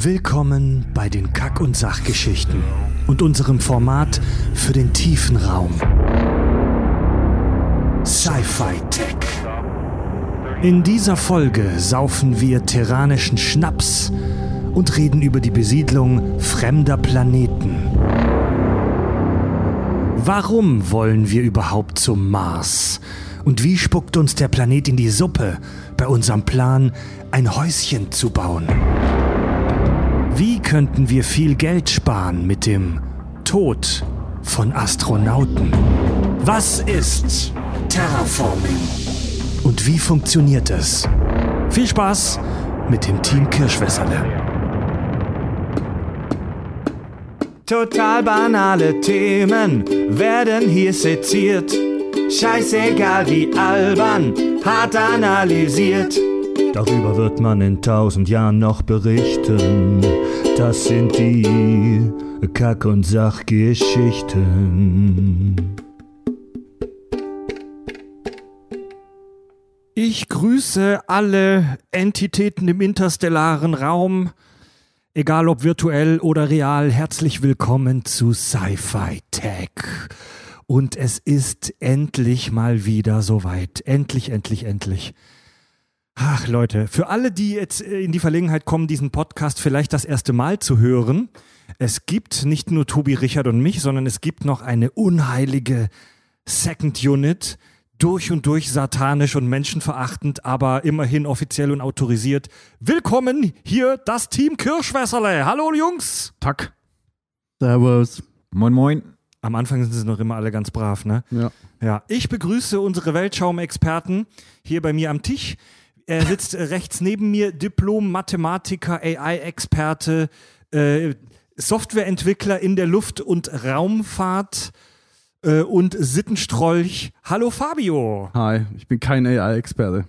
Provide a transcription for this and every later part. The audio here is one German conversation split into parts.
Willkommen bei den Kack- und Sachgeschichten und unserem Format für den tiefen Raum. Sci-Fi Tech. In dieser Folge saufen wir terranischen Schnaps und reden über die Besiedlung fremder Planeten. Warum wollen wir überhaupt zum Mars? Und wie spuckt uns der Planet in die Suppe bei unserem Plan, ein Häuschen zu bauen? Wie könnten wir viel Geld sparen mit dem Tod von Astronauten? Was ist Terraforming? Und wie funktioniert es? Viel Spaß mit dem Team Kirschwässerle. Total banale Themen werden hier seziert. Scheißegal wie albern, hart analysiert. Darüber wird man in tausend Jahren noch berichten. Das sind die Kack- und Sachgeschichten. Ich grüße alle Entitäten im interstellaren Raum, egal ob virtuell oder real. Herzlich willkommen zu Sci-Fi Tech. Und es ist endlich mal wieder soweit. Endlich, endlich, endlich. Ach Leute, für alle, die jetzt äh, in die Verlegenheit kommen, diesen Podcast vielleicht das erste Mal zu hören, es gibt nicht nur Tobi, Richard und mich, sondern es gibt noch eine unheilige Second Unit, durch und durch satanisch und menschenverachtend, aber immerhin offiziell und autorisiert. Willkommen hier das Team Kirschwässerle. Hallo Jungs. Tack. Servus. Moin, moin. Am Anfang sind sie noch immer alle ganz brav, ne? Ja. Ja. Ich begrüße unsere Weltschaum-Experten hier bei mir am Tisch. Er sitzt rechts neben mir, Diplom-Mathematiker, AI-Experte, äh, Softwareentwickler in der Luft- und Raumfahrt äh, und Sittenstrolch. Hallo Fabio. Hi, ich bin kein AI-Experte.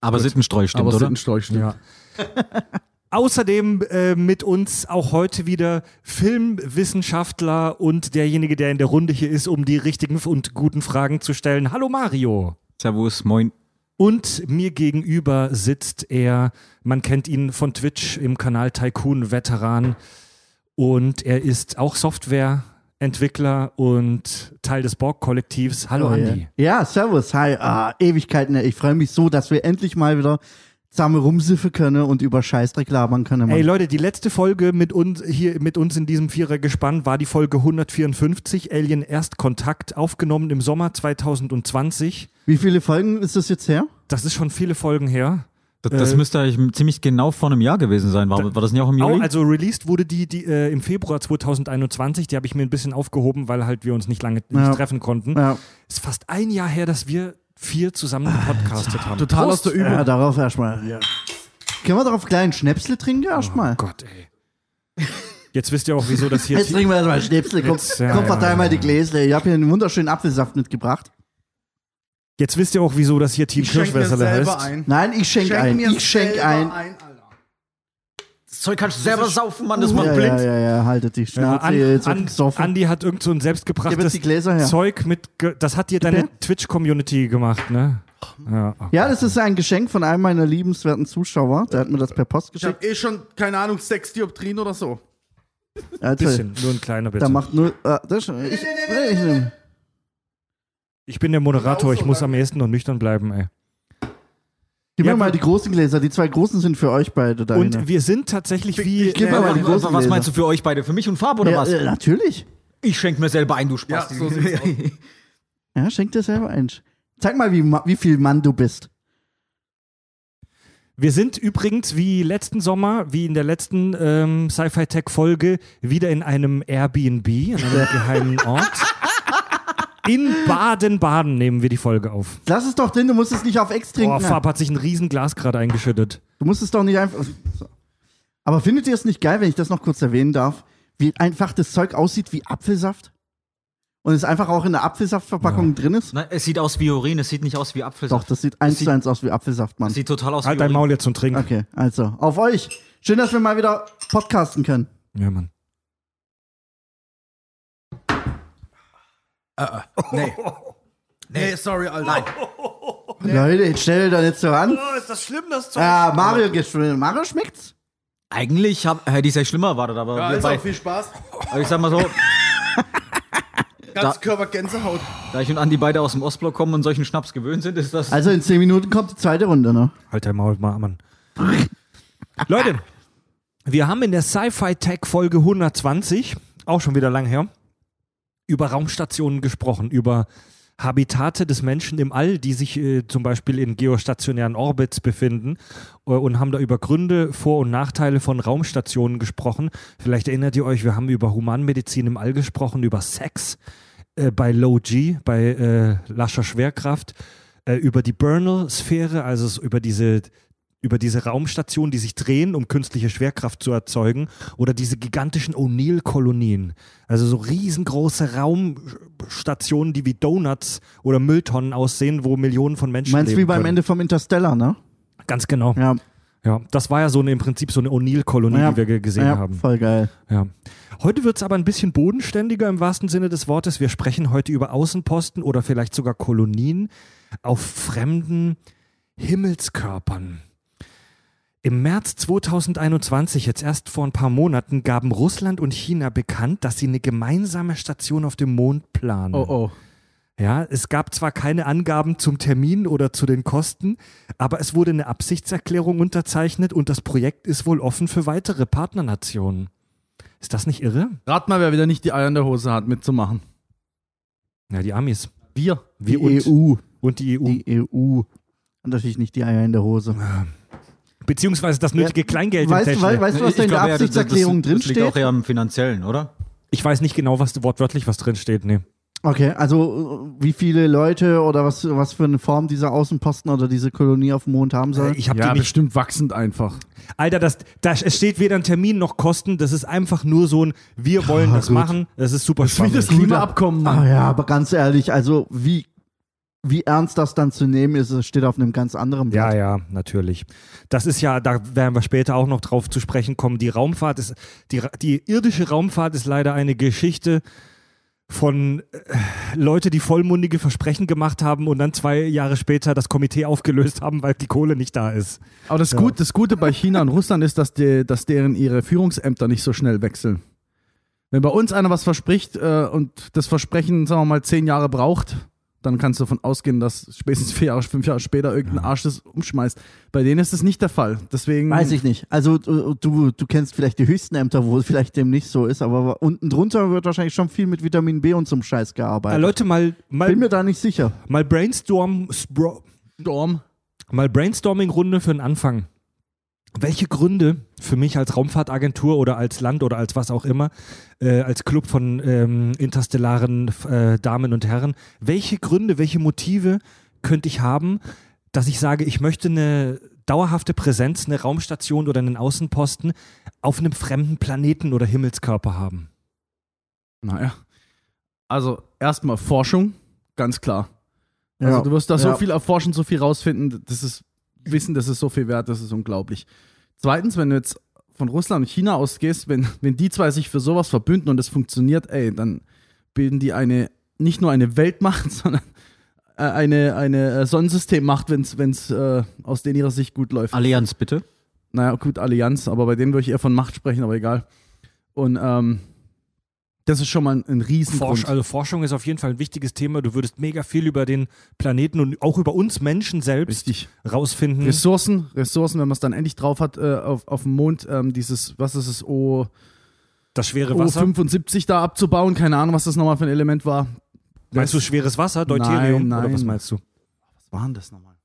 Aber Sittenstreu stimmt, aber oder? Sittenstreu stimmt. Ja. Außerdem äh, mit uns auch heute wieder Filmwissenschaftler und derjenige, der in der Runde hier ist, um die richtigen und guten Fragen zu stellen. Hallo Mario. Servus, moin. Und mir gegenüber sitzt er, man kennt ihn von Twitch im Kanal Tycoon Veteran und er ist auch Softwareentwickler und Teil des Borg-Kollektivs. Hallo Oh, Andi. Ja. ja, servus, hi. Ah, Ewigkeiten. Ich freue mich so, dass wir endlich mal wieder zusammen rumsiffen können und über Scheißdreck labern können. Mann. Ey Leute, die letzte Folge mit uns hier mit uns in diesem Vierergespann war die Folge 154 Alien Erstkontakt aufgenommen im Sommer 2020. Wie viele Folgen ist das jetzt her? Das ist schon viele Folgen her. Das, das Äh, müsste eigentlich ziemlich genau vor einem Jahr gewesen sein. War, war das nicht auch im Juli? Also released wurde die, die äh, im Februar 2021. Die habe ich mir ein bisschen aufgehoben, weil halt wir uns nicht lange nicht Ja. treffen konnten. Ja, Ist fast ein Jahr her, dass wir vier zusammen gepodcastet haben. Total aus der Übung. ja darauf erstmal. Ja. Können wir darauf kleinen Schnäpsle trinken erstmal? Oh Gott, ey. Jetzt wisst ihr auch, wieso das hier. Jetzt trinken wir erstmal Schnäpsle. Komm, Jetzt, ja, komm ja, verteil ja, mal die. Gläser. Ich habe hier einen wunderschönen Apfelsaft mitgebracht. Jetzt wisst ihr auch, wieso das hier Team Kirschwässerle selber heißt. ein. Nein, ich schenk, ein. mir Ich schenk selber ein. Alter. das Zeug kannst du selber saufen, Mann, das Ja, macht ja, blind. ja, ja, haltet die Ja, Schnauze. An, jetzt wird An, gesoffen. Andi hat irgend so ein selbstgebrachtes. Zeug mit. Das hat dir deine? Twitch-Community gemacht, ne? Ja, oh Ja, das ist ein Geschenk von einem meiner liebenswerten Zuschauer. Der hat mir das per Post Ich habe geschickt. eh schon, keine Ahnung, sechs Dioptrien oder so. Also, bisschen, nur ein kleiner bisschen. macht nur. Äh, das, ich, ich, ich, Ich bin der Moderator, ich muss am ehesten noch nüchtern bleiben, ey. Gib Ja, mir mal die großen Gläser. Die zwei großen sind für euch beide da. Und wir sind tatsächlich wie. ich geb äh, mal die was, großen was Gläser. meinst du für euch beide? Für mich und Farb oder ja, was? äh, natürlich. Ich schenk mir selber ein, du Ja, Spaß. so sieht's aus. Ja, schenk dir selber ein. Zeig mal, wie, wie viel Mann du bist. Wir sind übrigens wie letzten Sommer, wie in der letzten ähm, Sci-Fi Tech Folge, wieder in einem Airbnb, an einem geheimen Ort. In Baden-Baden nehmen wir die Folge auf. Lass es doch drin, du musst es nicht auf Ex trinken. Boah, Fab hat sich ein riesen Glas gerade eingeschüttet. du musst es doch nicht einfach. So. Aber findet ihr es nicht geil, wenn ich das noch kurz erwähnen darf, wie einfach das Zeug aussieht wie Apfelsaft? Und es einfach auch in der Apfelsaftverpackung drin ist? Nein, es sieht aus wie Urin, es sieht nicht aus wie Doch, Apfelsaft. das sieht eins zu eins aus wie Apfelsaft, Mann. Es sieht total aus Halt wie dein Urin. Maul jetzt und trink. Okay, also, auf euch. Schön, dass wir mal wieder podcasten können. Ja, Mann. Nee. Nee, sorry, Alter. Leute, jetzt stell dir doch nicht so an. Oh, ist das schlimm, das Zeug? Ja, Mario, gesch- Mario schmeckt's? Eigentlich hab, hätte ich es ja schlimmer erwartet, aber, Ja, ist bei, auch viel Spaß. aber ich sag mal so, Ganz Körper Gänsehaut. da ich und Andi beide aus dem Ostblock kommen und solchen Schnaps gewöhnt sind, ist das. Also in zehn Minuten kommt die zweite Runde, ne? Halt dein Maul, Ma- Mann. Leute, wir haben in der Sci-Fi Tech Folge 120, auch schon wieder lang her, über Raumstationen gesprochen, über Habitate des Menschen im All, die sich äh, zum Beispiel in geostationären Orbits befinden äh, und haben da über Gründe, Vor- und Nachteile von Raumstationen gesprochen. Vielleicht erinnert ihr euch, wir haben über Humanmedizin im All gesprochen, über Sex äh, bei Low G, bei äh, lascher Schwerkraft, äh, über die Bernal-Sphäre, also über diese über diese Raumstationen, die sich drehen, um künstliche Schwerkraft zu erzeugen, oder diese gigantischen O'Neill-Kolonien. Also so riesengroße Raumstationen, die wie Donuts oder Mülltonnen aussehen, wo Millionen von Menschen Meinst du leben wie beim können. Ende vom Interstellar, ne? Ganz genau. Ja. Ja, das war ja so eine, im Prinzip so eine O'Neill-Kolonie, ja. die wir ge- gesehen ja, haben. Voll geil. Ja. Heute wird es aber ein bisschen bodenständiger im wahrsten Sinne des Wortes. Wir sprechen heute über Außenposten oder vielleicht sogar Kolonien auf fremden Himmelskörpern. Im März 2021, jetzt erst vor ein paar Monaten, gaben Russland und China bekannt, dass sie eine gemeinsame Station auf dem Mond planen. Oh oh. Ja, es gab zwar keine Angaben zum Termin oder zu den Kosten, aber es wurde eine Absichtserklärung unterzeichnet und das Projekt ist wohl offen für weitere Partnernationen. Ist das nicht irre? Rat mal, wer wieder nicht die Eier in der Hose hat, mitzumachen. Ja, die Amis. Wir. Wir die und, EU. und die EU. Die EU. Und natürlich nicht die Eier in der Hose. Beziehungsweise das nötige Ja, Kleingeld weißt im du, Täschle. wei- weißt du, was da in der glaube, ja, das- Absichtserklärung das, das liegt auch drinsteht? eher am finanziellen, oder? Ich weiß nicht genau, was wortwörtlich was drin steht. Nee. Okay, also äh, wie viele Leute oder was, was für eine Form dieser Außenposten oder diese Kolonie auf dem Mond haben soll? Ich habe Ja, die nicht. bestimmt wachsend einfach. Alter, das, das, es steht weder ein Termin noch Kosten. Das ist einfach nur so ein, wir wollen das gut. machen. Das ist super Das ist wie das spannend. Klimaabkommen, Ah Mann. ja, aber ganz ehrlich, also wie, wie ernst das dann zu nehmen ist, es steht auf einem ganz anderen Ja, Blatt. ja, natürlich. Das ist ja, da werden wir später auch noch drauf zu sprechen kommen. Die Raumfahrt ist, die, die irdische Raumfahrt ist leider eine Geschichte von äh, Leute, die vollmundige Versprechen gemacht haben und dann zwei Jahre später das Komitee aufgelöst haben, weil die Kohle nicht da ist. Aber das, Ja. Gut, das Gute bei China und Russland ist, dass, die, dass deren ihre Führungsämter nicht so schnell wechseln. Wenn bei uns einer was verspricht äh, und das Versprechen, sagen wir mal, zehn Jahre braucht, dann kannst du davon ausgehen, dass spätestens vier Jahre, fünf Jahre später irgendein Arsch das umschmeißt. Bei denen ist das nicht der Fall. Deswegen. Weiß ich nicht. Also du, du, kennst vielleicht die höchsten Ämter, wo es vielleicht dem nicht so ist, aber unten drunter wird wahrscheinlich schon viel mit Vitamin B und zum Scheiß gearbeitet. Leute, mal, mal, Bin mir da nicht sicher. mal Brainstorm, Spro- Storm. Mal Brainstorming-Runde für den Anfang. Welche Gründe für mich als Raumfahrtagentur oder als Land oder als was auch immer, äh, als Club von ähm, interstellaren äh, Damen und Herren, welche Gründe, welche Motive könnte ich haben, dass ich sage, ich möchte eine dauerhafte Präsenz, eine Raumstation oder einen Außenposten auf einem fremden Planeten oder Himmelskörper haben? Naja. Also erstmal Forschung, ganz klar. Ja. Also du wirst da so Ja. viel erforschen, so viel rausfinden, das ist Wissen, das ist so viel wert, das ist unglaublich. Zweitens, wenn du jetzt von Russland und China ausgehst, wenn, wenn die zwei sich für sowas verbünden und das funktioniert, ey, dann bilden die eine, nicht nur eine Weltmacht, sondern äh, eine, eine äh, Sonnensystemmacht, wenn es äh, aus denen ihrer Sicht gut läuft. Allianz, bitte. Naja, gut, Allianz, aber bei denen würde ich eher von Macht sprechen, aber egal. Und ähm, das ist schon mal ein, ein Riesengrund. Forsch, also Forschung ist auf jeden Fall ein wichtiges Thema. Du würdest mega viel über den Planeten und auch über uns Menschen selbst Richtig. rausfinden. Ressourcen, Ressourcen, wenn man es dann endlich drauf hat, äh, auf, auf dem Mond, ähm, dieses, was ist es, O, das schwere Wasser. O75 da abzubauen, keine Ahnung, was das nochmal für ein Element war. Meinst du schweres Wasser, Deuterium? Nein, Oder was nein. meinst du? Was war denn das nochmal?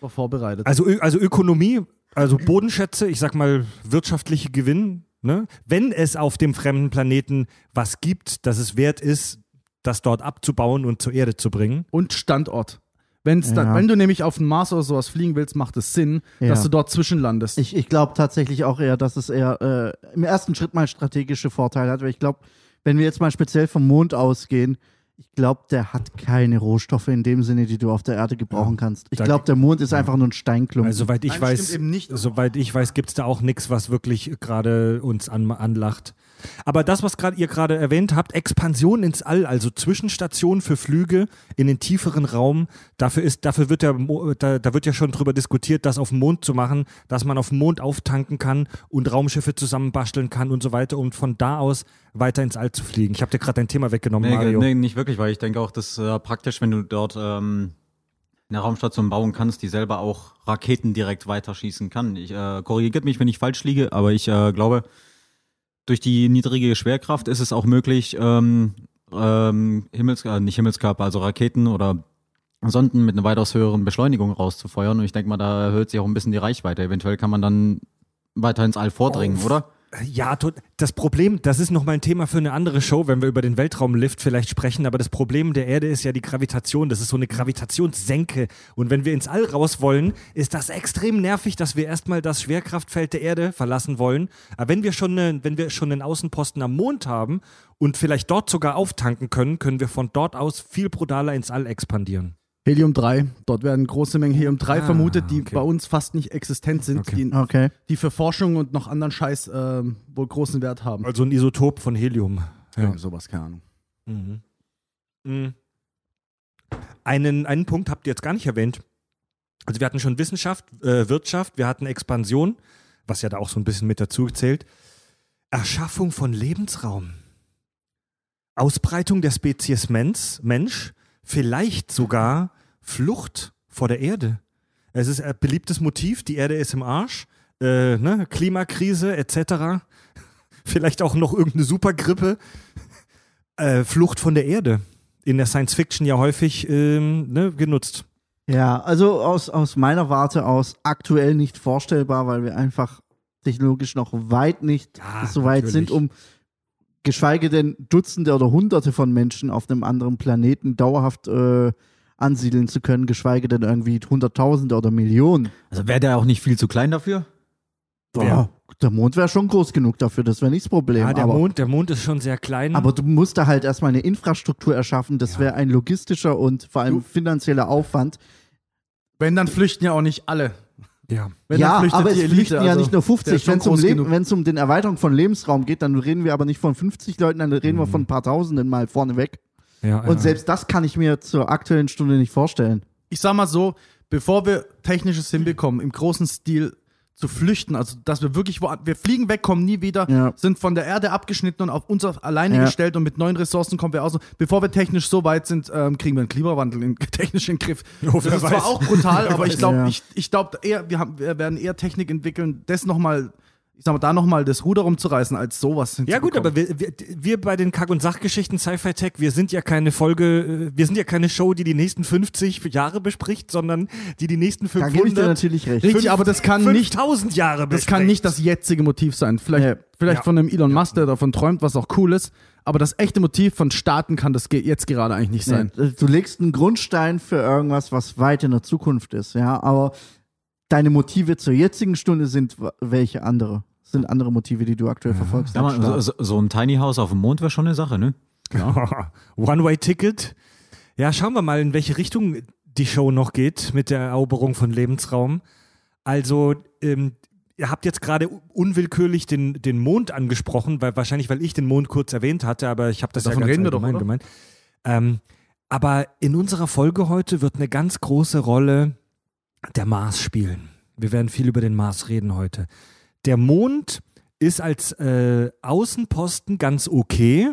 War vorbereitet. Also, also Ökonomie, also Bodenschätze, ich sag mal wirtschaftliche Gewinn. Ne? Wenn es auf dem fremden Planeten was gibt, dass es wert ist, das dort abzubauen und zur Erde zu bringen. Und Standort. Wenn's dann, Ja. wenn du nämlich auf den Mars oder sowas fliegen willst, macht es Sinn, Ja. dass du dort zwischenlandest. Ich, ich glaube tatsächlich auch eher, dass es eher äh, im ersten Schritt mal strategische Vorteile hat, weil ich glaube, wenn wir jetzt mal speziell vom Mond ausgehen, Ich glaube, der hat keine Rohstoffe in dem Sinne, die du auf der Erde gebrauchen kannst. Ich glaube, der Mond ist einfach nur ein Steinklumpen. Also, soweit ich Nein, weiß, soweit ich weiß, gibt es da auch nichts, was wirklich gerade uns an, anlacht. Aber das, was gerade ihr gerade erwähnt habt, Expansion ins All, also Zwischenstation für Flüge in den tieferen Raum, dafür ist, dafür wird ja, da, da wird ja schon drüber diskutiert, das auf dem Mond zu machen, dass man auf dem Mond auftanken kann und Raumschiffe zusammenbasteln kann und so weiter, um von da aus weiter ins All zu fliegen. Ich habe dir gerade dein Thema weggenommen, Nee, Mario. nee, nicht wirklich, weil ich denke auch, das ist äh, praktisch, wenn du dort ähm, eine Raumstation bauen kannst, die selber auch Raketen direkt weiterschießen kann. Ich äh, korrigiert mich, wenn ich falsch liege, aber ich äh, glaube, durch die niedrige Schwerkraft ist es auch möglich, ähm, ähm, Himmels äh, nicht Himmelskörper, also Raketen oder Sonden mit einer weitaus höheren Beschleunigung rauszufeuern. Und ich denke mal, da erhöht sich auch ein bisschen die Reichweite. Eventuell kann man dann weiter ins All vordringen, Auf. oder? Ja, das Problem, das ist nochmal ein Thema für eine andere Show, wenn wir über den Weltraumlift vielleicht sprechen, aber das Problem der Erde ist ja die Gravitation. Das ist so eine Gravitationssenke. Und wenn wir ins All raus wollen, ist das extrem nervig, dass wir erstmal das Schwerkraftfeld der Erde verlassen wollen. Aber wenn wir schon, eine, wenn wir schon einen Außenposten am Mond haben und vielleicht dort sogar auftanken können, können wir von dort aus viel brutaler ins All expandieren. Helium 3. Dort werden große Mengen Helium 3 Ah, vermutet, die okay. bei uns fast nicht existent sind, Okay. die, okay. die für Forschung und noch anderen Scheiß ähm, wohl großen Wert haben. Also ein Isotop von Helium. Ja. Irgend sowas, keine Ahnung. Mhm. Mhm. Einen, einen Punkt habt ihr jetzt gar nicht erwähnt. Also wir hatten schon Wissenschaft, äh, Wirtschaft, wir hatten Expansion, was ja da auch so ein bisschen mit dazu zählt. Erschaffung von Lebensraum. Ausbreitung der Spezies Mensch, Mensch, vielleicht sogar Flucht vor der Erde. Es ist ein beliebtes Motiv, die Erde ist im Arsch, äh, ne? Klimakrise etc. Vielleicht auch noch irgendeine Supergrippe. Äh, Flucht von der Erde. In der Science Fiction ja häufig ähm, ne, genutzt. Ja, also aus, aus meiner Warte aus aktuell nicht vorstellbar, weil wir einfach technologisch noch weit nicht Ja, so weit natürlich. sind, um geschweige denn Dutzende oder Hunderte von Menschen auf einem anderen Planeten dauerhaft äh, ansiedeln zu können, geschweige denn irgendwie Hunderttausende oder Millionen. Also wäre der auch nicht viel zu klein dafür? Boah, der Mond wäre schon groß genug dafür, das wäre nicht das Problem. Ja, der aber, Mond, der Mond ist schon sehr klein. aber du musst da halt erstmal eine Infrastruktur erschaffen, das Ja. wäre ein logistischer und vor allem Du- finanzieller Aufwand. Wenn, dann flüchten ja auch nicht alle. Ja. Wenn, ja, aber es Elite, flüchten ja also nicht nur der 50. ist schon Wenn es um, um den Erweiterung von Lebensraum geht, dann reden wir aber nicht von 50 Leuten, dann reden wir von ein paar Tausenden mal vorneweg. ja, Und ja. selbst das kann ich mir zur aktuellen Stunde nicht vorstellen. Ich sag mal so, bevor wir Technisches hinbekommen, im großen Stil zu flüchten, also dass wir wirklich, wo, wir fliegen weg, kommen nie wieder, Ja. sind von der Erde abgeschnitten und auf uns alleine Ja. gestellt und mit neuen Ressourcen kommen wir aus. Bevor wir technisch so weit sind, ähm, kriegen wir einen Klimawandel in, technisch in den Griff. Oh, das ist weiß. zwar auch brutal, aber ich glaube, ich, ich glaube eher, wir, haben, wir werden eher Technik entwickeln, das nochmal, ich sag mal, da nochmal das Ruder rumzureißen, als sowas Ja gut, aber wir, wir, wir bei den Kack- und Sachgeschichten Sci-Fi Tech, wir sind ja keine Folge, äh, wir sind ja keine Show, die die nächsten 50 Jahre bespricht, sondern die die nächsten Da gebe ich dir 500, natürlich recht. Richtig, aber das kann nicht 5000 Jahre Das kann bespricht. nicht das jetzige Motiv sein. Vielleicht, Ja. vielleicht Ja. von einem Elon Musk, der davon träumt, was auch cool ist. Aber das echte Motiv von Staaten kann das jetzt gerade eigentlich nicht sein. Nee, du legst einen Grundstein für irgendwas, was weit in der Zukunft ist, ja, aber deine Motive zur jetzigen Stunde sind welche andere? Sind andere Motive, die du aktuell verfolgst? Ja, man, so, so- ein Tiny House auf dem Mond wäre schon eine Sache, ne? One-Way-Ticket. Ja, schauen wir mal, in welche Richtung die Show noch geht mit der Eroberung von Lebensraum. Also, ähm, ihr habt jetzt gerade unwillkürlich den, den Mond angesprochen, weil wahrscheinlich, weil ich den Mond kurz erwähnt hatte, aber ich habe das Davon ja ganz reden wir doch, gemeint. Ähm, aber in unserer Folge heute wird eine ganz große Rolle der Mars spielen. Wir werden viel über den Mars reden heute. Der Mond ist als äh, Außenposten ganz okay.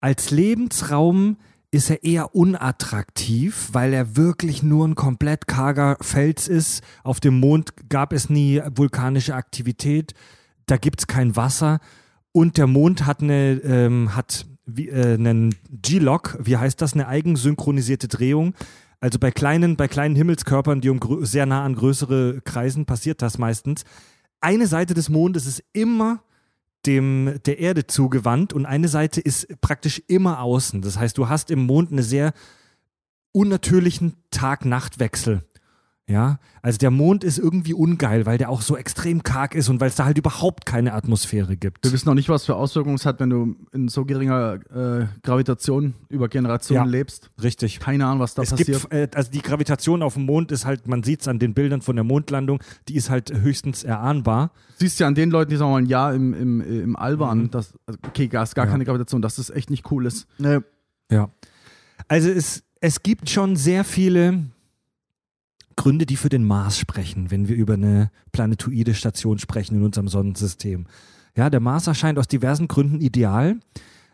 Als Lebensraum ist er eher unattraktiv, weil er wirklich nur ein komplett karger Fels ist. Auf dem Mond gab es nie vulkanische Aktivität, da gibt es kein Wasser und der Mond hat eine ähm, hat wie, äh, einen G-Log, wie heißt das, eine eigensynchronisierte Drehung. Also bei kleinen, bei kleinen Himmelskörpern, die um sehr nah an größere kreisen, passiert das meistens. Eine Seite des Mondes ist immer dem, der Erde zugewandt und eine Seite ist praktisch immer außen. Das heißt, du hast im Mond einen sehr unnatürlichen Tag-Nacht-Wechsel. Ja, also der Mond ist irgendwie ungeil, weil der auch so extrem karg ist und weil es da halt überhaupt keine Atmosphäre gibt. Wir wissen noch nicht, was für Auswirkungen es hat, wenn du in so geringer äh, Gravitation über Generationen Ja. lebst. Richtig. Keine Ahnung, was da Es passiert. gibt, äh, also die Gravitation auf dem Mond ist halt, man sieht es an den Bildern von der Mondlandung, die ist halt höchstens erahnbar. siehst ja an den Leuten, die sagen mal ein Jahr im, im, im All waren, dass, also, okay, da ist gar Ja. keine Gravitation, dass das echt nicht cool ist. Ne, Ja. Also es, es gibt schon sehr viele Gründe, die für den Mars sprechen, wenn wir über eine planetoide Station sprechen in unserem Sonnensystem. Ja, der Mars erscheint aus diversen Gründen ideal.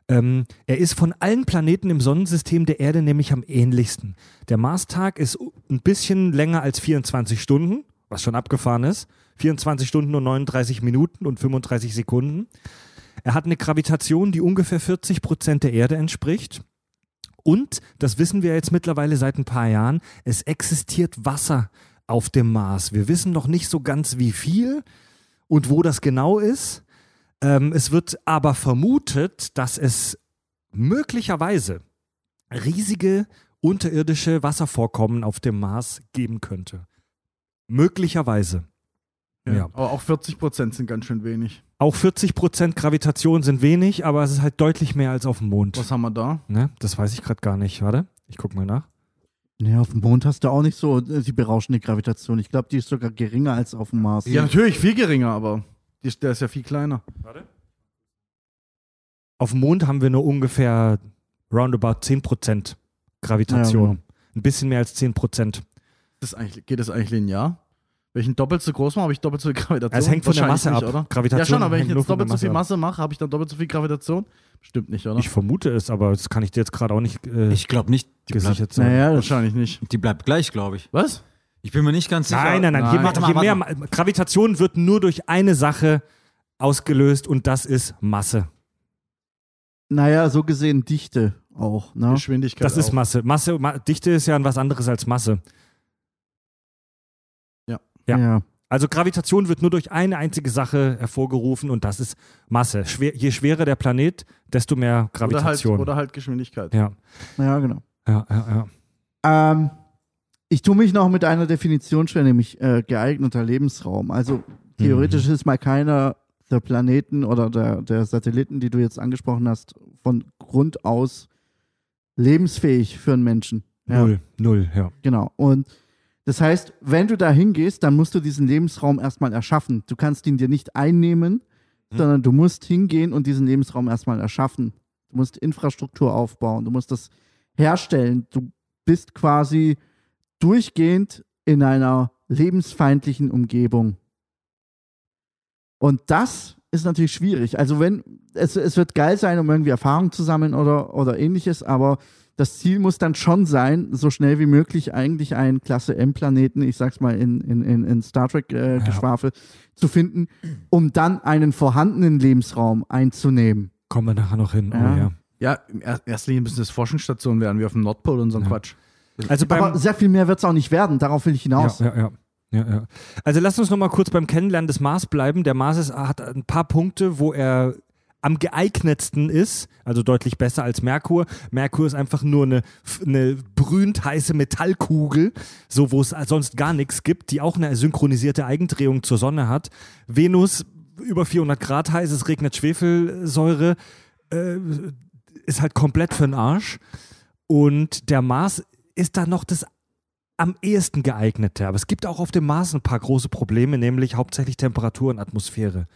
Ähm, er ist von allen Planeten im Sonnensystem der Erde nämlich am ähnlichsten. Der Marstag ist ein bisschen länger als 24 Stunden, was schon abgefahren ist. 24 Stunden und 39 Minuten und 35 Sekunden. Er hat eine Gravitation, die ungefähr 40 Prozent der Erde entspricht. Und, das wissen wir jetzt mittlerweile seit ein paar Jahren, es existiert Wasser auf dem Mars. Wir wissen noch nicht so ganz, wie viel und wo das genau ist. Ähm, es wird aber vermutet, dass es möglicherweise riesige unterirdische Wasservorkommen auf dem Mars geben könnte. Möglicherweise. Ja. Aber auch 40 Prozent sind ganz schön wenig. Auch 40% Gravitation sind wenig, aber es ist halt deutlich mehr als auf dem Mond. Was haben wir da? Ne? Das weiß ich gerade gar nicht. Warte, ich guck mal nach. ne, auf dem Mond hast du auch nicht so äh, die berauschende Gravitation. Ich glaube, die ist sogar geringer als auf dem Mars. Ja, natürlich viel geringer, aber die, der ist ja viel kleiner. Auf dem Mond haben wir nur ungefähr roundabout 10% Gravitation. Ja, genau. Ein bisschen mehr als 10%. Das ist eigentlich, geht das eigentlich linear? Wenn ich ihn doppelt so groß mache, habe ich doppelt so viel Gravitation. Es hängt von der Masse nicht, ab. Oder? Gravitation Ja, schon, aber wenn ich jetzt doppelt so viel Masse Masse mache, habe ich dann doppelt so viel Gravitation? Stimmt nicht, oder? Ich vermute es, aber das kann ich dir jetzt gerade auch nicht äh, Ich glaube nicht. Die bleibt, gesichert sagen. Naja, Wahrscheinlich nicht. die bleibt gleich, glaube ich. Was? Ich bin mir nicht ganz sicher. Nein, nein, nein. Je, Nein. mehr- Warte mal, je warte mehr Ma- Gravitation wird nur durch eine Sache ausgelöst und das ist Masse. naja, so gesehen Dichte auch. Ne? Geschwindigkeit. Das ist auch. Masse. Masse, Ma Dichte ist ja was anderes als Masse. Ja. ja. Also Gravitation wird nur durch eine einzige Sache hervorgerufen und das ist Masse. Schwer, je schwerer der Planet, desto mehr Oder halt, Gravitation. oder halt Geschwindigkeit. ja, ja, genau. ja, ja, ja. Ähm, ich tue mich noch mit einer Definition schwer, nämlich äh, geeigneter Lebensraum. Also theoretisch Mhm. ist mal keiner der Planeten oder der, der Satelliten, die du jetzt angesprochen hast, von Grund aus lebensfähig für einen Menschen. Ja, Null, null, ja. Genau. Und das heißt, wenn du da hingehst, dann musst du diesen Lebensraum erstmal erschaffen. Du kannst ihn dir nicht einnehmen, sondern du musst hingehen und diesen Lebensraum erstmal erschaffen. Du musst Infrastruktur aufbauen, du musst das herstellen. Du bist quasi durchgehend in einer lebensfeindlichen Umgebung. Und das ist natürlich schwierig. Also wenn, es, es wird geil sein, um irgendwie Erfahrung zu sammeln oder, oder ähnliches, aber das Ziel muss dann schon sein, so schnell wie möglich eigentlich einen Klasse M-Planeten, ich sag's mal in, in, in, Star Trek-Geschwafel, zu finden, um dann einen vorhandenen Lebensraum einzunehmen. Kommen wir nachher noch hin. Ja. Oh, ja. Ja, in er- erster Linie müssen das Forschungsstationen werden, wie auf dem Nordpol und so ein Ja. Quatsch. Also Aber sehr viel mehr wird es auch nicht werden, darauf will ich hinaus. Ja, ja, ja. Ja, ja. Also lass uns noch mal kurz beim Kennenlernen des Mars bleiben. Der Mars ist, hat ein paar Punkte, wo er am geeignetsten ist, also deutlich besser als Merkur. Merkur ist einfach nur eine, eine brühend heiße Metallkugel, so wo es sonst gar nichts gibt, die auch eine synchronisierte Eigendrehung zur Sonne hat. Venus über 400 Grad heiß, es regnet Schwefelsäure, äh, ist halt komplett für den Arsch. Und der Mars ist da noch das am ehesten geeignete. Aber es gibt auch auf dem Mars ein paar große Probleme, nämlich hauptsächlich Temperatur und Atmosphäre.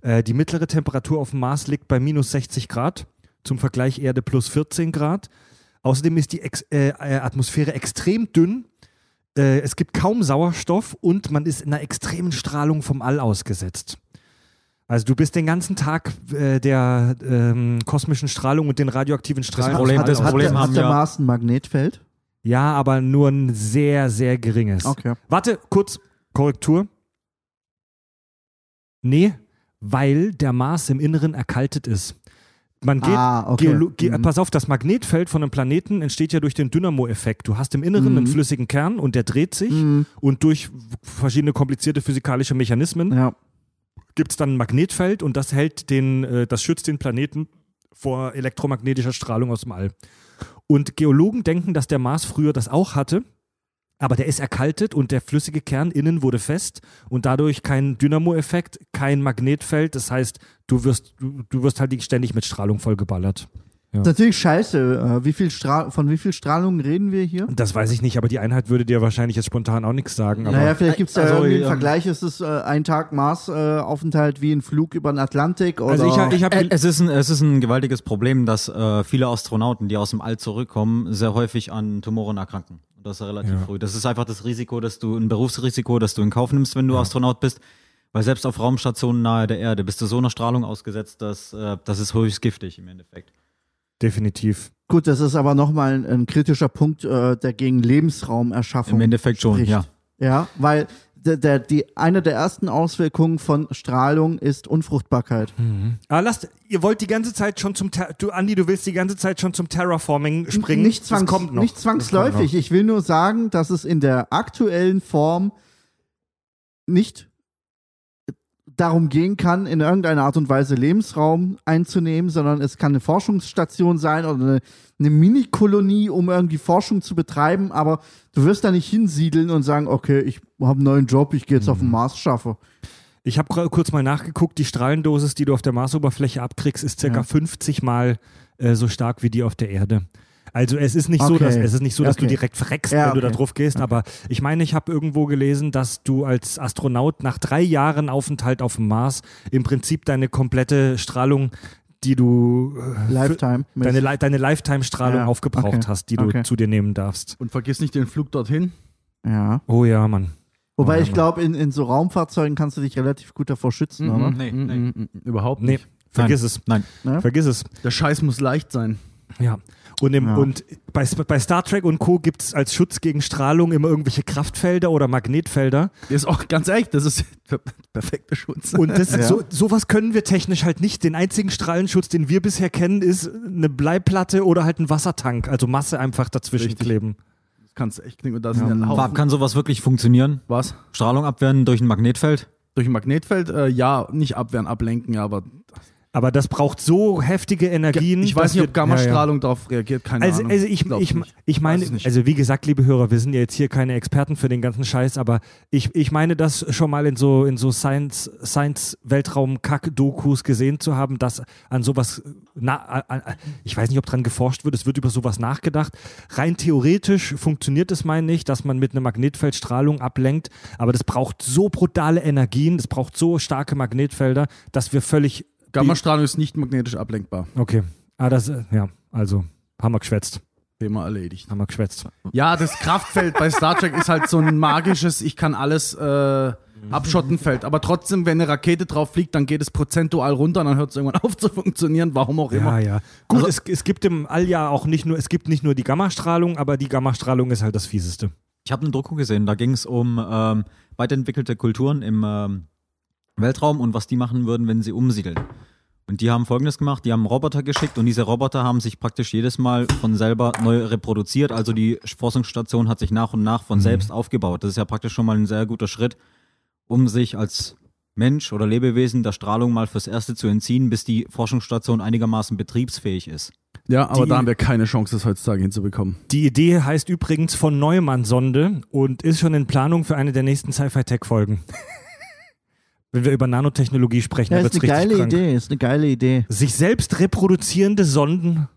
Äh, die mittlere Temperatur auf dem Mars liegt bei minus 60 Grad, zum Vergleich Erde plus 14 Grad. Außerdem ist die Ex äh, äh, Atmosphäre extrem dünn. Äh, es gibt kaum Sauerstoff und man ist in einer extremen Strahlung vom All ausgesetzt. Also du bist den ganzen Tag äh, der ähm, kosmischen Strahlung und den radioaktiven Strahlen. Problem- aus dem das hat, Problem der, haben hat der ja- Mars ein Magnetfeld? Ja, aber nur ein sehr, sehr geringes. Okay. Warte, kurz, Korrektur. Nee, weil der Mars im Inneren erkaltet ist. Man geht, Ah, okay. Ge Mhm. pass auf, das Magnetfeld von einem Planeten entsteht ja durch den Dynamo-Effekt. Du hast im Inneren Mhm. einen flüssigen Kern und der dreht sich Mhm. und durch verschiedene komplizierte physikalische Mechanismen Ja. gibt es dann ein Magnetfeld und das hält den, äh, das schützt den Planeten vor elektromagnetischer Strahlung aus dem All. Und Geologen denken, dass der Mars früher das auch hatte, aber der ist erkaltet und der flüssige Kern innen wurde fest und dadurch kein Dynamo-Effekt, kein Magnetfeld. Das heißt, du wirst, du, du wirst halt ständig mit Strahlung vollgeballert. Das ist natürlich scheiße. Äh, Wie viel Stra von wie viel Strahlung reden wir hier? Das weiß ich nicht, aber die Einheit würde dir wahrscheinlich jetzt spontan auch nichts sagen. Aber Naja, vielleicht gibt es da Also, irgendwie einen ähm, Vergleich. Ist es äh, ein Tag Mars-Aufenthalt wie ein Flug über den Atlantik? Oder? also ich, ich habe Ä- Es ist, ein, es ist ein gewaltiges Problem, dass äh, viele Astronauten, die aus dem All zurückkommen, sehr häufig an Tumoren erkranken. Und das ist relativ Ja. früh. Das ist einfach das Risiko, dass du ein Berufsrisiko, das du in Kauf nimmst, wenn du Astronaut bist. Weil selbst auf Raumstationen nahe der Erde bist du so einer Strahlung ausgesetzt, dass äh, das ist höchst giftig im Endeffekt. definitiv. Gut, das ist aber nochmal ein, ein kritischer Punkt, äh, der gegen Lebensraumerschaffung Im Endeffekt schon, spricht. ja. Ja, weil der, der, die, eine der ersten Auswirkungen von Strahlung ist Unfruchtbarkeit. Ah, lasst, ihr wollt die ganze Zeit schon zum, Ter du Andi, du willst die ganze Zeit schon zum Terraforming springen. Nicht, zwangs kommt noch. nicht zwangsläufig. Ich will nur sagen, dass es in der aktuellen Form nicht darum gehen kann, in irgendeiner Art und Weise Lebensraum einzunehmen, sondern es kann eine Forschungsstation sein oder eine, eine Mini-Kolonie, um irgendwie Forschung zu betreiben, aber du wirst da nicht hinsiedeln und sagen, okay, ich habe einen neuen Job, ich gehe jetzt auf den Mars schaffe. Ich habe kurz mal nachgeguckt, die Strahlendosis, die du auf der Marsoberfläche abkriegst, ist circa Ja. 50 Mal äh, so stark wie die auf der Erde. Also es ist nicht so, Okay. dass es ist nicht so, dass du Okay. direkt verreckst, Ja, wenn du da okay. drauf gehst, aber ich meine, ich habe irgendwo gelesen, dass du als Astronaut nach drei Jahren Aufenthalt auf dem Mars im Prinzip deine komplette Strahlung, die du äh, Lifetime. deine, deine Lifetime-Strahlung Ja, aufgebraucht okay. hast, die du Okay. zu dir nehmen darfst. Und vergiss nicht den Flug dorthin. ja. Oh ja, Mann. Wobei Ja, ich glaube, in, in so Raumfahrzeugen kannst du dich relativ gut davor schützen, oder? Nee, Mm, nee. mm, mm, Überhaupt Nee, nicht. vergiss es. Nein. Ja? Vergiss es. Der Scheiß muss leicht sein. Ja. Und, im, Ja. und bei, bei Star Trek und Co. gibt es als Schutz gegen Strahlung immer irgendwelche Kraftfelder oder Magnetfelder. Das ist auch ganz ehrlich, das ist der perfekte Schutz. Und das, Ja. so, sowas können wir technisch halt nicht. Den einzigen Strahlenschutz, den wir bisher kennen, ist eine Bleiplatte oder halt ein Wassertank. Also Masse einfach dazwischen Richtig. kleben. das kannst du echt knicken. Und da sind ja ein Haufen. kann sowas wirklich funktionieren? Was? Strahlung abwehren durch ein Magnetfeld? Durch ein Magnetfeld? Äh, ja, nicht abwehren, ablenken, ja, aber Aber das braucht so heftige Energien. ich weiß nicht, ob Gammastrahlung darauf reagiert, keine Also, Ahnung. also ich, ich, nicht. ich meine, also wie gesagt, liebe Hörer, wir sind ja jetzt hier keine Experten für den ganzen Scheiß, aber ich, ich meine das schon mal in so, in so Science, Science gesehen zu haben, dass an sowas, na, a- a- ich weiß nicht, ob dran geforscht wird, es wird über sowas nachgedacht. Rein theoretisch funktioniert es mal nicht, dass man mit einer Magnetfeldstrahlung ablenkt, aber das braucht so brutale Energien, das braucht so starke Magnetfelder, dass wir völlig, Gammastrahlung ist nicht magnetisch ablenkbar. okay, ah, das, äh, ja, also, haben wir geschwätzt, Thema erledigt. haben wir geschwätzt. Ja, das Kraftfeld bei Star Trek ist halt so ein magisches, ich kann alles äh, Abschottenfeld. Aber trotzdem, wenn eine Rakete drauf fliegt, dann geht es prozentual runter und dann hört es irgendwann auf zu funktionieren, warum auch immer. Ja, ja. Gut, Also- es, es gibt im All ja auch nicht nur, es gibt nicht nur die Gammastrahlung, aber die Gammastrahlung ist halt das Fieseste. Ich habe eine Doku gesehen, da ging es um ähm, weiterentwickelte Kulturen im ähm, Weltraum und was die machen würden, wenn sie umsiedeln. Und die haben folgendes gemacht, die haben Roboter geschickt und diese Roboter haben sich praktisch jedes Mal von selber neu reproduziert. Also die Forschungsstation hat sich nach und nach von selbst aufgebaut. Das ist ja praktisch schon mal ein sehr guter Schritt, um sich als Mensch oder Lebewesen der Strahlung mal fürs Erste zu entziehen, bis die Forschungsstation einigermaßen betriebsfähig ist. Ja, aber Die- da haben wir keine Chance, das heutzutage hinzubekommen. Die Idee heißt übrigens von Neumann-Sonde und ist schon in Planung für eine der nächsten Sci-Fi-Tech-Folgen. Wenn wir über Nanotechnologie sprechen, Ja, dann ist wird's eine richtig geile krank. Idee, ist eine geile Idee. Sich selbst reproduzierende Sonden,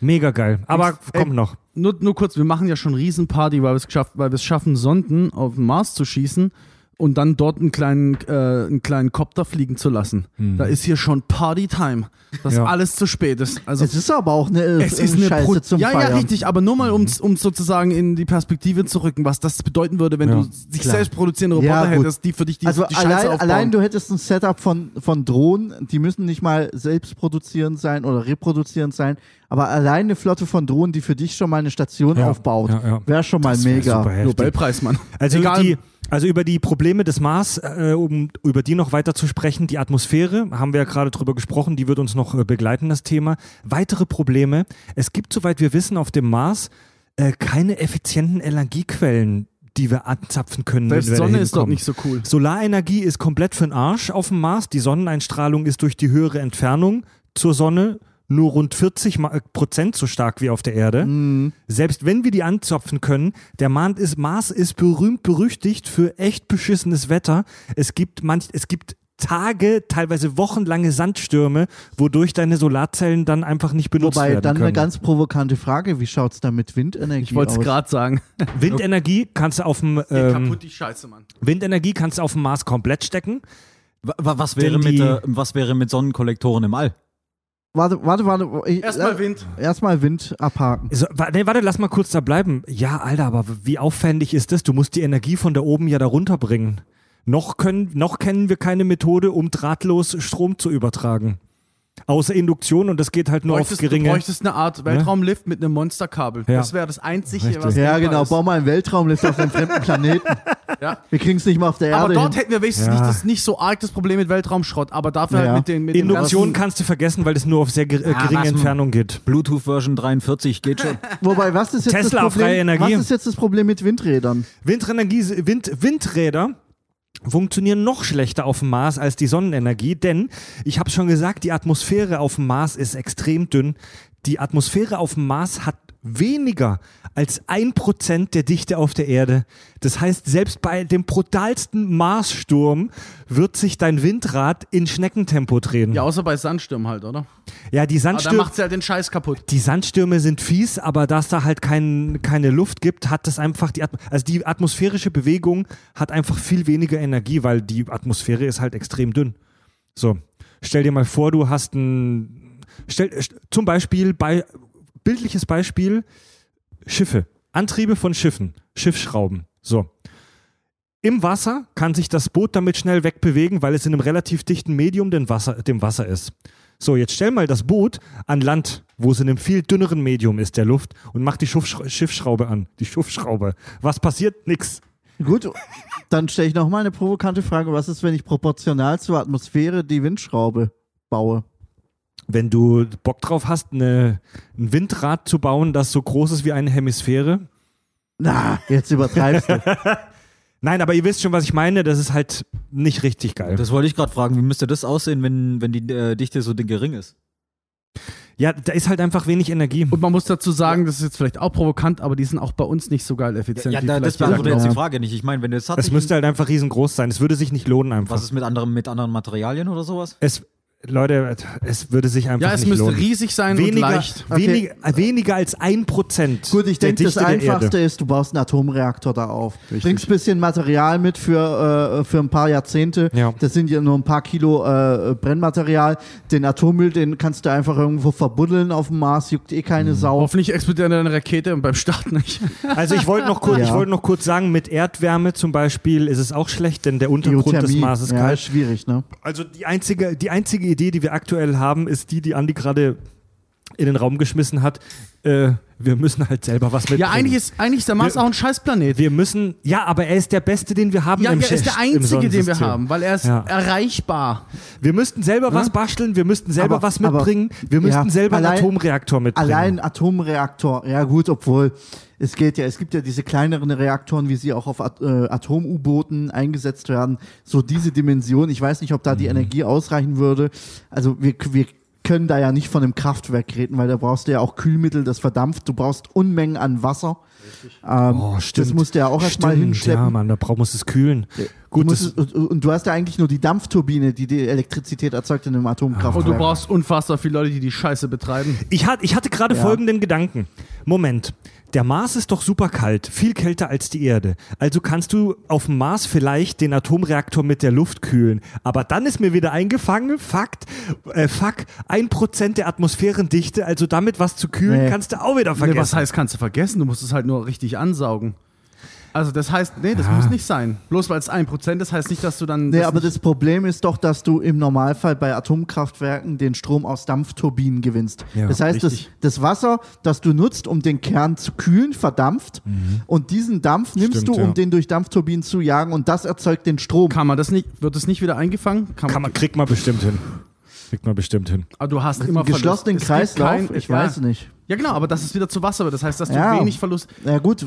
mega geil. Aber Ey, kommt noch. Nur, nur kurz, wir machen ja schon Riesenparty, weil wir es geschafft, weil wir es schaffen, Sonden auf den Mars zu schießen und dann dort einen kleinen, äh, einen kleinen Copter fliegen zu lassen. Da ist hier schon Party-Time, dass Ja. alles zu spät ist. Also Es ist aber auch eine, es ist eine Scheiße Brut zum Ja, Feiern. ja, richtig, aber nur mal, um um sozusagen in die Perspektive zu rücken, was das bedeuten würde, wenn Ja, du sich klar. selbst produzierende Ja, Roboter gut. hättest, die für dich die, Also die Scheiße allein, aufbauen. allein du hättest ein Setup von, von Drohnen, die müssen nicht mal selbst produzierend sein oder reproduzierend sein, aber allein eine Flotte von Drohnen, die für dich schon mal eine Station Ja, aufbaut, ja, ja. wäre schon mal Das wär mega. Nobelpreis, Mann. Also Egal. die, also über die Probleme des Mars, äh, um über die noch weiter zu sprechen, die Atmosphäre, haben wir ja gerade drüber gesprochen, die wird uns noch äh, begleiten, das Thema. Weitere Probleme, es gibt, soweit wir wissen, auf dem Mars äh, keine effizienten Energiequellen, die wir anzapfen können. Selbst wenn wir Sonne ist kommen. nicht so cool. Solarenergie ist komplett für den Arsch auf dem Mars. Die Sonneneinstrahlung ist durch die höhere Entfernung zur Sonne nur rund 40 Ma- äh, Prozent so stark wie auf der Erde. Mhm. Selbst wenn wir die anzapfen können, der Mars ist, Mars ist berühmt berüchtigt für echt beschissenes Wetter. Es gibt manch, es gibt Tage, teilweise wochenlange Sandstürme, wodurch deine Solarzellen dann einfach nicht benutzt Wobei, werden dann können. eine ganz provokante Frage, wie schaut es da mit Windenergie Ich wollte es gerade sagen. Windenergie kannst du auf dem ähm, kaputt, die Scheiße, Mann. Windenergie kannst du auf dem Mars komplett stecken. Wa- wa- Was wäre, mit, äh, was wäre mit Sonnenkollektoren im All? Warte, warte, warte. Ich, Erstmal Wind. Erstmal Wind abhaken. So, nee, warte, lass mal kurz da bleiben. Ja, Alter, aber wie aufwendig ist das? Du musst die Energie von da oben ja da runterbringen. Noch, können, noch kennen wir keine Methode, um drahtlos Strom zu übertragen. Außer Induktion und das geht halt nur auf Bräuchtest, du geringe. bräuchtest eine Art Weltraumlift mit einem Monsterkabel. Ja. Das wäre das Einzige, Richtig. was Ja, genau. ist. Bau mal einen Weltraumlift auf einem fremden Planeten. Ja. Wir kriegen es nicht mal auf der Aber Erde dort hin. hätten wir wenigstens Ja. nicht, das, nicht so arg das Problem mit Weltraumschrott, aber dafür Ja. halt mit den mit dem Induktion ganzen- kannst du vergessen, weil das nur auf sehr ge geringe? Entfernung geht. Bluetooth Version 43 geht schon. Wobei, was ist jetzt Tesla, das Problem? freie Energie. Was ist jetzt das Problem mit Windrädern? Windenergie, Wind, Windräder funktionieren noch schlechter auf dem Mars als die Sonnenenergie, denn ich habe schon gesagt, die Atmosphäre auf dem Mars ist extrem dünn. Die Atmosphäre auf dem Mars hat weniger als ein Prozent der Dichte auf der Erde. Das heißt, selbst bei dem brutalsten Marssturm wird sich dein Windrad in Schneckentempo drehen. Ja, außer bei Sandstürmen halt, oder? ja die Aber da Sandstürme. macht sie halt den Scheiß kaputt. Die Sandstürme sind fies, aber da es da halt kein, keine Luft gibt, hat das einfach die, Atm also die atmosphärische Bewegung hat einfach viel weniger Energie, weil die Atmosphäre ist halt extrem dünn. So, stell dir mal vor, du hast ein, stell, st- zum Beispiel bei, bildliches Beispiel, Schiffe, Antriebe von Schiffen, Schiffsschrauben, so. Im Wasser kann sich das Boot damit schnell wegbewegen, weil es in einem relativ dichten Medium dem Wasser, dem Wasser ist. So, jetzt stell mal das Boot an Land, wo es in einem viel dünneren Medium ist, der Luft, und mach die Schiffschra Schiffsschraube an. Die Schiffsschraube. Was passiert? Nix. Gut, dann stelle ich nochmal eine provokante Frage. Was ist, wenn ich proportional zur Atmosphäre die Windschraube baue? Wenn du Bock drauf hast, eine, ein Windrad zu bauen, das so groß ist wie eine Hemisphäre. Na, jetzt übertreibst du. Nein, aber ihr wisst schon, was ich meine. Das ist halt nicht richtig geil. Das wollte ich gerade fragen. Wie müsste das aussehen, wenn, wenn die äh, Dichte so gering ist? ja, da ist halt einfach wenig Energie. Und man muss dazu sagen, das ist jetzt vielleicht auch provokant, aber die sind auch bei uns nicht so geil effizient. Ja, wie da, das beantwortet jetzt die Frage nicht. Ich meine, wenn du jetzt Es müsste halt einfach riesengroß sein. Es würde sich nicht lohnen einfach. Was ist mit anderen, mit anderen Materialien oder sowas? Es, Leute, es würde sich einfach Ja, es nicht müsste lohnen. riesig sein und weniger, leicht. Okay. weniger, weniger als ein Prozent. Gut, ich denke, das Einfachste ist, du baust einen Atomreaktor da auf. Richtig. Bringst ein bisschen Material mit für, äh, für ein paar Jahrzehnte. Ja. Das sind ja nur ein paar Kilo äh, Brennmaterial. Den Atommüll, den kannst du einfach irgendwo verbuddeln auf dem Mars, juckt eh keine Sau. Hoffentlich explodiert eine Rakete und beim Start nicht. Also ich wollte noch kurz, Ja. ich wollte noch kurz sagen, mit Erdwärme zum Beispiel ist es auch schlecht, denn der Untergrund des Mars ist ja, kalt. schwierig, ne? Also die einzige, die einzige Idee, die wir aktuell haben, ist die, die Andi gerade in den Raum geschmissen hat. Äh, wir müssen halt selber was mitbringen. Ja, eigentlich ist, eigentlich ist der Mars Wir- auch ein Scheißplanet. wir müssen, ja, aber er ist der Beste, den wir haben Ja, im er ist der einzige, den wir haben, weil er ist Ja. erreichbar. Wir müssten selber was basteln, wir müssten selber Aber- was aber- mitbringen, wir müssten ja, selber allein- einen Atomreaktor mitbringen. Allein Atomreaktor, ja gut, obwohl es geht ja, es gibt ja diese kleineren Reaktoren, wie sie auch auf At äh, Atom-U-Booten eingesetzt werden. So diese Dimension, ich weiß nicht, ob da Mhm. die Energie ausreichen würde. Also wir, wir können da ja nicht von einem Kraftwerk reden, weil da brauchst du ja auch Kühlmittel, das verdampft. Du brauchst Unmengen an Wasser. Ähm, Oh, stimmt. Das musst du ja auch erstmal hinschleppen. Ja, Mann, da braucht muss es kühlen. Du Gut, musst das, es, und, und du hast ja eigentlich nur die Dampfturbine, die die Elektrizität erzeugt in einem Atomkraftwerk. Und du brauchst unfassbar viele Leute, die die Scheiße betreiben. Ich, hat, ich hatte gerade Ja. folgenden Gedanken. Moment. Der Mars ist doch super kalt, viel kälter als die Erde. Also kannst du auf dem Mars vielleicht den Atomreaktor mit der Luft kühlen. Aber dann ist mir wieder eingefangen, Fakt, äh, fuck, ein Prozent der Atmosphärendichte, also damit was zu kühlen, Nee. kannst du auch wieder Nee, vergessen. was heißt, kannst du vergessen? Du musst es halt nur richtig ansaugen. Also das heißt, nee, das Ja. muss nicht sein. Bloß weil es 1% ist, heißt nicht, dass du dann. Nee, das aber das Problem ist doch, dass du im Normalfall bei Atomkraftwerken den Strom aus Dampfturbinen gewinnst. Ja, das heißt, das, das Wasser, das du nutzt, um den Kern zu kühlen, verdampft. Und diesen Dampf nimmst Mhm. Stimmt, du, um ja. den durch Dampfturbinen zu jagen und das erzeugt den Strom. kann man das nicht, wird es nicht wieder eingefangen? Kann, Kann man, kriegt man bestimmt hin. Kriegt man bestimmt hin. aber du hast immer geschlossenen Verlust. Kreislauf, kein- ich ja. weiß nicht. Ja, genau, aber dass es wieder zu Wasser wird. Das heißt, dass du Ja. wenig Verlust. Ja gut,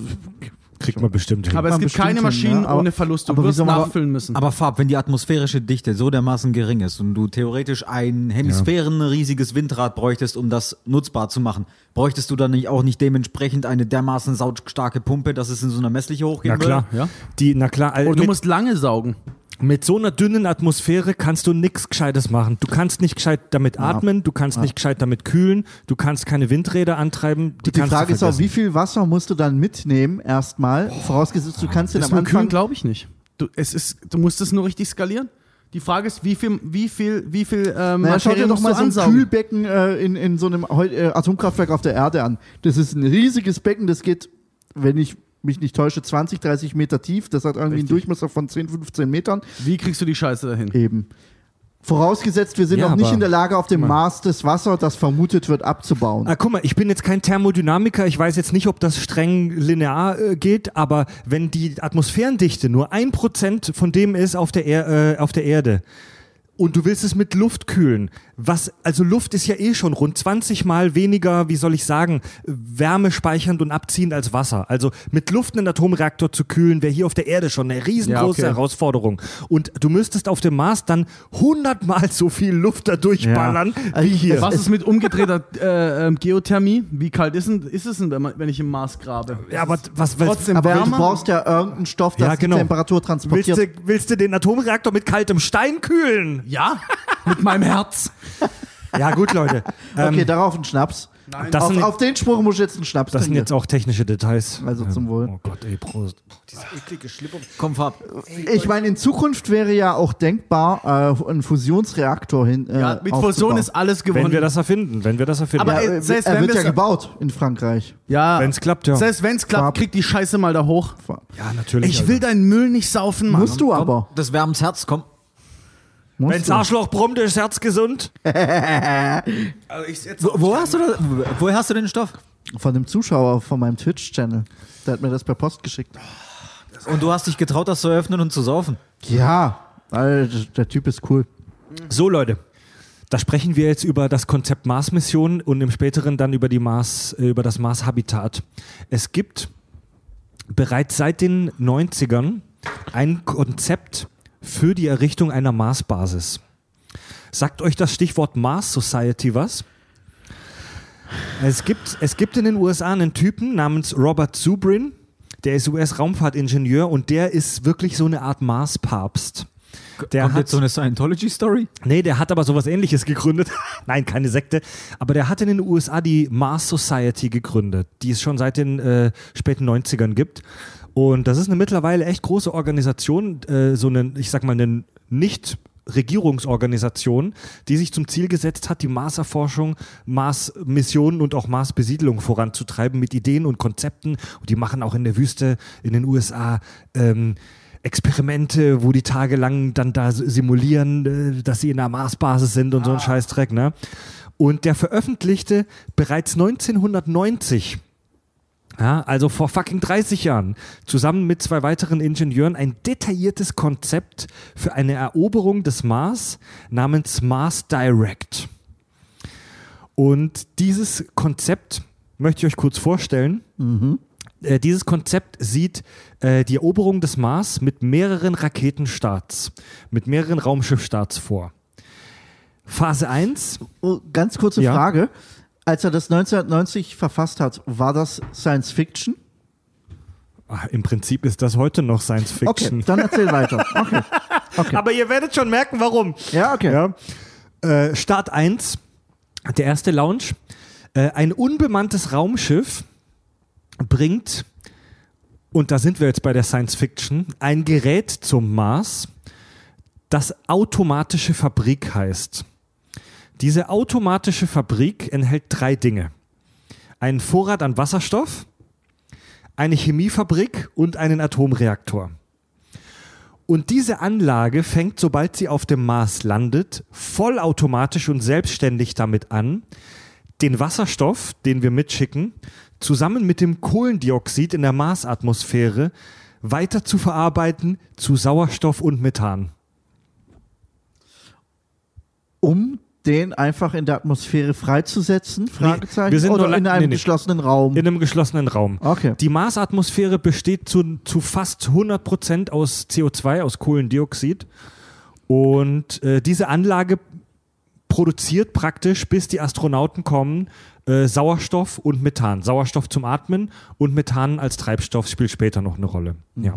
Kriegt man bestimmt hin. Aber es gibt keine hin, Maschinen ne? Aber- ohne Verlust. Du aber wirst nachfüllen müssen. Aber Farb, wenn die atmosphärische Dichte so dermaßen gering ist und du theoretisch ein hemisphärenriesiges Windrad bräuchtest, um das nutzbar zu machen, bräuchtest du dann nicht auch nicht dementsprechend eine dermaßen sautstarke Pumpe, dass es in so einer Messliche hochgehen na klar, Ja. Die, na klar, Oder du musst lange saugen. Mit so einer dünnen Atmosphäre kannst du nichts Gescheites machen. Du kannst nicht gescheit damit atmen, du kannst nicht gescheit damit kühlen, du kannst keine Windräder antreiben. Die, Die Frage ist auch, wie viel Wasser musst du dann mitnehmen erstmal, vorausgesetzt du kannst den Das am Anfang glaube ich nicht. Du, es ist, du musst es nur richtig skalieren. Die Frage ist, wie viel, wie viel, wie viel ähm, Naja, schau dir doch mal so ein ansaugen? Kühlbecken äh, in, in so einem äh, Atomkraftwerk auf der Erde an. Das ist ein riesiges Becken, das geht, wenn ich mich nicht täusche, 20, 30 Meter tief. Das hat irgendwie einen Durchmesser von 10, 15 Metern. Wie kriegst du die Scheiße dahin? Eben. Vorausgesetzt, wir sind Ja, noch nicht in der Lage, auf dem. Mars das Wasser, das vermutet wird, abzubauen. Ah, guck mal, ich bin jetzt kein Thermodynamiker, ich weiß jetzt nicht, ob das streng linear äh, geht, aber wenn die Atmosphärendichte nur ein Prozent von dem ist auf der, er äh, auf der Erde und du willst es mit Luft kühlen, was, also Luft ist ja eh schon rund 20 mal weniger, wie soll ich sagen, wärmespeichernd und abziehend als Wasser. Also mit Luft einen Atomreaktor zu kühlen, wäre hier auf der Erde schon eine riesengroße Ja, okay. Herausforderung. Und du müsstest auf dem Mars dann 100 mal so viel Luft da durchballern wie hier. Was ist mit umgedrehter äh, ähm, Geothermie? Wie kalt ist, denn, ist es denn, wenn, ich im Mars grabe? Ja, aber was, was, Trotzdem Aber du brauchst ja irgendeinen Stoff, der Ja, genau. die Temperatur Willst transportiert. du, willst du den Atomreaktor mit kaltem Stein kühlen? Ja, mit meinem Herz. Ja, gut, Leute. okay, Ähm, darauf ein Schnaps. das, Auf, sind, auf den Spruch muss ich jetzt einen Schnaps das sind trinken. jetzt auch technische Details. Also zum Wohl. Oh Gott, ey, Prost. Boah, dieser eklige Schlipper. Komm, Farb. Ich meine, in Zukunft wäre ja auch denkbar, äh, ein Fusionsreaktor hin. Äh, Ja, mit Fusion aufzubauen. ist alles gewonnen. Wenn wir das erfinden, wenn wir das erfinden. Aber, ja, ey, Äh, selbst er wenn wird ja wir's- gebaut in Frankreich. ja, Wenn's klappt, ja. Selbst wenn es klappt, Farb. krieg die Scheiße mal da hoch. ja, natürlich. Ich will deinen Müll nicht saufen, Mann. Musst du aber. Das wärmens Herz, komm. Wenn's. Arschloch brummt, ist das Herz gesund. Also ich jetzt Wo, wo hast du das, woher hast du den Stoff? Von dem Zuschauer von meinem Twitch-Channel. Der hat mir das per Post geschickt. Und du hast dich getraut, das zu öffnen und zu saufen. Ja, weil der Typ ist cool. So, Leute. Da sprechen wir jetzt über das Konzept Mars-Mission und im späteren dann über, die Mars, äh, über das Mars-Habitat. Es gibt bereits seit den 90ern ein Konzept für die Errichtung einer Mars-Basis. Sagt euch das Stichwort Mars Society was? Es gibt, es gibt in den USA einen Typen namens Robert Zubrin, der ist US-Raumfahrtingenieur und der ist wirklich so eine Art Mars-Papst. Der Kommt hat jetzt so eine Scientology-Story? Nee, der hat aber sowas ähnliches gegründet. Nein, keine Sekte. Aber der hat in den USA die Mars Society gegründet, die es schon seit den äh, späten 90ern gibt. Und das ist eine mittlerweile echt große Organisation, äh, so eine, ich sag mal, eine nicht Regierungsorganisation, die sich zum Ziel gesetzt hat, die Marserforschung, Mars-Missionen und auch Mars-Besiedlung voranzutreiben mit Ideen und Konzepten. Und die machen auch in der Wüste in den USA ähm, Experimente, wo die tagelang dann da simulieren, äh, dass sie in einer Marsbasis sind und so ein Scheißdreck, ne? Und der veröffentlichte bereits 1990 ja, also vor fucking 30 Jahren, zusammen mit zwei weiteren Ingenieuren ein detailliertes Konzept für eine Eroberung des Mars namens Mars Direct. Und dieses Konzept möchte ich euch kurz vorstellen. Äh, dieses Konzept sieht äh, die Eroberung des Mars mit mehreren Raketenstarts, mit mehreren Raumschiffstarts vor. Phase 1, Oh, ganz kurze Ja. Frage. Als er das 1990 verfasst hat, war das Science Fiction? ah, im Prinzip ist das heute noch Science Fiction. Okay, dann erzähl weiter. Okay. okay. Aber ihr werdet schon merken, warum. Ja, okay. Ja. Äh, Start 1, der erste Launch. Äh, ein unbemanntes Raumschiff bringt, und da sind wir jetzt bei der Science Fiction, ein Gerät zum Mars, das automatische Fabrik heißt. Diese automatische Fabrik enthält drei Dinge. Einen Vorrat an Wasserstoff, eine Chemiefabrik und einen Atomreaktor. Und diese Anlage fängt, sobald sie auf dem Mars landet, vollautomatisch und selbstständig damit an, den Wasserstoff, den wir mitschicken, zusammen mit dem Kohlendioxid in der Marsatmosphäre weiter zu verarbeiten zu Sauerstoff und Methan. Um den einfach in der Atmosphäre freizusetzen? Fragezeichen. wir sind Oder nur in einem nee, nee. geschlossenen Raum? In einem geschlossenen Raum. okay. Die Marsatmosphäre besteht zu, zu fast 100% aus CO2, aus Kohlendioxid. Und äh, diese Anlage produziert praktisch, bis die Astronauten kommen, äh, Sauerstoff und Methan. Sauerstoff zum Atmen und Methan als Treibstoff spielt später noch eine Rolle. Ja.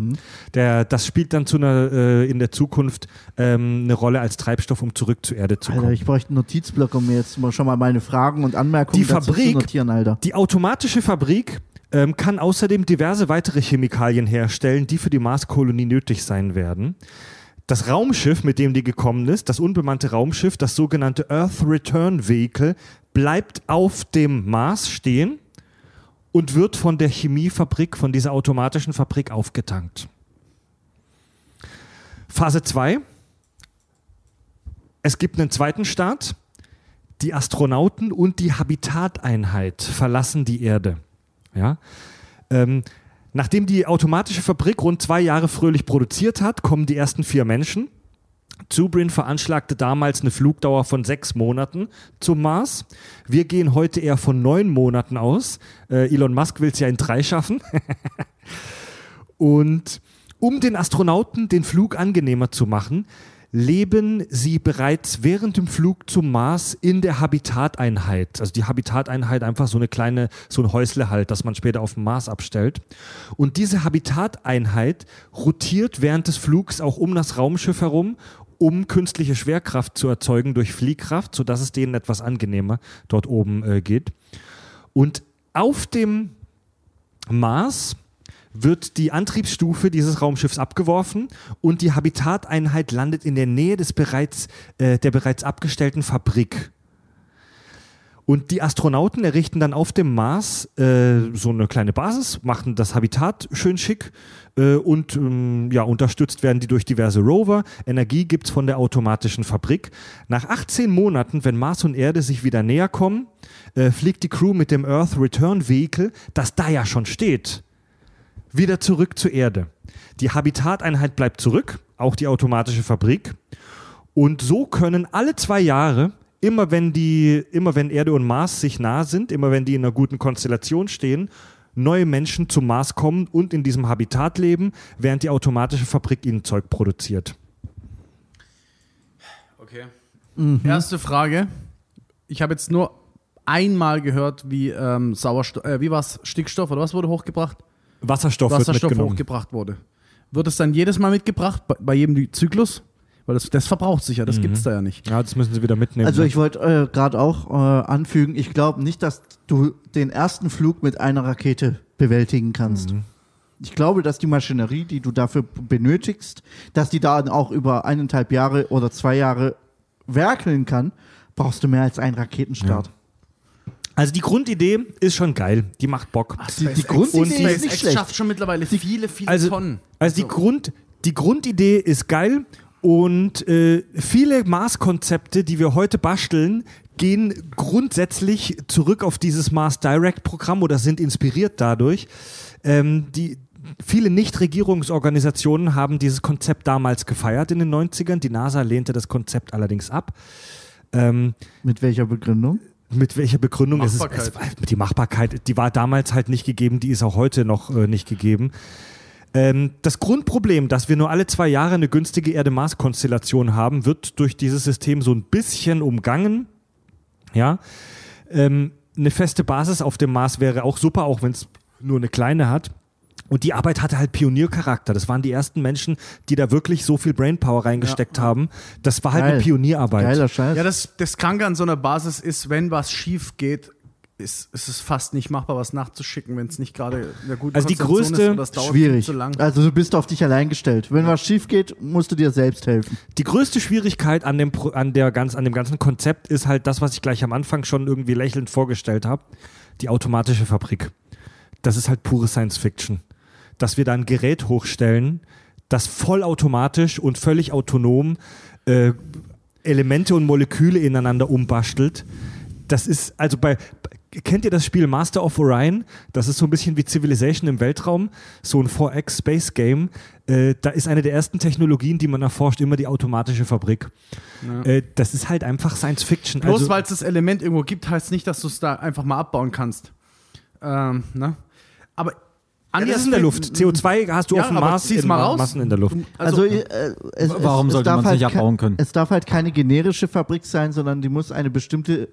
Der, das spielt dann zu einer, äh, in der Zukunft ähm, eine Rolle als Treibstoff, um zurück zur Erde zu Alter, kommen. ich bräuchte einen Notizblock, um mir jetzt mal schon mal meine Fragen und Anmerkungen Die Fabrik- zu notieren, Alter. Die automatische Fabrik ähm, kann außerdem diverse weitere Chemikalien herstellen, die für die Marskolonie nötig sein werden. Das Raumschiff, mit dem die gekommen ist, das unbemannte Raumschiff, das sogenannte Earth Return Vehicle, bleibt auf dem Mars stehen und wird von der Chemiefabrik, von dieser automatischen Fabrik aufgetankt. Phase 2. Es gibt einen zweiten Start. Die Astronauten und die Habitateinheit verlassen die Erde. Ja? Ähm, nachdem die automatische Fabrik rund zwei Jahre fröhlich produziert hat, kommen die ersten vier Menschen. Zubrin veranschlagte damals eine Flugdauer von sechs Monaten zum Mars. Wir gehen heute eher von neun Monaten aus. Äh, Elon Musk will es ja in drei schaffen. Und um den Astronauten den Flug angenehmer zu machen, leben sie bereits während dem Flug zum Mars in der Habitateinheit. Also die Habitateinheit einfach so eine kleine, so ein Häusle halt, das man später auf dem Mars abstellt. Und diese Habitateinheit rotiert während des Flugs auch um das Raumschiff herum, um künstliche Schwerkraft zu erzeugen durch Fliehkraft, sodass es denen etwas angenehmer dort oben äh, geht. Und auf dem Mars wird die Antriebsstufe dieses Raumschiffs abgeworfen und die Habitateinheit landet in der Nähe des bereits, äh, der bereits abgestellten Fabrik. Und die Astronauten errichten dann auf dem Mars äh, so eine kleine Basis, machen das Habitat schön schick äh, und ähm, ja, unterstützt werden die durch diverse Rover. Energie gibt's von der automatischen Fabrik. Nach 18 Monaten, wenn Mars und Erde sich wieder näher kommen, äh, fliegt die Crew mit dem Earth Return Vehicle, das da ja schon steht, wieder zurück zur Erde. Die Habitateinheit bleibt zurück, auch die automatische Fabrik. Und so können alle zwei Jahre, immer wenn die, immer wenn Erde und Mars sich nah sind, immer wenn die in einer guten Konstellation stehen, neue Menschen zum Mars kommen und in diesem Habitat leben, während die automatische Fabrik ihnen Zeug produziert. Okay. Erste Frage. Ich habe jetzt nur einmal gehört, wie ähm, Sauerstoff, äh, wie war's, Stickstoff oder was wurde hochgebracht? Wasserstoff, wird Wasserstoff mitgenommen. hochgebracht wurde. Wird es dann jedes Mal mitgebracht, bei, bei jedem Zyklus? Weil das, das verbraucht sich ja, das gibt's da ja nicht. Ja, das müssen sie wieder mitnehmen. Also ne? ich wollte äh, gerade auch äh, anfügen, ich glaube nicht, dass du den ersten Flug mit einer Rakete bewältigen kannst. Mhm. Ich glaube, dass die Maschinerie, die du dafür benötigst, dass die dann auch über eineinhalb Jahre oder zwei Jahre werkeln kann, brauchst du mehr als einen Raketenstart. also die Grundidee ist schon geil. Die macht Bock. Die, die Grundidee Und ist nicht schlecht. schafft schon mittlerweile viele, viele also, Tonnen. Also die, Grund, die Grundidee ist geil und äh, viele Mars-Konzepte, die wir heute basteln, gehen grundsätzlich zurück auf dieses Mars Direct-Programm oder sind inspiriert dadurch. Ähm, die, viele Nichtregierungsorganisationen haben dieses Konzept damals gefeiert in den 90ern. Die NASA lehnte das Konzept allerdings ab. Ähm, Mit welcher Begründung? mit welcher Begründung ist es, Machbarkeit. es? Die Machbarkeit, die war damals halt nicht gegeben, die ist auch heute noch äh, nicht gegeben. Ähm, das Grundproblem, dass wir nur alle zwei Jahre eine günstige Erde-Mars-Konstellation haben, wird durch dieses System so ein bisschen umgangen. Ja. Ähm, eine feste Basis auf dem Mars wäre auch super, auch wenn es nur eine kleine hat. Und die Arbeit hatte halt Pioniercharakter. Das waren die ersten Menschen, die da wirklich so viel Brainpower reingesteckt haben. Das war halt Geil. eine Pionierarbeit. Geiler Scheiß. Ja, das, das Kranke an so einer Basis ist, wenn was schief geht, ist, ist es fast nicht machbar, was nachzuschicken, wenn es nicht gerade in der guten Also die größte- ist oder es dauert Schwierig. zu lang. Also du bist auf dich allein gestellt. Wenn was schief geht, musst du dir selbst helfen. Die größte Schwierigkeit an dem, an, der ganz, an dem ganzen Konzept ist halt das, was ich gleich am Anfang schon irgendwie lächelnd vorgestellt habe. Die automatische Fabrik. Das ist halt pure Science Fiction. Dass wir da ein Gerät hochstellen, das vollautomatisch und völlig autonom äh, Elemente und Moleküle ineinander umbastelt. Das ist, also bei, kennt ihr das Spiel Master of Orion? Das ist so ein bisschen wie Civilization im Weltraum, so ein 4X Space Game. Äh, da ist eine der ersten Technologien, die man erforscht, immer die automatische Fabrik. Äh, das ist halt einfach Science Fiction. Bloß Also, weil es das Element irgendwo gibt, heißt nicht, dass du es da einfach mal abbauen kannst. Ähm, ne? Aber ja, das ist in der Luft. CO2 hast du Ja, auf dem aber Mars in mal raus. Massen in der Luft. Also, Also, äh, es, Warum es, sollte man es nicht halt abbauen können? Es darf halt keine generische Fabrik sein, sondern die muss eine bestimmte Ja.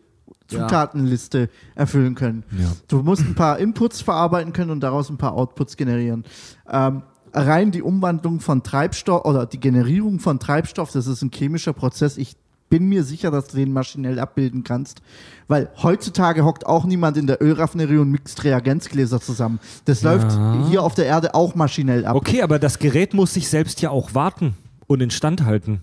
Zutatenliste erfüllen können. Ja. Du musst ein paar Inputs verarbeiten können und daraus ein paar Outputs generieren. Ähm, rein die Umwandlung von Treibstoff oder die Generierung von Treibstoff, das ist ein chemischer Prozess. Ich bin mir sicher, dass du den maschinell abbilden kannst, weil heutzutage hockt auch niemand in der Ölraffinerie und mixt Reagenzgläser zusammen. Das läuft hier auf der Erde auch maschinell ab. Okay, aber das Gerät muss sich selbst ja auch warten und instand halten.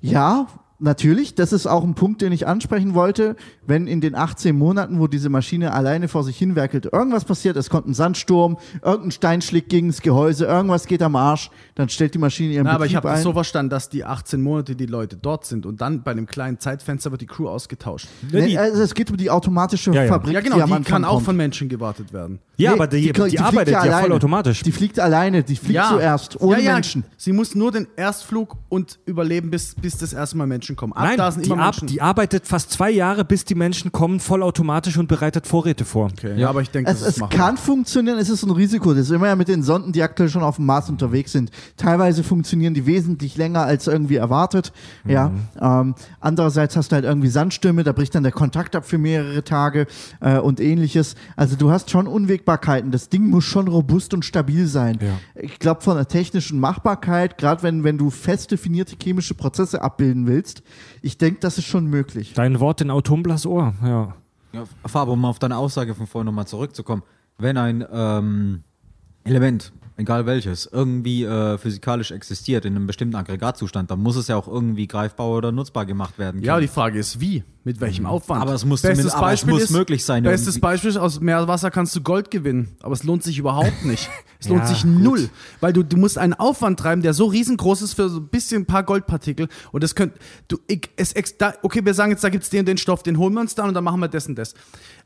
Ja, natürlich. Das ist auch ein Punkt, den ich ansprechen wollte. Wenn in den 18 Monaten, wo diese Maschine alleine vor sich hin werkelt, irgendwas passiert, es kommt ein Sandsturm, irgendein Stein schlägt gegen das Gehäuse, irgendwas geht am Arsch, dann stellt die Maschine ihren Na, aber ich Betrieb habe das so verstanden, dass die 18 Monate die Leute dort sind und dann bei einem kleinen Zeitfenster wird die Crew ausgetauscht. Nee, also es geht um die automatische Ja, ja. Fabrik, Ja, genau, die am die kann auch kommt. von Menschen gewartet werden. Ja, Nee, aber die, die, die arbeitet ja, alleine. vollautomatisch. Die fliegt alleine, die fliegt zuerst, ohne ja, ja. Menschen. Sie muss nur den Erstflug und überleben, bis, bis das erste Mal Menschen kommen. Ab Nein, da sind die, immer ab, Menschen. die arbeitet fast zwei Jahre, bis die Menschen kommen, vollautomatisch und bereitet Vorräte vor. okay, ja, aber ich denke, Es, das ist es kann funktionieren, es ist ein Risiko. Das ist immer ja mit den Sonden, die aktuell schon auf dem Mars unterwegs sind. Teilweise funktionieren die wesentlich länger als irgendwie erwartet. Ja. Mhm. Ähm, andererseits hast du halt irgendwie Sandstürme, da bricht dann der Kontakt ab für mehrere Tage äh, und ähnliches. Also du hast schon Unwägbarkeiten. Das Ding muss schon robust und stabil sein. Ja. Ich glaube, von der technischen Machbarkeit, gerade wenn, wenn du fest definierte chemische Prozesse abbilden willst, ich denke, das ist schon möglich. Dein Wort in Autumblas Ohr, ja. Ja, Fabo, um auf deine Aussage von vorhin nochmal zurückzukommen. Wenn ein ähm, Element, egal welches, irgendwie äh, physikalisch existiert in einem bestimmten Aggregatzustand, dann muss es ja auch irgendwie greifbar oder nutzbar gemacht werden. Ja, können. die Frage ist, wie? Mit welchem Aufwand? Aber es muss Bestes aber es Beispiel muss ist, möglich sein, Bestes irgendwie. Beispiel ist, aus Meerwasser kannst du Gold gewinnen, aber es lohnt sich überhaupt nicht. Es lohnt Ja, sich gut. null, weil du, du musst einen Aufwand treiben, der so riesengroß ist für so ein bisschen ein paar Goldpartikel und das könnt, du, ich, es, da, okay, wir sagen jetzt, da gibt's den und den Stoff, den holen wir uns dann und dann machen wir das und das.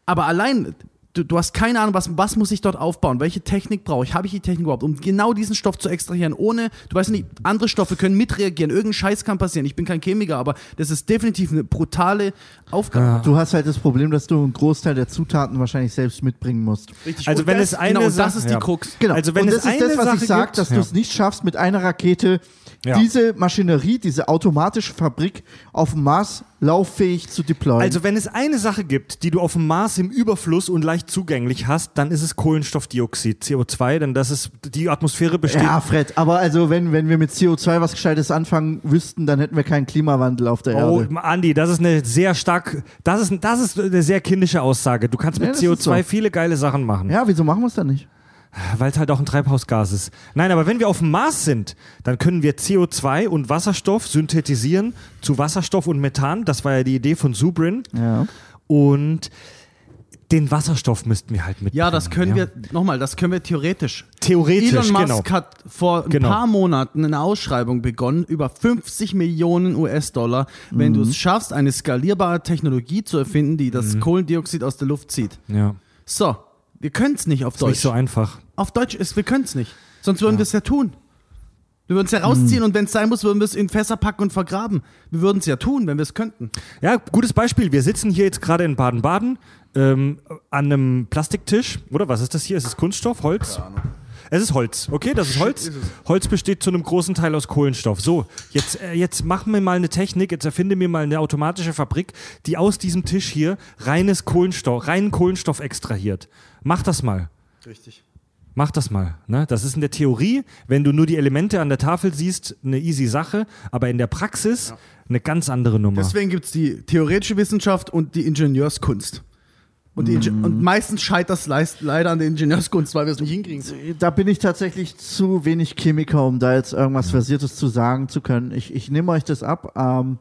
Aber allein, du, du hast keine Ahnung, was, was muss ich dort aufbauen, welche Technik brauche ich, habe ich die Technik überhaupt, um genau diesen Stoff zu extrahieren, ohne, du weißt nicht, andere Stoffe können mitreagieren, irgendein Scheiß kann passieren, ich bin kein Chemiker, aber das ist definitiv eine brutale Aufgabe. Du hast halt das Problem, dass du einen Großteil der Zutaten wahrscheinlich selbst mitbringen musst. Richtig. Also Und wenn das, es eine genau, und das Sache- ist die ja. Krux. Genau. Also wenn und es das ist das, eine was Sache ich sage, gibt- dass du Ja. es nicht schaffst, mit einer Rakete Ja. diese Maschinerie, diese automatische Fabrik auf dem Mars lauffähig zu deployen. Also wenn es eine Sache gibt, die du auf dem Mars im Überfluss und leicht zugänglich hast, dann ist es Kohlenstoffdioxid, CO2, denn das ist, die Atmosphäre besteht. ja, Fred, aber also wenn, wenn wir mit CO2 was Gescheites anfangen wüssten, dann hätten wir keinen Klimawandel auf der Oh, Erde. Andi, das ist eine sehr stark, das ist, das ist eine sehr kindische Aussage. Du kannst Ja, mit ist CO2 so. viele geile Sachen machen, Ja, wieso machen wir es dann nicht? Weil es halt auch ein Treibhausgas ist. Nein, aber wenn wir auf dem Mars sind, dann können wir CO2 und Wasserstoff synthetisieren zu Wasserstoff und Methan. Das war ja die Idee von Zubrin. Ja. Und den Wasserstoff müssten wir halt mit. Ja, das können wir, nochmal, das können wir theoretisch. Theoretisch, Elon Musk genau. hat vor ein Genau. paar Monaten eine Ausschreibung begonnen über 50 Millionen US-Dollar, wenn Mhm. du es schaffst, eine skalierbare Technologie zu erfinden, die Mhm. das Kohlendioxid aus der Luft zieht. Ja, So, wir können es nicht auf ist Deutsch. nicht so einfach. Auf Deutsch ist, wir können es nicht. Sonst würden wir es ja tun. Wir würden es ja rausziehen und wenn es sein muss, würden wir es in Fässer packen und vergraben. Wir würden es ja tun, wenn wir es könnten. Ja, gutes Beispiel. Wir sitzen hier jetzt gerade in Baden-Baden ähm, an einem Plastiktisch. Oder was ist das hier? Ist es Kunststoff? Holz? Es ist Holz, okay, das ist Holz. Holz besteht zu einem großen Teil aus Kohlenstoff. So, jetzt, äh, jetzt machen wir mal eine Technik, jetzt erfinde mir mal eine automatische Fabrik, die aus diesem Tisch hier reines Kohlenstoff, reinen Kohlenstoff extrahiert. Mach das mal. Richtig. Mach das mal. Ne? Das ist in der Theorie, wenn du nur die Elemente an der Tafel siehst, eine easy Sache, aber in der Praxis eine ganz andere Nummer. Deswegen gibt es die theoretische Wissenschaft und die Ingenieurskunst. Und, die Inge und meistens scheitert es leist- leider an der Ingenieurskunst, weil wir es nicht hinkriegen. Da bin ich tatsächlich zu wenig Chemiker, um da jetzt irgendwas Versiertes zu sagen zu können. Ich, ich nehme euch das ab. Ähm,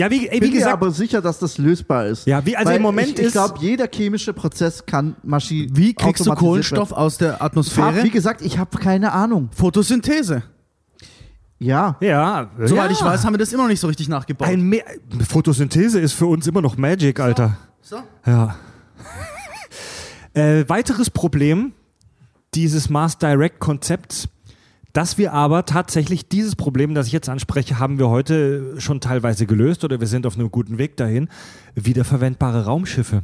ja, wie, ey, bin wie mir gesagt, aber sicher, dass das lösbar ist. Ja, wie- also Weil im Moment ich, ich ist- glaube, jeder chemische Prozess kann Maschinen. Wie kriegst du Kohlenstoff aus der Atmosphäre? wie gesagt, ich habe keine Ahnung. Photosynthese. Ja. ja, Soweit ja. ich weiß, haben wir das immer noch nicht so richtig nachgebaut. Ein Me Photosynthese ist für uns immer noch Magic, Alter. Ja. äh, weiteres Problem dieses Mars Direct Konzepts, dass wir aber tatsächlich dieses Problem, das ich jetzt anspreche, haben wir heute schon teilweise gelöst oder wir sind auf einem guten Weg dahin. Wiederverwendbare Raumschiffe.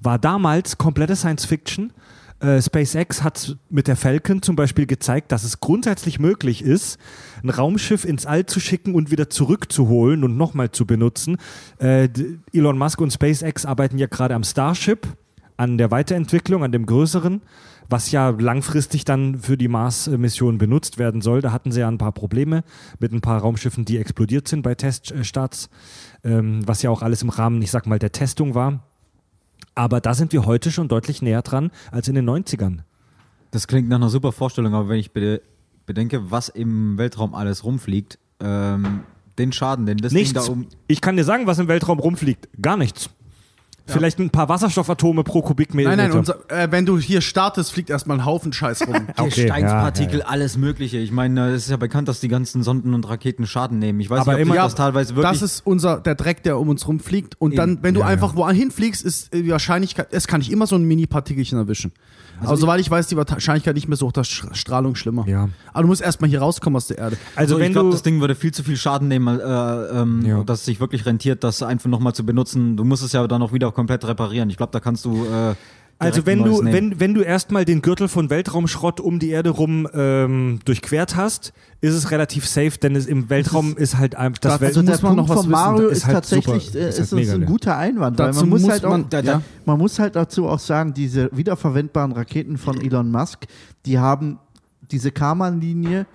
War damals komplette Science Fiction. Äh, SpaceX hat mit der Falcon zum Beispiel gezeigt, dass es grundsätzlich möglich ist, ein Raumschiff ins All zu schicken und wieder zurückzuholen und nochmal zu benutzen. Äh, Elon Musk und SpaceX arbeiten ja gerade am Starship, an der Weiterentwicklung, an dem größeren, was ja langfristig dann für die Mars-Mission benutzt werden soll. Da hatten sie ja ein paar Probleme mit ein paar Raumschiffen, die explodiert sind bei Teststarts, ähm, was ja auch alles im Rahmen, ich sag mal, der Testung war. Aber da sind wir heute schon deutlich näher dran als in den 90ern. Das klingt nach einer super Vorstellung, aber wenn ich bede bedenke, was im Weltraum alles rumfliegt, ähm, den Schaden, den das Nichts. Ding da um. Ich kann dir sagen, was im Weltraum rumfliegt. Gar nichts. Vielleicht ein paar Wasserstoffatome pro Kubikmeter. Nein, nein, unser, äh, wenn du hier startest, fliegt erstmal ein Haufen Scheiß rum. Okay, Gesteinspartikel, ja, ja, alles Mögliche. Ich meine, es ist ja bekannt, dass die ganzen Sonden und Raketen Schaden nehmen. Ich weiß Aber nicht, ob immer- das teilweise wirklich. Das ist unser, der Dreck, der um uns rumfliegt. Und dann, Eben. wenn du Ja, einfach wohin fliegst, ist die Wahrscheinlichkeit, es kann ich immer so ein Mini-Partikelchen erwischen. Also, soweit ich weiß, die Wahrscheinlichkeit nicht mehr so hoch, dass Strahlung schlimmer. Ja. Aber du musst erstmal hier rauskommen aus der Erde. Also, also wenn ich glaube, das Ding würde viel zu viel Schaden nehmen, äh, ähm, Ja. dass es sich wirklich rentiert, das einfach nochmal zu benutzen. Du musst es ja dann auch wieder komplett reparieren. Ich glaube, da kannst du. Äh, Also wenn du, nehmen. wenn, wenn du erstmal den Gürtel von Weltraumschrott um die Erde rum ähm, durchquert hast, ist es relativ safe, denn es im Weltraum ist, halt einfach das dazu Welt Also der muss man Punkt noch was von Mario ist, Ist halt tatsächlich super. äh, Ist ist, halt ein guter Einwand, weil Dazu man muss muss halt auch man- Da- da- ja. Man muss halt dazu auch sagen, diese wiederverwendbaren Raketen von Elon Musk, die haben diese Karman-Linie,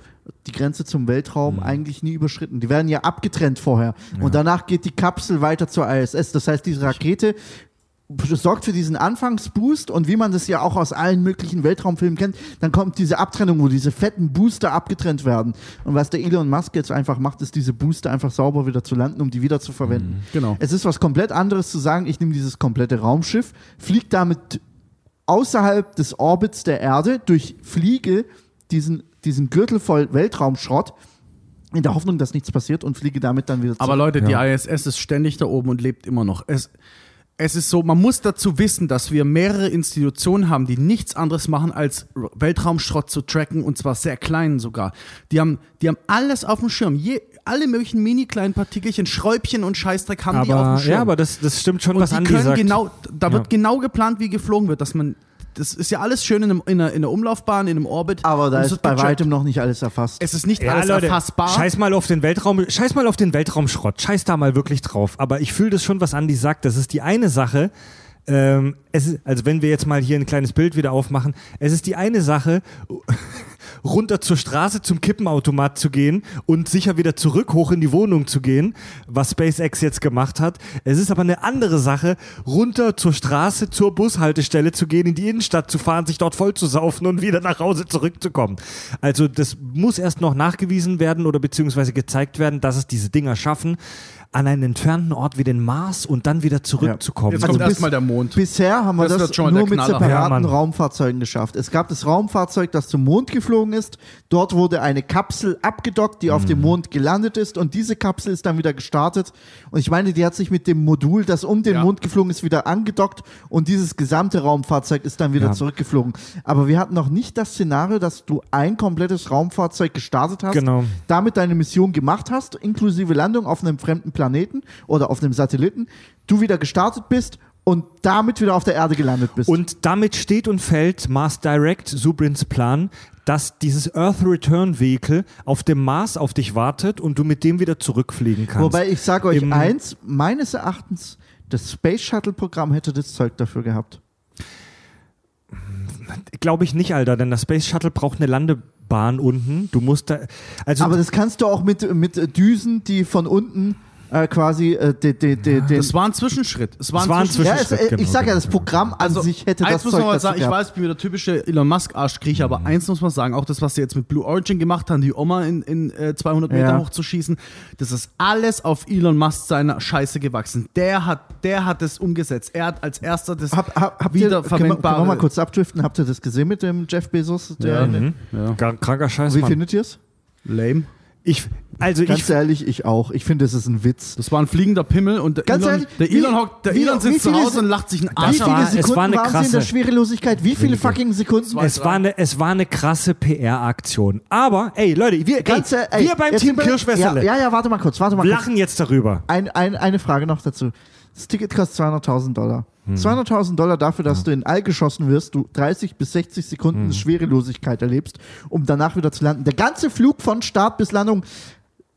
die Grenze zum Weltraum, eigentlich nie überschritten. Die werden ja abgetrennt vorher. Und danach geht die Kapsel weiter zur ISS. Das heißt, diese Rakete sorgt für diesen Anfangsboost und wie man das ja auch aus allen möglichen Weltraumfilmen kennt, dann kommt diese Abtrennung, wo diese fetten Booster abgetrennt werden. Und was der Elon Musk jetzt einfach macht, ist diese Booster einfach sauber wieder zu landen, um die wieder zu verwenden. Genau. Es ist was komplett anderes zu sagen, ich nehme dieses komplette Raumschiff, fliege damit außerhalb des Orbits der Erde, durchfliege diesen, diesen Gürtel voll Weltraumschrott, in der Hoffnung, dass nichts passiert und fliege damit dann wieder zurück. Aber Leute, Ja. die ISS ist ständig da oben und lebt immer noch. Es, es ist so, man muss dazu wissen, dass wir mehrere Institutionen haben, die nichts anderes machen, als Weltraumschrott zu tracken und zwar sehr kleinen sogar. Die haben, die haben alles auf dem Schirm. Je, alle möglichen mini kleinen Partikelchen, Schräubchen und Scheißdreck haben die auf aber, dem Schirm. ja, aber das, das stimmt schon, und was Andi können sagt. genau, da wird Ja. genau geplant, wie geflogen wird, dass man, das ist ja alles schön in, einem, in, einer, in einer Umlaufbahn, in einem Orbit. Aber da ist wird bei weitem noch nicht alles erfasst. Es ist nicht Ja, alles Leute, erfassbar. scheiß mal auf den Weltraum, scheiß mal auf den Weltraumschrott, scheiß da mal wirklich drauf. Aber ich fühle das schon, was Andi sagt. Das ist die eine Sache. Ähm, ist, also wenn wir jetzt mal hier ein kleines Bild wieder aufmachen, es ist die eine Sache, runter zur Straße zum Kippenautomat zu gehen und sicher wieder zurück hoch in die Wohnung zu gehen, was SpaceX jetzt gemacht hat. Es ist aber eine andere Sache, runter zur Straße zur Bushaltestelle zu gehen, in die Innenstadt zu fahren, sich dort voll zu saufen und wieder nach Hause zurückzukommen. Also das muss erst noch nachgewiesen werden oder beziehungsweise gezeigt werden, dass es diese Dinger schaffen, an einen entfernten Ort wie den Mars und dann wieder zurückzukommen. Jetzt Also kommt bis- erstmal der Mond. Bisher haben wir Das das, nur mit separaten Ja. Raumfahrzeugen geschafft. Es gab das Raumfahrzeug, das zum Mond geflogen ist. Dort wurde eine Kapsel abgedockt, die auf Mhm. dem Mond gelandet ist. Und diese Kapsel ist dann wieder gestartet. Und ich meine, die hat sich mit dem Modul, das um den Ja. Mond geflogen ist, wieder angedockt. Und dieses gesamte Raumfahrzeug ist dann wieder Ja. zurückgeflogen. Aber wir hatten noch nicht das Szenario, dass du ein komplettes Raumfahrzeug gestartet hast, Genau. damit deine Mission gemacht hast, inklusive Landung auf einem fremden Planeten oder auf einem Satelliten, du wieder gestartet bist und damit wieder auf der Erde gelandet bist. Und damit steht und fällt Mars Direct, Subrins Plan, dass dieses Earth Return Vehicle auf dem Mars auf dich wartet und du mit dem wieder zurückfliegen kannst. Wobei ich sage euch Im- eins, meines Erachtens, das Space Shuttle Programm hätte das Zeug dafür gehabt. Glaube ich nicht, Alter, denn das Space Shuttle braucht eine Landebahn unten. Du musst da. Also Aber das kannst du auch mit, mit Düsen, die von unten äh, quasi äh, de, de, de, den. Das war ein Zwischenschritt. Es war Es war ein Zwischenschritt. ja, es, äh, ich genau, sage ja, genau. das Programm an sich hätte eins das muss Zeug man mal dazu sagen, ich weiß, ich bin wieder typische Elon Musk Arschkriecher, aber eins muss man sagen, auch das, was sie jetzt mit Blue Origin gemacht haben, die Oma in, in äh, 200 Meter Ja. hochzuschießen, das ist alles auf Elon Musk seiner Scheiße gewachsen. Der hat, der hat das umgesetzt. Er hat als erster das Hab, hab, habt ihr, können wir, wiederverwendbare. mal kurz abdriften? Habt ihr das gesehen mit dem Jeff Bezos? Der, ja. Gar- kranker Scheiß, Wie Mann. findet ihr es? Lame. Ich, also Ganz ich, ehrlich, ich auch. Ich finde, das ist ein Witz. Das war ein fliegender Pimmel und der Ganz Elon, ehrlich, der wie- Elon, hockt, der wie- Elon wie sitzt zu Hause Se- und lacht sich einen Wie Arsch war- viele es ab. war Sekunden eine waren sie in der krasse- Schwerelosigkeit? Wie viele fucking Sekunden? es war eine, es war eine krasse PR-Aktion. Aber, ey, Leute, wir, Ganz, ey, ey, wir beim Team Kirschwässerle Ja, ja, ja, warte mal kurz, warte mal kurz. lachen jetzt darüber. Ein, ein, eine Frage noch dazu. Das Ticket kostet 200.000 Dollar. 200.000 Dollar dafür, dass du in All geschossen wirst, du 30 bis 60 Sekunden Schwerelosigkeit erlebst, um danach wieder zu landen. Der ganze Flug von Start bis Landung,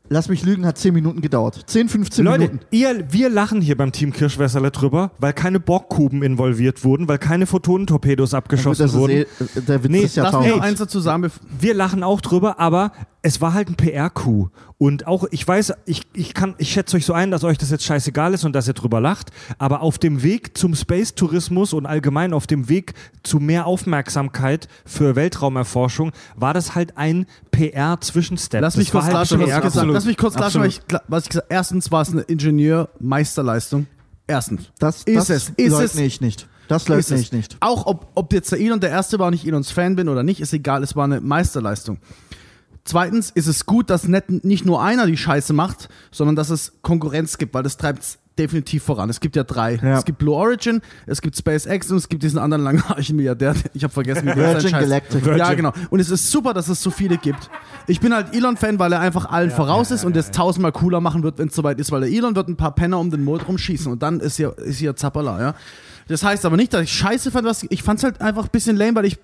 lass mich lügen, hat 10 Minuten gedauert. 10, 15 Leute, Minuten. ihr, wir lachen hier beim Team Kirschwässerle drüber, weil keine Borgkuben involviert wurden, weil keine Photonentorpedos abgeschossen das ist wurden. eh, der Witz Nee, des Lass mich noch Jahrtausends. eins dazu sagen. wir lachen auch drüber, aber es war halt ein PR-Coup. Und auch, ich weiß, ich, ich kann, ich schätze euch so ein, dass euch das jetzt scheißegal ist und dass ihr drüber lacht, aber auf dem Weg zum Space-Tourismus und allgemein auf dem Weg zu mehr Aufmerksamkeit für Weltraumerforschung war das halt ein PR-Zwischenstep. Lass halt PR. gesagt habe. Lass mich kurz klarstellen, Absolut. was ich, was ich gesagt Erstens war es eine Ingenieur-Meisterleistung. Erstens. Das, Ist das es, ist es. ich nicht. Das Ist leugne es. ich nicht. Auch ob, ob jetzt der Elon der Erste war und ich Elons Fan bin oder nicht, ist egal, es war eine Meisterleistung. Zweitens ist es gut, dass nicht, nicht nur einer die Scheiße macht, sondern dass es Konkurrenz gibt, weil das treibt es definitiv voran. Es gibt ja drei. Ja. Es gibt Blue Origin, es gibt SpaceX und es gibt diesen anderen langhaarigen Milliardär. Ich habe vergessen, wie der Virgin Galactic. Ja, Virgin. genau. Und es ist super, dass es so viele gibt. Ich bin halt Elon-Fan, weil er einfach allen voraus ist und es tausendmal cooler machen wird, wenn es soweit ist, weil der Elon wird ein paar Penner um den Mond rumschießen und dann ist hier, ist hier Zappala, ja. Das heißt aber nicht, dass ich scheiße fand, was ich fand es halt einfach ein bisschen lame, weil ich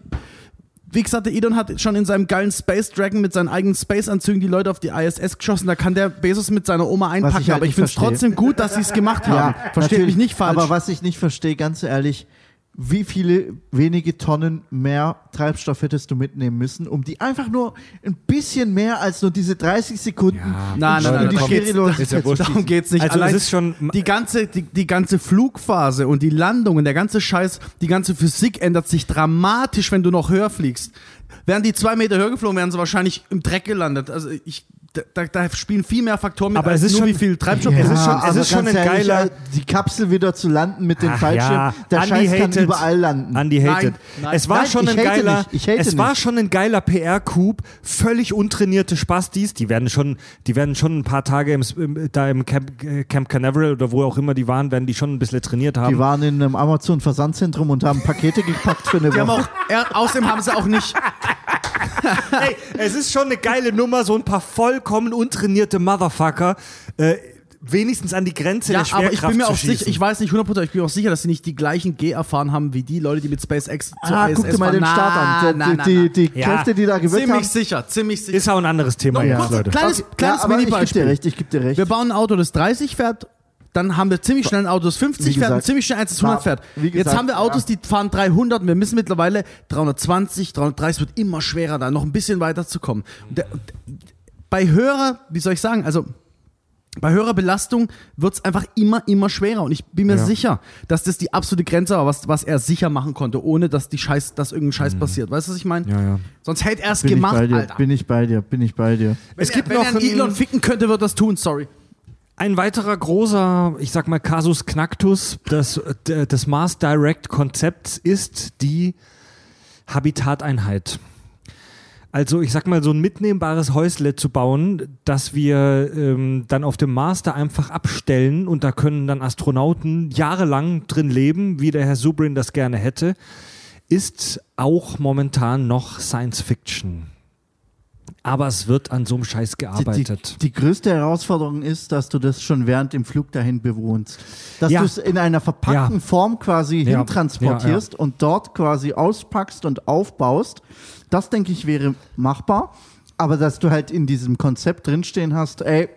wie gesagt, der Elon hat schon in seinem geilen Space Dragon mit seinen eigenen Space-Anzügen die Leute auf die ISS geschossen. Da kann der Bezos mit seiner Oma einpacken. ich halt aber ich finde es trotzdem gut, dass sie es gemacht haben. Versteht natürlich. mich nicht falsch. Aber was ich nicht verstehe, ganz ehrlich, wie viele wenige Tonnen mehr Treibstoff hättest du mitnehmen müssen, um die einfach nur ein bisschen mehr als nur diese 30 Sekunden Nein, nein, in nein, die darum geht's- Schwerelosigkeit ist ja. Darum geht's nicht. Also Allein es ist schon- die ganze, die, die ganze Flugphase und die Landung und der ganze Scheiß, die ganze Physik ändert sich dramatisch, wenn du noch höher fliegst. Wären die zwei Meter höher geflogen, wären sie wahrscheinlich im Dreck gelandet. Also ich, da, da spielen viel mehr Faktoren mit, Aber als es ist nur schon- wie viel Treibstoff Ja, es ist schon- es ist schon ein geiler- äh, die Kapsel wieder zu landen mit den Ach Fallschirmen, ja, der Andi Scheiß kann hatet. überall landen. Andy hatet. Nein, nein. es war Nein, schon ein geiler, nicht, ich hate es war nicht. schon ein geiler PR-Coup. Völlig untrainierte Spastis, die werden schon, die werden schon ein paar Tage im, im, da im Camp, äh, Camp Canaveral oder wo auch immer die waren, werden die schon ein bisschen trainiert haben. Die waren in einem Amazon-Versandzentrum und haben Pakete gepackt für eine Die haben Woche. auch, ja, außerdem haben sie auch nicht, Ey, es ist schon eine geile Nummer, so ein paar vollkommen untrainierte Motherfucker. Äh, wenigstens an die Grenze Ja, der Schwerkraft aber ich bin mir zu auch sicher, ich weiß nicht 100%, ich bin mir auch sicher, dass sie nicht die gleichen G-Erfahren haben wie die Leute, die mit SpaceX zur Ah, ISS guck dir mal fahren. den Start an. na, na, Die, na. die, die Ja. Kräfte, die da gewirkt haben. Ziemlich sicher, ziemlich sicher. ist auch ein anderes Thema Ja. jetzt, Leute. Kleines, Okay, kleines ja, aber ich gebe Mini-Beispiel. dir recht, ich gebe dir recht. Wir bauen ein Auto, das 30 fährt, dann haben wir ziemlich schnell ein Auto, das 50 Wie fährt und gesagt, ziemlich schnell eins, das 100 fährt. gesagt, Jetzt haben wir Autos, die fahren 300 und wir müssen mittlerweile 320, 330, wird immer schwerer, da noch ein bisschen weiter zu kommen. Und der, bei höherer, wie soll ich sagen, also bei höherer Belastung wird es einfach immer, immer schwerer. Und ich bin mir Ja. sicher, dass das die absolute Grenze war, was, was er sicher machen konnte, ohne dass die Scheiß, dass irgendein Scheiß passiert. Weißt du, was ich meine? Mhm. Ja, ja. Sonst hätte er es gemacht, ich bei dir, Alter. bin ich bei dir, bin ich bei dir. Es gibt wenn noch er einen Elon ein, ficken könnte, wird er das tun, sorry. Ein weiterer großer, ich sag mal, Casus Knactus des, des Mars Direct Konzepts ist die Habitateinheit. Also ich sag mal, so ein mitnehmbares Häusle zu bauen, dass wir ähm, dann auf dem Mars da einfach abstellen und da können dann Astronauten jahrelang drin leben, wie der Herr Subrin das gerne hätte, ist auch momentan noch Science Fiction. Aber es wird an so einem Scheiß Die, gearbeitet. die, die größte Herausforderung ist, dass du das schon während dem Flug dahin bewohnst. Dass Ja. du es in einer verpackten Ja. Form quasi Ja. hintransportierst und dort quasi auspackst und aufbaust. Das, denke ich, wäre machbar. Aber dass du halt in diesem Konzept drinstehen hast, ey,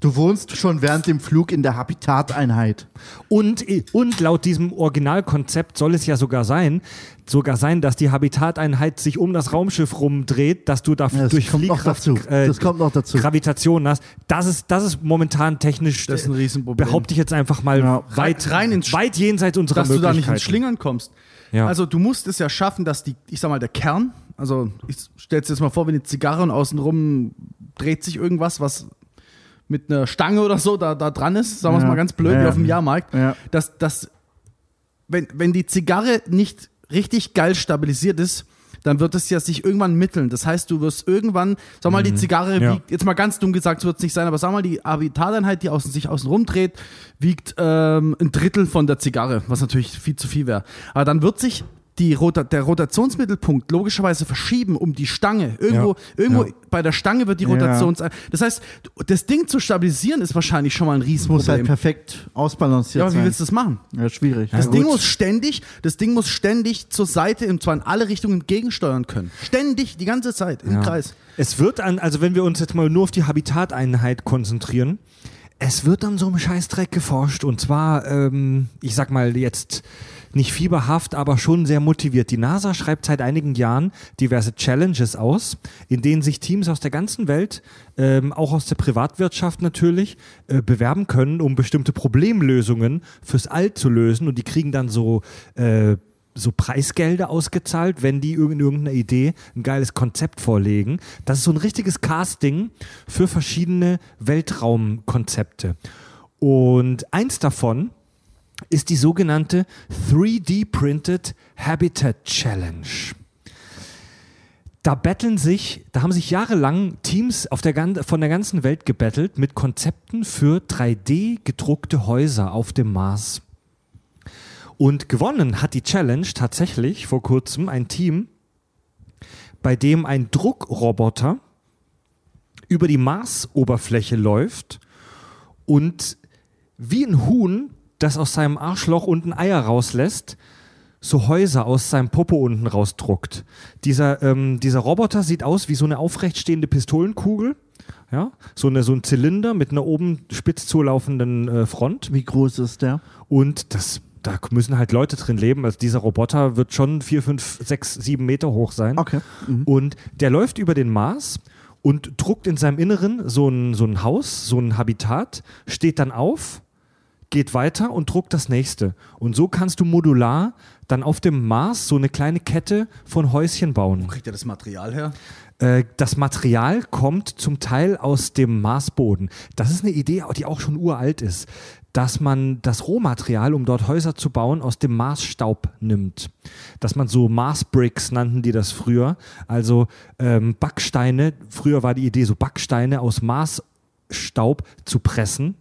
du wohnst schon während dem Flug in der Habitateinheit. Und, und laut diesem Originalkonzept soll es ja sogar sein, sogar sein, dass die Habitateinheit sich um das Raumschiff rumdreht, dass du da Ja, das durch kommt noch Fliehkraft, dazu. äh, Das kommt noch dazu. Gravitation hast. Das ist, das ist momentan technisch, Das ist ein äh, Riesenproblem. behaupte ich jetzt einfach mal, Ja. weit, Rein ins- weit jenseits unserer dass du da nicht Möglichkeiten. ins Schlingern kommst. Ja. Also du musst es ja schaffen, dass die, ich sag mal, der Kern, also ich stell dir jetzt mal vor, wenn die Zigarre und außenrum dreht sich irgendwas, was mit einer Stange oder so da, da dran ist, sagen wir es Ja. mal ganz blöd, Ja, wie auf dem Jahrmarkt, Ja. dass, dass wenn, wenn die Zigarre nicht richtig geil stabilisiert ist, dann wird es ja sich irgendwann mitteln. Das heißt, du wirst irgendwann, sag mal, die Zigarre Ja. wiegt, jetzt mal ganz dumm gesagt, wird es nicht sein, aber sag mal, die Habitateinheit, die außen, sich außen rumdreht, wiegt ähm, ein Drittel von der Zigarre, was natürlich viel zu viel wäre. Aber dann wird sich die Rota der Rotationsmittelpunkt logischerweise verschieben um die Stange. Irgendwo, Ja. irgendwo Ja. bei der Stange wird die Ja. Rotations... Das heißt, das Ding zu stabilisieren ist wahrscheinlich schon mal ein Muss halt Riesenproblem. perfekt ausbalanciert Ja, aber wie sein. willst du das machen? ja, schwierig. Das Ja, Ding gut. muss ständig, das Ding muss ständig zur Seite und zwar in alle Richtungen gegensteuern können. Ständig, die ganze Zeit, im Ja. Kreis. Es wird an, also wenn wir uns jetzt mal nur auf die Habitateinheit konzentrieren, es wird an so einem Scheißdreck geforscht und zwar, ähm, ich sag mal jetzt nicht fieberhaft, aber schon sehr motiviert. Die NASA schreibt seit einigen Jahren diverse Challenges aus, in denen sich Teams aus der ganzen Welt, ähm, auch aus der Privatwirtschaft natürlich, äh, bewerben können, um bestimmte Problemlösungen fürs All zu lösen und die kriegen dann so äh, so Preisgelder ausgezahlt, wenn die irgend- irgendeine Idee, ein geiles Konzept vorlegen. Das ist so ein richtiges Casting für verschiedene Weltraumkonzepte. Und eins davon ist die sogenannte 3D-Printed Habitat Challenge. Da betteln sich, da haben sich jahrelang Teams der, von der ganzen Welt gebettelt mit Konzepten für 3D gedruckte Häuser auf dem Mars. Und gewonnen hat die Challenge tatsächlich vor kurzem ein Team, bei dem ein Druckroboter über die Marsoberfläche läuft und wie ein Huhn, das aus seinem Arschloch unten Eier rauslässt, so Häuser aus seinem Popo unten rausdruckt. Dieser, ähm, dieser Roboter sieht aus wie so eine aufrechtstehende Pistolenkugel. Ja, so, eine, so ein Zylinder mit einer oben spitz zulaufenden äh, Front. Wie groß ist der? Und das, da müssen halt Leute drin leben. Also dieser Roboter wird schon vier, fünf, sechs, sieben Meter hoch sein. Okay. Mhm. Und der läuft über den Mars und druckt in seinem Inneren so ein, so ein Haus, so ein Habitat, steht dann auf, geht weiter und druckt das nächste. Und so kannst du modular dann auf dem Mars so eine kleine Kette von Häuschen bauen. Kriegt ihr das Material her? Äh, das Material kommt zum Teil aus dem Marsboden. Das ist eine Idee, die auch schon uralt ist, dass man das Rohmaterial, um dort Häuser zu bauen, aus dem Marsstaub nimmt. Dass man so Marsbricks nannten die das früher. Also ähm, Backsteine, früher war die Idee, so Backsteine aus Marsstaub zu pressen.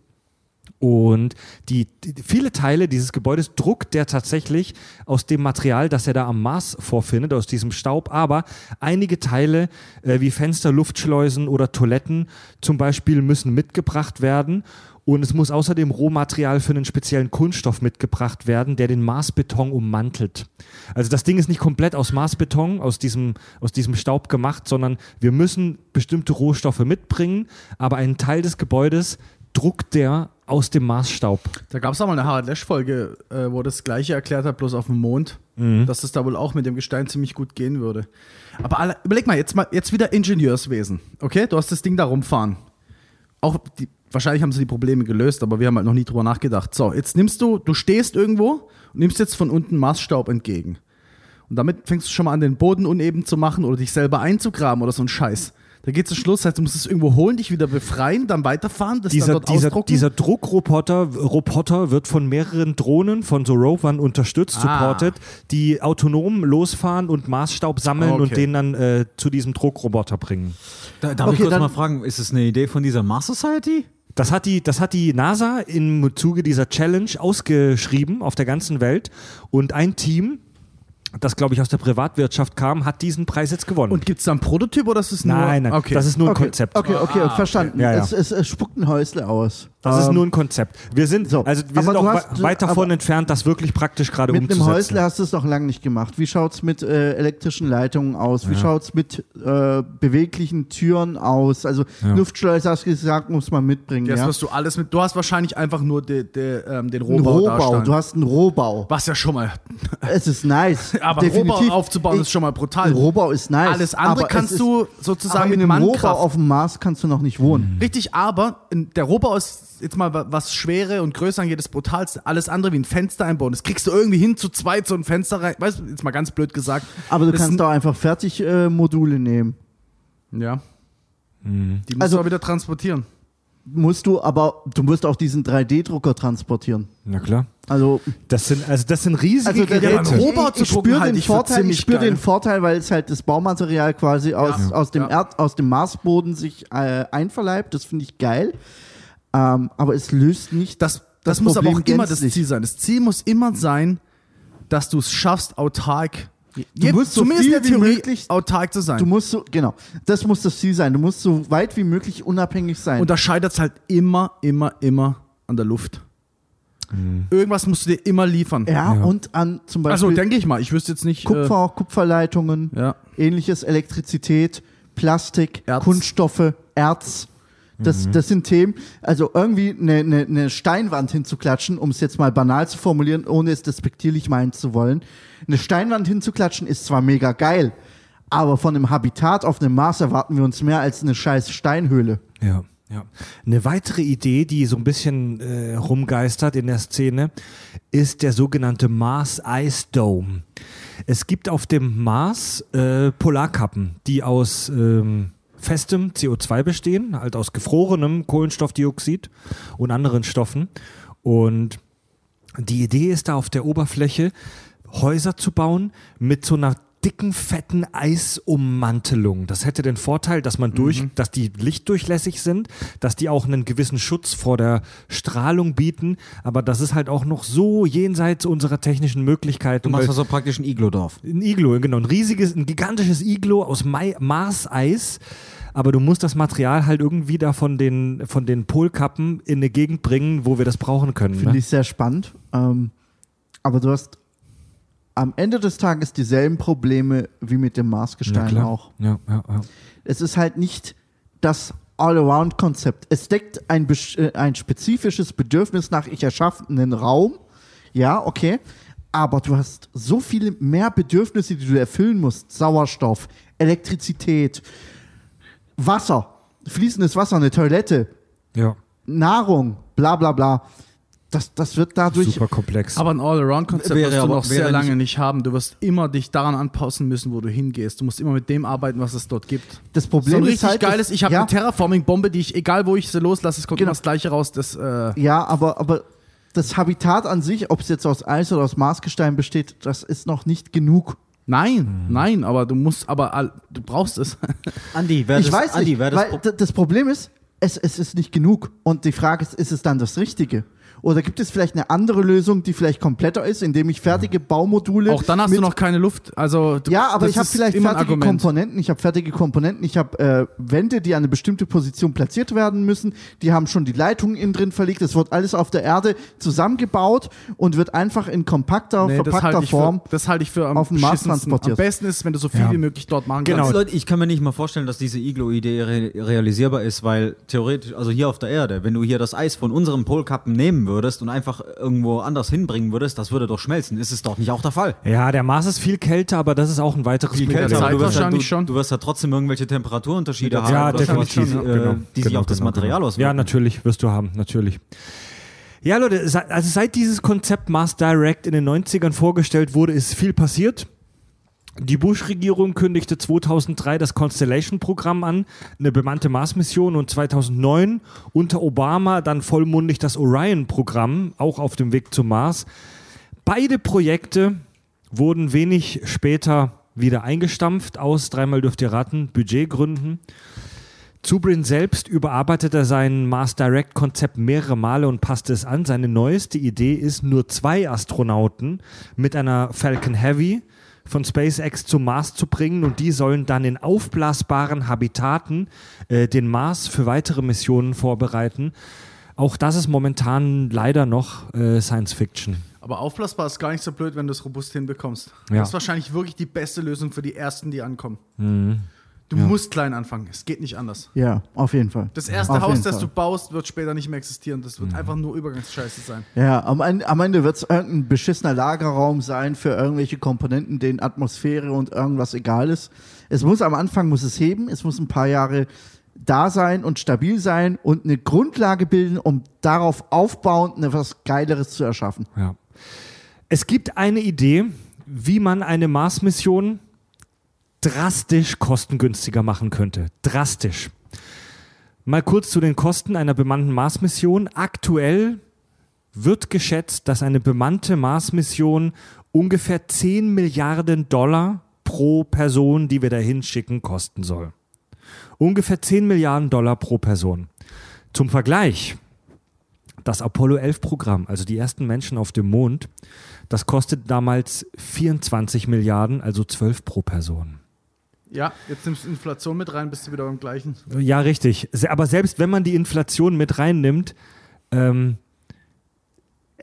Und die, die, viele Teile dieses Gebäudes druckt der tatsächlich aus dem Material, das er da am Mars vorfindet, aus diesem Staub. Aber einige Teile, äh, wie Fenster, Luftschleusen oder Toiletten zum Beispiel, müssen mitgebracht werden. Und es muss außerdem Rohmaterial für einen speziellen Kunststoff mitgebracht werden, der den Marsbeton ummantelt. Also das Ding ist nicht komplett aus Marsbeton, aus diesem, aus diesem Staub gemacht, sondern wir müssen bestimmte Rohstoffe mitbringen, aber einen Teil des Gebäudes druckt der aus dem Marsstaub. Da gab es auch mal eine Harald Lesch-Folge, äh, wo das Gleiche erklärt hat, bloß auf dem Mond, dass es da wohl auch mit dem Gestein ziemlich gut gehen würde. Aber alle, überleg mal jetzt, mal, jetzt wieder Ingenieurswesen. Okay, du hast das Ding da rumfahren. Auch die, wahrscheinlich haben sie die Probleme gelöst, aber wir haben halt noch nie drüber nachgedacht. So, jetzt nimmst du, du stehst irgendwo und nimmst jetzt von unten Marsstaub entgegen. Und damit fängst du schon mal an, den Boden uneben zu machen oder dich selber einzugraben oder so ein Scheiß. Da geht es zum Schluss, das heißt, du musst es irgendwo holen, dich wieder befreien, dann weiterfahren, das dann Dieser, dort dieser, ausdrucken. dieser Druckroboter Roboter wird von mehreren Drohnen von so Rovern unterstützt, Ah. supported, die autonom losfahren und Marsstaub sammeln Okay. und den dann äh, zu diesem Druckroboter bringen. Da, darf ich Okay, kurz dann- mal fragen, ist es eine Idee von dieser Mars Society? Das hat die, das hat die NASA im Zuge dieser Challenge ausgeschrieben auf der ganzen Welt und ein Team, das glaube ich aus der Privatwirtschaft kam, hat diesen Preis jetzt gewonnen. Und gibt es da einen Prototyp oder ist es nur. nein, nein, okay. das ist nur ein Okay, Konzept. okay, okay, Ah, verstanden. Ja, ja. Es, es, es spuckt ein Häusle aus. Das ist Ähm, nur ein Konzept. Wir sind, so, also wir sind auch hast- we- weit davon entfernt, das wirklich praktisch gerade Mit einem umzusetzen. Häusle hast du es noch lange nicht gemacht. Wie schaut es mit äh, elektrischen Leitungen aus? Wie schaut es mit äh, beweglichen Türen aus? Also Ja. Luftschleuse, hast du gesagt, muss man mitbringen. Das ja? wirst du alles mit. Du hast wahrscheinlich einfach nur de, de, ähm, den Ein Rohbau. Rohbau. Du hast einen Rohbau. Was ja schon mal. Es ist nice. Aber Definitiv. Rohbau aufzubauen Ich- ist schon mal brutal. Ein Rohbau ist nice. Alles andere aber kannst du ist, sozusagen aber in mit einem Rohbau auf dem Mars kannst du noch nicht wohnen. Richtig, aber in, der Rohbau ist jetzt mal wa- was Schwere und Größe angeht, das brutalste. Alles andere wie ein Fenster einbauen. Das kriegst du irgendwie hin, zu zweit so ein Fenster rein. Weißt du, jetzt mal ganz blöd gesagt. Aber du Das kannst doch einfach fertig äh, Module nehmen. Ja. Die musst Also- du auch wieder transportieren. musst du, aber du musst auch diesen 3D-Drucker transportieren. Na klar. Also, Das sind, also das sind riesige also der, Geräte. beim Rohbau ich, zu ich spüre halte den ich für Vorteil, ich ziemlich spüre geil. den Vorteil, weil es halt das Baumaterial quasi aus, Ja. aus, dem Ja. Erd, aus dem Marsboden sich äh, einverleibt. Das finde ich geil. Ähm, aber es löst nicht Das, das, muss Problem aber auch immer das. Ziel sein. Das Ziel muss immer sein, dass du es schaffst, autark, Du musst so zumindest viel in der wie Theorie möglich- autark zu sein. Du musst so, genau, das muss das Ziel sein. Du musst so weit wie möglich unabhängig sein. Und da scheitert es halt immer, immer, immer an der Luft. Irgendwas musst du dir immer liefern. ja, Ja. und an zum Also Beispiel denke ich mal, ich wüsste jetzt nicht. Kupfer, Kupferleitungen, Äh, ja. ähnliches, Elektrizität, Plastik, Erz. Kunststoffe, Erz. Das, das sind Themen, also irgendwie eine, eine, eine Steinwand hinzuklatschen, um es jetzt mal banal zu formulieren, ohne es despektierlich meinen zu wollen. Eine Steinwand hinzuklatschen ist zwar mega geil, aber von einem Habitat auf dem Mars erwarten wir uns mehr als eine scheiß Steinhöhle. Ja, ja. Eine weitere Idee, die so ein bisschen äh, rumgeistert in der Szene, ist der sogenannte Mars Ice Dome. Es gibt auf dem Mars äh, Polarkappen, die aus ähm, festem CO2 bestehen, halt aus gefrorenem Kohlenstoffdioxid und anderen Stoffen. Und die Idee ist da auf der Oberfläche Häuser zu bauen mit so einer dicken, fetten Eisummantelung. Das hätte den Vorteil, dass man durch, dass die lichtdurchlässig sind, dass die auch einen gewissen Schutz vor der Strahlung bieten, aber das ist halt auch noch so jenseits unserer technischen Möglichkeiten. Du machst also praktisch ein Iglo-Dorf. ein Iglo, genau, ein riesiges, ein gigantisches Iglo aus Mai Mars-Eis. Aber du musst das Material halt irgendwie da von den, von den Polkappen in eine Gegend bringen, wo wir das brauchen können. Finde Ne? ich sehr spannend. Ähm, aber du hast am Ende des Tages dieselben Probleme wie mit dem Ja, Marsgestein klar. auch. Ja, ja, ja. Es ist halt nicht das All-Around-Konzept. Es deckt ein, äh, ein spezifisches Bedürfnis nach, ich erschaffe einen Raum. Ja, okay. Aber du hast so viele mehr Bedürfnisse, die du erfüllen musst. Sauerstoff, Elektrizität, Wasser, fließendes Wasser, eine Toilette, ja. Nahrung, bla bla bla. Das, das wird dadurch. Super komplex. Aber ein All-Around-Konzept Wäre wirst du aber- noch sehr lange nicht- haben. Du wirst immer dich daran anpassen müssen, wo du hingehst. Du musst immer mit dem arbeiten, was es dort gibt. das Problem so ein ist richtig halt, geiles, ich habe ja, eine Terraforming-Bombe, die ich, egal wo ich sie loslasse, es kommt Genau. immer das gleiche raus. Das, äh, Ja, aber, aber das Habitat an sich, ob es jetzt aus Eis oder aus Marsgestein besteht, das ist noch nicht genug. nein, nein, aber du musst, aber du brauchst es. Andi, wer ich das, weiß Andi, nicht, wer das weil Pro- das Problem ist, es, es ist nicht genug. Und die Frage ist, ist es dann das Richtige? Oder gibt es vielleicht eine andere Lösung, die vielleicht kompletter ist, indem ich fertige Baumodule. Auch dann hast du noch keine Luft. Also du, Ja, aber das ich habe vielleicht fertige. Komponenten. Ich habe fertige Komponenten. Ich habe äh, Wände, die an eine bestimmte Position platziert werden müssen. Die haben schon die Leitungen innen drin verlegt. Es wird alles auf der Erde zusammengebaut und wird einfach in kompakter, Nee, das verpackter ich, Form. für, das halte ich für am auf dem Mars transportiert. Am besten ist, wenn du so viel Ja. wie möglich dort machen Genau. kannst. Leute, ich kann mir nicht mal vorstellen, dass diese Iglo-Idee re realisierbar ist, weil theoretisch, also hier auf der Erde, wenn du hier das Eis von unserem Polkappen nehmen würdest und einfach irgendwo anders hinbringen würdest, das würde doch schmelzen. Ist es doch nicht auch der Fall? ja, der Mars ist viel kälter, aber das ist auch ein weiteres Viel Problem. kälter, aber du wirst, ja, du, wahrscheinlich schon. du wirst ja trotzdem irgendwelche Temperaturunterschiede Ja, haben, Ja, definitiv. die, äh, Genau, die sich genau, auf das genau, Material genau. auswirken. Ja, natürlich, wirst du haben, natürlich. Ja, Leute, also seit dieses Konzept Mars Direct in den 90ern vorgestellt wurde, ist viel passiert. Die Bush-Regierung kündigte 2003 das Constellation-Programm an, eine bemannte Mars-Mission und 2009 unter Obama dann vollmundig das Orion-Programm, auch auf dem Weg zum Mars. Beide Projekte wurden wenig später wieder eingestampft aus, dreimal dürft ihr raten, Budgetgründen. Zubrin selbst überarbeitete sein Mars Direct Konzept mehrere Male und passte es an. Seine neueste Idee ist, nur zwei Astronauten mit einer Falcon Heavy von SpaceX zum Mars zu bringen und die sollen dann in aufblasbaren Habitaten äh, den Mars für weitere Missionen vorbereiten. Auch das ist momentan leider noch äh, Science Fiction. Aber aufblasbar ist gar nicht so blöd, wenn du es robust hinbekommst. Ja. Das ist wahrscheinlich wirklich die beste Lösung für die ersten, die ankommen. Mhm. Du musst klein anfangen. Es geht nicht anders. Ja, auf jeden Fall. Das erste Auf Haus, das Fall. du baust, wird später nicht mehr existieren. Das Mhm. wird einfach nur Übergangsscheiße sein. Ja, am Ende, am Ende wird es irgendein beschissener Lagerraum sein für irgendwelche Komponenten, denen Atmosphäre und irgendwas egal ist. Es muss am Anfang muss es heben, es muss ein paar Jahre da sein und stabil sein und eine Grundlage bilden, um darauf aufbauend etwas Geileres zu erschaffen. Ja. Es gibt eine Idee, wie man eine Mars-Mission drastisch kostengünstiger machen könnte. Drastisch. Mal kurz zu den Kosten einer bemannten Mars-Mission. Aktuell wird geschätzt, dass eine bemannte Mars-Mission ungefähr 10 Milliarden Dollar pro Person, die wir dahin schicken, kosten soll. Ungefähr 10 Milliarden Dollar pro Person. Zum Vergleich, das Apollo 11 Programm, also die ersten Menschen auf dem Mond, das kostet damals 24 Milliarden, also 12 pro Person. Ja, jetzt nimmst du Inflation mit rein, bist du wieder beim gleichen. Ja, richtig. Aber selbst wenn man die Inflation mit reinnimmt, ähm,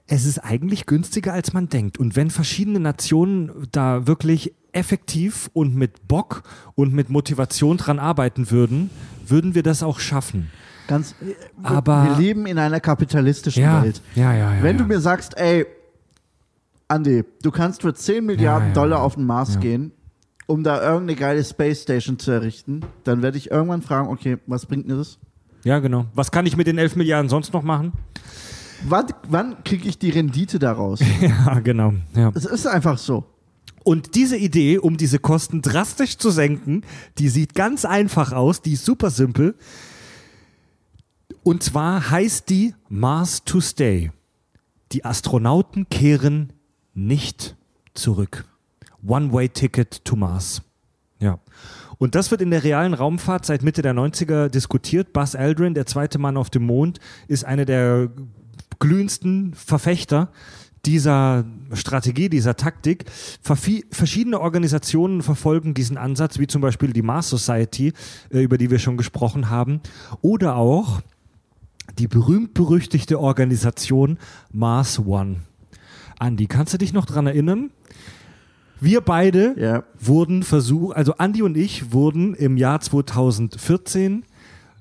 es ist eigentlich günstiger, als man denkt. Und wenn verschiedene Nationen da wirklich effektiv und mit Bock und mit Motivation dran arbeiten würden, würden wir das auch schaffen. Ganz, Aber- wir leben in einer kapitalistischen Welt. ja, ja, ja. Wenn ja. du mir sagst, ey, Andi, du kannst für 10 Milliarden ja, Dollar ja. auf den Mars Ja. gehen, um da irgendeine geile Space Station zu errichten, dann werde ich irgendwann fragen, okay, was bringt mir das? ja, genau. Was kann ich mit den 11 Milliarden sonst noch machen? Wann, wann kriege ich die Rendite daraus? Ja, genau. Ja. Es ist einfach so. Und diese Idee, um diese Kosten drastisch zu senken, die sieht ganz einfach aus, die ist super simpel. Und zwar heißt die Mars to Stay. Die Astronauten kehren nicht zurück. One-Way-Ticket to Mars. Ja. Und das wird in der realen Raumfahrt seit Mitte der 90er diskutiert. Buzz Aldrin, der zweite Mann auf dem Mond, ist einer der glühendsten Verfechter dieser Strategie, dieser Taktik. Verschiedene Organisationen verfolgen diesen Ansatz, wie zum Beispiel die Mars Society, äh, über die wir schon gesprochen haben, oder auch die berühmt-berüchtigte Organisation Mars One. Andi, kannst du dich noch dran erinnern? Wir beide Ja. wurden versucht, also Andi und ich wurden im Jahr 2014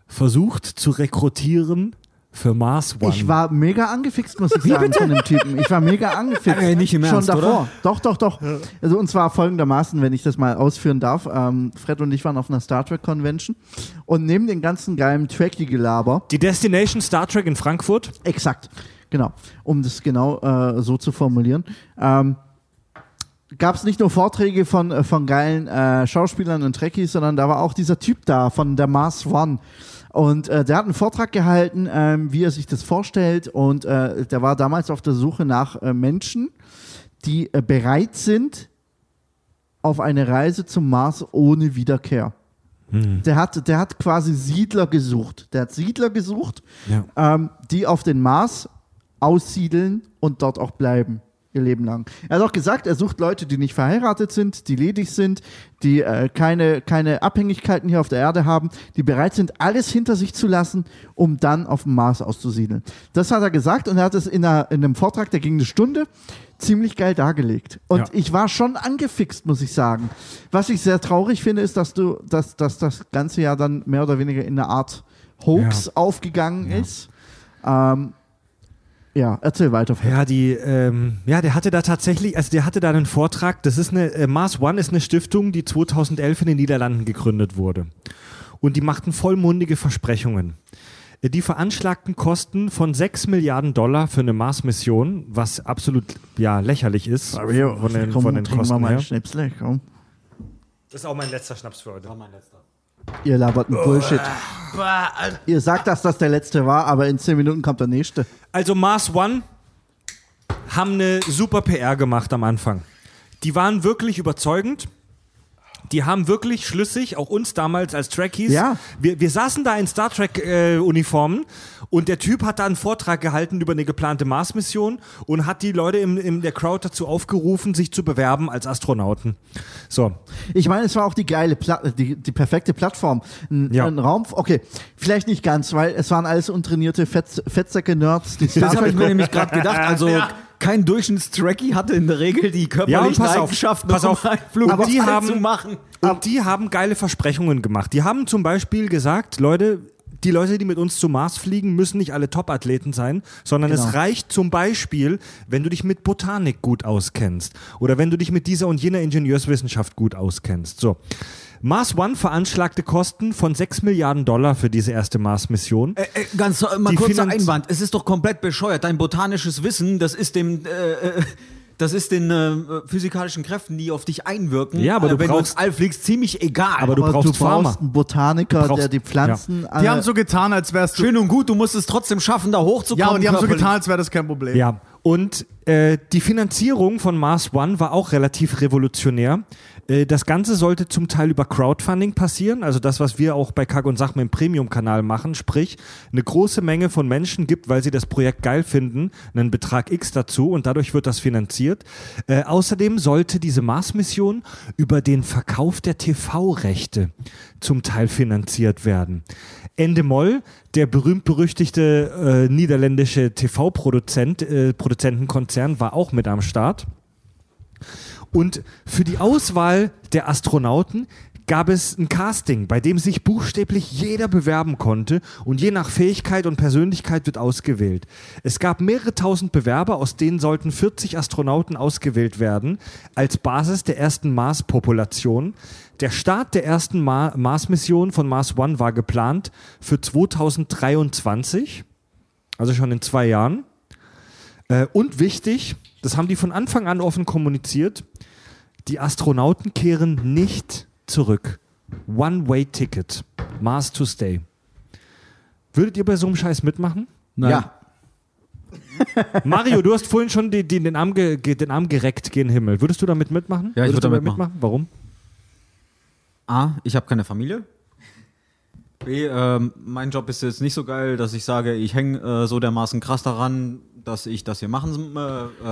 versucht zu rekrutieren für Mars One. Ich war mega angefixt, muss ich sagen, von dem Typen. Ich war mega angefixt. Äh, nicht im Schon Ernst, davor. oder? Doch, doch, doch. Also und zwar folgendermaßen, wenn ich das mal ausführen darf. Ähm, Fred und ich waren auf einer Star Trek Convention und neben den ganzen geilen Trekkie-Gelaber die Destination Star Trek in Frankfurt. Exakt, genau. Um das genau äh, so zu formulieren. Ähm, Gab es nicht nur Vorträge von, äh, von geilen äh, Schauspielern und Trekkies, sondern da war auch dieser Typ da von der Mars One. Und äh, der hat einen Vortrag gehalten, ähm, wie er sich das vorstellt. Und äh, der war damals auf der Suche nach äh, Menschen, die äh, bereit sind auf eine Reise zum Mars ohne Wiederkehr. Der, hat, der hat quasi Siedler gesucht. Der hat Siedler gesucht, Ja. ähm, die auf den Mars aussiedeln und dort auch bleiben. Ihr Leben lang. Er hat auch gesagt, er sucht Leute, die nicht verheiratet sind, die ledig sind, die äh, keine, keine Abhängigkeiten hier auf der Erde haben, die bereit sind, alles hinter sich zu lassen, um dann auf dem Mars auszusiedeln. Das hat er gesagt und er hat es in, einer, in einem Vortrag, der ging eine Stunde, ziemlich geil dargelegt. Und Ja. ich war schon angefixt, muss ich sagen. Was ich sehr traurig finde, ist, dass du, dass, dass das Ganze ja dann mehr oder weniger in eine Art Hoax Ja. aufgegangen ist. Ähm, ja, erzähl weiter. Ja, die, ähm, ja, der hatte da tatsächlich, also der hatte da einen Vortrag. Das ist eine, äh, Mars One ist eine Stiftung, die 2011 in den Niederlanden gegründet wurde. Und die machten vollmundige Versprechungen. Äh, Die veranschlagten Kosten von 6 Milliarden Dollar für eine Mars-Mission, was absolut ja, lächerlich ist Mario, von den, komm, von den Kosten mal her. einen Schnipsle, komm. Das ist auch mein letzter Schnaps für heute. Ihr labert einen Bullshit. Ihr sagt, dass das der letzte war, aber in 10 Minuten kommt der nächste. Also Mars One haben eine super PR gemacht am Anfang. Die waren wirklich überzeugend. Die haben wirklich schlüssig, auch uns damals als Trekkies. Ja. Wir, wir saßen da in Star Trek-Uniformen und der Typ hat da einen Vortrag gehalten über eine geplante Mars-Mission und hat die Leute in, in der Crowd dazu aufgerufen, sich zu bewerben als Astronauten. So. Ich meine, es war auch die geile, Pla die, die perfekte Plattform. Ein, Ja. ein Raum, okay, vielleicht nicht ganz, weil es waren alles untrainierte Fetz, Fettsäcke-Nerds, Das habe ich mir nämlich gerade gedacht. Also kein Durchschnittstrackie hatte in der Regel die körperlichen auf, Eigenschaften, pass um auf. Flug Aber die haben- zu machen. Und die haben geile Versprechungen gemacht. Die haben zum Beispiel gesagt, Leute, die Leute, die mit uns zum Mars fliegen, müssen nicht alle Top-Athleten sein, sondern Genau. es reicht zum Beispiel, wenn du dich mit Botanik gut auskennst oder wenn du dich mit dieser und jener Ingenieurswissenschaft gut auskennst. So. Mars One veranschlagte Kosten von 6 Milliarden Dollar für diese erste Mars-Mission. Äh, äh, ganz äh, mal Die kurzer Finanz- Einwand. Es ist doch komplett bescheuert. Dein botanisches Wissen, das ist dem, äh, äh, das ist den äh, physikalischen Kräften, die auf dich einwirken. Ja, aber äh, du wenn brauchst- du ins All fliegst, ziemlich egal. Aber du Aber brauchst du brauchst einen Botaniker, Du brauchst- der die Pflanzen. Die haben so getan, als wärst du. Schön und gut, du musst es trotzdem schaffen, da hochzukommen. Ja, und die haben so getan, als wäre das kein Problem. Ja, und äh, die Finanzierung von Mars One war auch relativ revolutionär. Äh, das Ganze sollte zum Teil über Crowdfunding passieren, also das, was wir auch bei Kack und Sach dem Premium-Kanal machen, sprich eine große Menge von Menschen gibt, weil sie das Projekt geil finden, einen Betrag X dazu und dadurch wird das finanziert. Äh, außerdem sollte diese Mars-Mission über den Verkauf der TV-Rechte zum Teil finanziert werden. Endemol, der berühmt-berüchtigte äh, niederländische TV-Produzent, äh, Produzentenkonzern, war auch mit am Start. Und für die Auswahl der Astronauten gab es ein Casting, bei dem sich buchstäblich jeder bewerben konnte und je nach Fähigkeit und Persönlichkeit wird ausgewählt. Es gab mehrere tausend Bewerber, aus denen sollten 40 Astronauten ausgewählt werden als Basis der ersten Mars-Population. Der Start der ersten Ma Mars-Mission von Mars One war geplant für 2023, also schon in zwei Jahren. Äh, und wichtig, das haben die von Anfang an offen kommuniziert, die Astronauten kehren nicht zurück. One-Way-Ticket. Mars to stay. Würdet ihr bei so einem Scheiß mitmachen? Nein. Ja. Mario, du hast vorhin schon die, die, den, Arm ge, den Arm gereckt gen Himmel. Würdest du damit mitmachen? Ja, ich Würdest würde du damit mitmachen. Warum? A, ich habe keine Familie. B, ähm, mein Job ist jetzt nicht so geil, dass ich sage, ich hänge äh, so dermaßen krass daran, dass ich das hier machen, äh,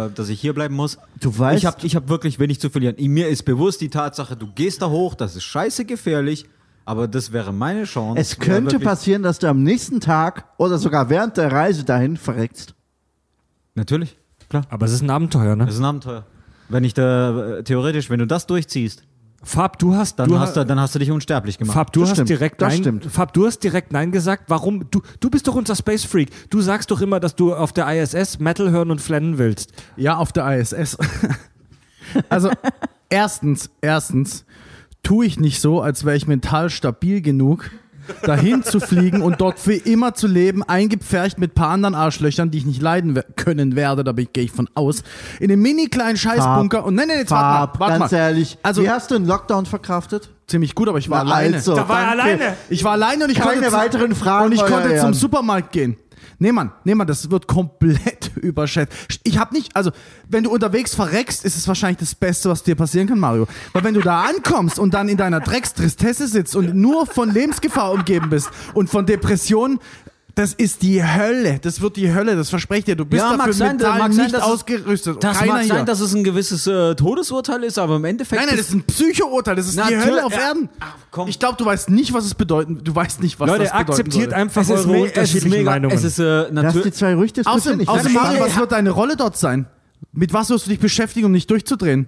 äh, dass ich hier bleiben muss. Du weißt- ich habe ich hab wirklich wenig zu verlieren. Mir ist bewusst die Tatsache, du gehst da hoch, das ist scheiße gefährlich, aber das wäre meine Chance. Es könnte passieren, dass du am nächsten Tag oder sogar während der Reise dahin verreckst. Natürlich, klar. Aber es ist ein Abenteuer, ne? Das ist ein Abenteuer. Wenn ich da, äh, theoretisch, wenn du das durchziehst, Fab, du hast, dann, du hast, du, dann hast du dich unsterblich gemacht. Fab, du Das hast stimmt, direkt das nein. stimmt. Fab, du hast direkt nein gesagt. Warum? Du, du bist doch unser Space Freak. Du sagst doch immer, dass du auf der ISS Metal hören und flennen willst. Ja, auf der ISS. also, erstens, erstens, tue ich nicht so, als wäre ich mental stabil genug, dahin zu fliegen und dort für immer zu leben, eingepfercht mit paar anderen Arschlöchern, die ich nicht leiden we- können werde, da gehe ich von aus, in einem mini kleinen Scheißbunker und nein, nein, jetzt warte mal, warte ganz mal. ehrlich. Also- Wie hast du einen Lockdown verkraftet? Ziemlich gut, aber ich war Na, alleine. also, Da war er danke. alleine. Ich war alleine und ich Keine konnte zum- weiteren Fragen, und ich konnte zum. Supermarkt gehen. Nee, Mann, nee, Mann, das wird komplett überschätzt. Ich habe nicht, also, wenn du unterwegs verreckst, ist es wahrscheinlich das Beste, was dir passieren kann, Mario. Weil wenn du da ankommst und dann in deiner Dreckstristesse sitzt und nur von Lebensgefahr umgeben bist und von Depressionen, das ist die Hölle. Das wird die Hölle, das verspreche ich dir. Du bist Ja, mag dafür sein, mental mag sein, nicht es- ausgerüstet. Das Keiner mag sein, hier. dass es ein gewisses äh, Todesurteil ist, aber im Endeffekt. Nein, nein, das ist ein Psychourteil. Das ist die Natürlich- Hölle auf ja. Erden. Ach, komm. Ich glaube, du weißt nicht, was es bedeuten. Du weißt nicht, was Leute, das bedeuten akzeptiert soll. einfach es ist, eure es ist unterschiedlichen mega. Meinungen. Es ist äh, Lass die natürlich. zwei diskutieren. Außerdem, Ich außerdem Mario, was wird deine Rolle dort sein? Mit was wirst du dich beschäftigen, um nicht durchzudrehen?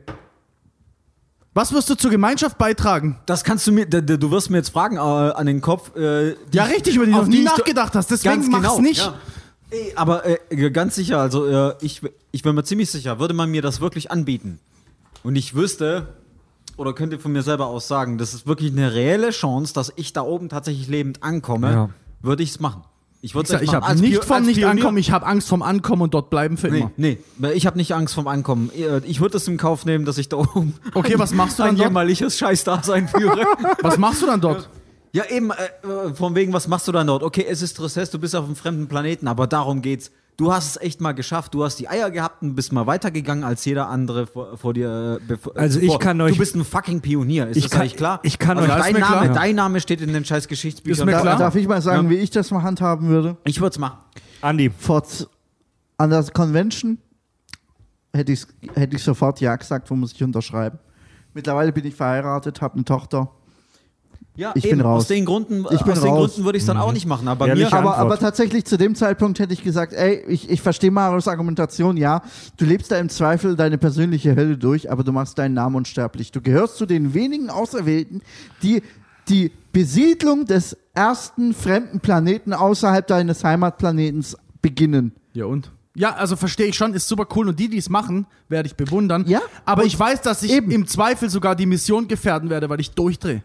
Was wirst du zur Gemeinschaft beitragen? Das kannst du mir. Du wirst mir jetzt Fragen äh, an den Kopf. Äh, die Ja, ich- richtig, über die du noch nie nachgedacht hast. Deswegen mach's genau, nicht. Ja. Ey, aber äh, ganz sicher, also äh, ich, ich bin mir ziemlich sicher, würde man mir das wirklich anbieten und ich wüsste oder könnte von mir selber aus sagen, das ist wirklich eine reelle Chance, dass ich da oben tatsächlich lebend ankomme, Ja. würde ich es machen. Ich würde Ich, ich habe nicht vom als nicht Pionier- ankommen, ich habe Angst vom Ankommen und dort bleiben für Nee, immer. nee, ich habe nicht Angst vom Ankommen. Äh, Ich würde es im Kauf nehmen, dass ich da oben Okay, was machst du ein dann dort? jämmerliches Scheißdasein führe. Was machst du dann dort? Ja, eben, äh, äh, von wegen, was machst du dann dort? Okay, es ist Tristesse, du bist auf einem fremden Planeten, aber darum geht's. Du hast es echt mal geschafft, du hast die Eier gehabt und bist mal weitergegangen als jeder andere vor, vor dir. äh, bevor- Also ich kann euch- Du bist ein fucking Pionier, ist Ich das kann- eigentlich klar? ich kann also euch- dein Name, klar. dein Name steht in den scheiß Geschichtsbüchern. Ist mir Da, klar. darf ich mal sagen, Ja. wie ich das mal handhaben würde? Ich würde es machen. Andi, Vor an der Convention hätte ich hätte ich sofort ja gesagt, wo muss ich unterschreiben. Mittlerweile bin ich verheiratet, habe eine Tochter. Ja, Ich eben, bin raus. Aus den Gründen, Ich bin aus den raus. Gründen würde ich es dann auch nicht machen. Aber Ehrliche mir, Aber, aber tatsächlich zu dem Zeitpunkt hätte ich gesagt, ey, ich, ich verstehe Marios Argumentation, ja, du lebst da im Zweifel deine persönliche Hölle durch, aber du machst deinen Namen unsterblich. Du gehörst zu den wenigen Auserwählten, die die Besiedlung des ersten fremden Planeten außerhalb deines Heimatplanetens beginnen. Ja und? Ja, also verstehe ich schon, ist super cool und die, die es machen, werde ich bewundern. Ja, Aber ich weiß, dass ich eben. im Zweifel sogar die Mission gefährden werde, weil ich durchdrehe.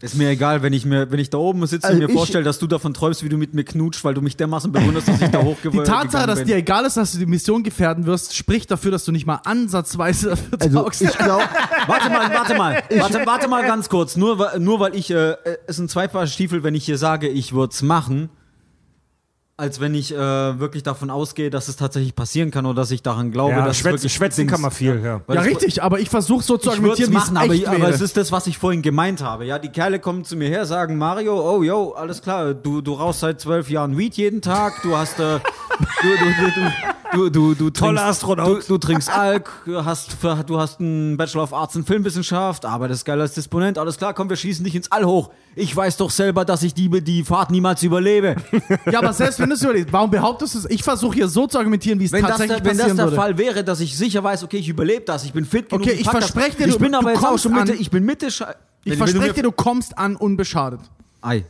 Ist mir egal, wenn ich mir, wenn ich da oben sitze Also und mir vorstelle, dass du davon träumst, wie du mit mir knutscht, weil du mich dermaßen bewunderst, dass ich da hochgegangen Die Tatsache, dass bin. dir egal ist, dass du die Mission gefährden wirst, spricht dafür, dass du nicht mal ansatzweise dafür Also taugst. ich glaube, Warte mal, warte mal, warte, warte mal ganz kurz. Nur, nur weil ich, äh, es sind zwei Paar Stiefel, wenn ich hier sage, ich würde es machen, als wenn ich äh, wirklich davon ausgehe, dass es tatsächlich passieren kann oder dass ich daran glaube, Ja, dass es schwätzen, schwätzen kann man viel, ja. Ja, richtig, aber ich versuche so zu argumentieren, wie es machen, aber, echt aber es ist das, was ich vorhin gemeint habe. Ja, die Kerle kommen zu mir her, sagen Mario, oh yo, alles klar, du, du rauchst seit zwölf Jahren Weed jeden Tag, du hast äh, du, du, du, du, du, du, Toller trinkst, Astronaut. Du, du trinkst Alk, du hast, du hast einen Bachelor of Arts in Filmwissenschaft, arbeitest geil als Disponent, alles klar, komm, wir schießen dich ins All hoch. Ich weiß doch selber, dass ich die, die Fahrt niemals überlebe. ja, aber selbst wenn du es überlegst, warum behauptest du es? Ich versuche hier so zu argumentieren, wie es Wenn das, tatsächlich der, wenn das der würde. Fall wäre, dass ich sicher weiß, okay, ich überlebe das, ich bin fit genug. Okay, ich verspreche dir, ich du- bin du aber jetzt auch kommst schon Mitte, an- ich bin Mitte. Ich Wenn- wenn verspreche dir, du kommst an unbeschadet. Ei.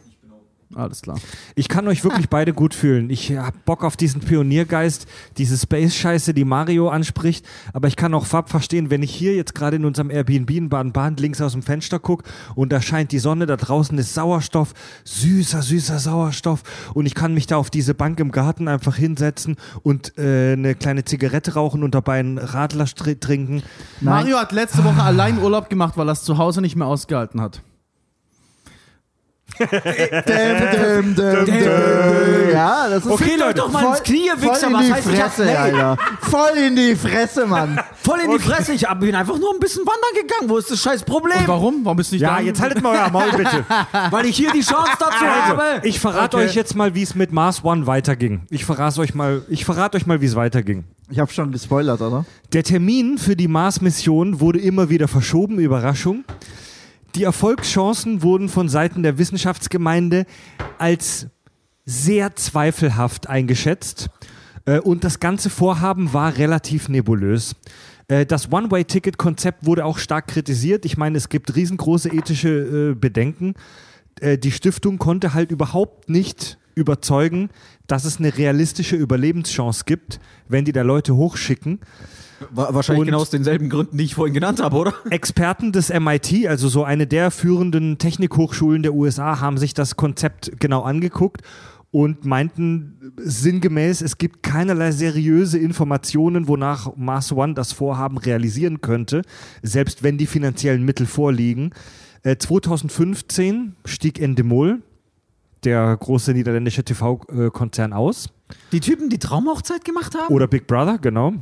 Alles klar. Ich kann euch wirklich beide gut fühlen. Ich hab Bock auf diesen Pioniergeist, diese Space-Scheiße, die Mario anspricht. Aber ich kann auch Fab verstehen, wenn ich hier jetzt gerade in unserem Airbnb in Baden-Baden links aus dem Fenster gucke und da scheint die Sonne, da draußen ist Sauerstoff, süßer, süßer Sauerstoff. Und ich kann mich da auf diese Bank im Garten einfach hinsetzen und äh, eine kleine Zigarette rauchen und dabei einen Radler trinken. Nein. Mario hat letzte Woche allein Urlaub gemacht, weil er es zu Hause nicht mehr ausgehalten hat. Däm, däm, däm, däm. Ja, das ist Okay, Leute, doch mal ins Knie, voll Wichser. in Was die heißt, ich hab, Fresse, hey, Alter. Voll in die Fresse, Mann. voll in die Fresse. Ich hab, bin einfach nur ein bisschen wandern gegangen. Wo ist das scheiß Problem? Und warum? Warum bist du nicht Ja, da? jetzt haltet mal euer Maul bitte. Weil ich hier die Chance dazu Also, habe. ich verrate Okay. euch jetzt mal, wie es mit Mars One weiterging. Ich verrate euch mal, ich verrate euch mal, wie es weiterging. Ich habe schon gespoilert, oder? Der Termin für die Mars-Mission wurde immer wieder verschoben, Überraschung. Die Erfolgschancen wurden von Seiten der Wissenschaftsgemeinde als sehr zweifelhaft eingeschätzt äh, und das ganze Vorhaben war relativ nebulös. Äh, Das One-Way-Ticket-Konzept wurde auch stark kritisiert. Ich meine, es gibt riesengroße ethische äh, Bedenken. Äh, Die Stiftung konnte halt überhaupt nicht überzeugen, dass es eine realistische Überlebenschance gibt, wenn die da Leute hochschicken. Wa- Wahrscheinlich Und- genau aus denselben Gründen, die ich vorhin genannt habe, oder? Experten des MIT, also so eine der führenden Technikhochschulen der USA, haben sich das Konzept genau angeguckt und meinten sinngemäß, es gibt keinerlei seriöse Informationen, wonach Mars One das Vorhaben realisieren könnte, selbst wenn die finanziellen Mittel vorliegen. Äh, 2015 stieg Endemol, der große niederländische TV-Konzern, aus. Die Typen, die Traumhochzeit gemacht haben? Oder Big Brother, genau.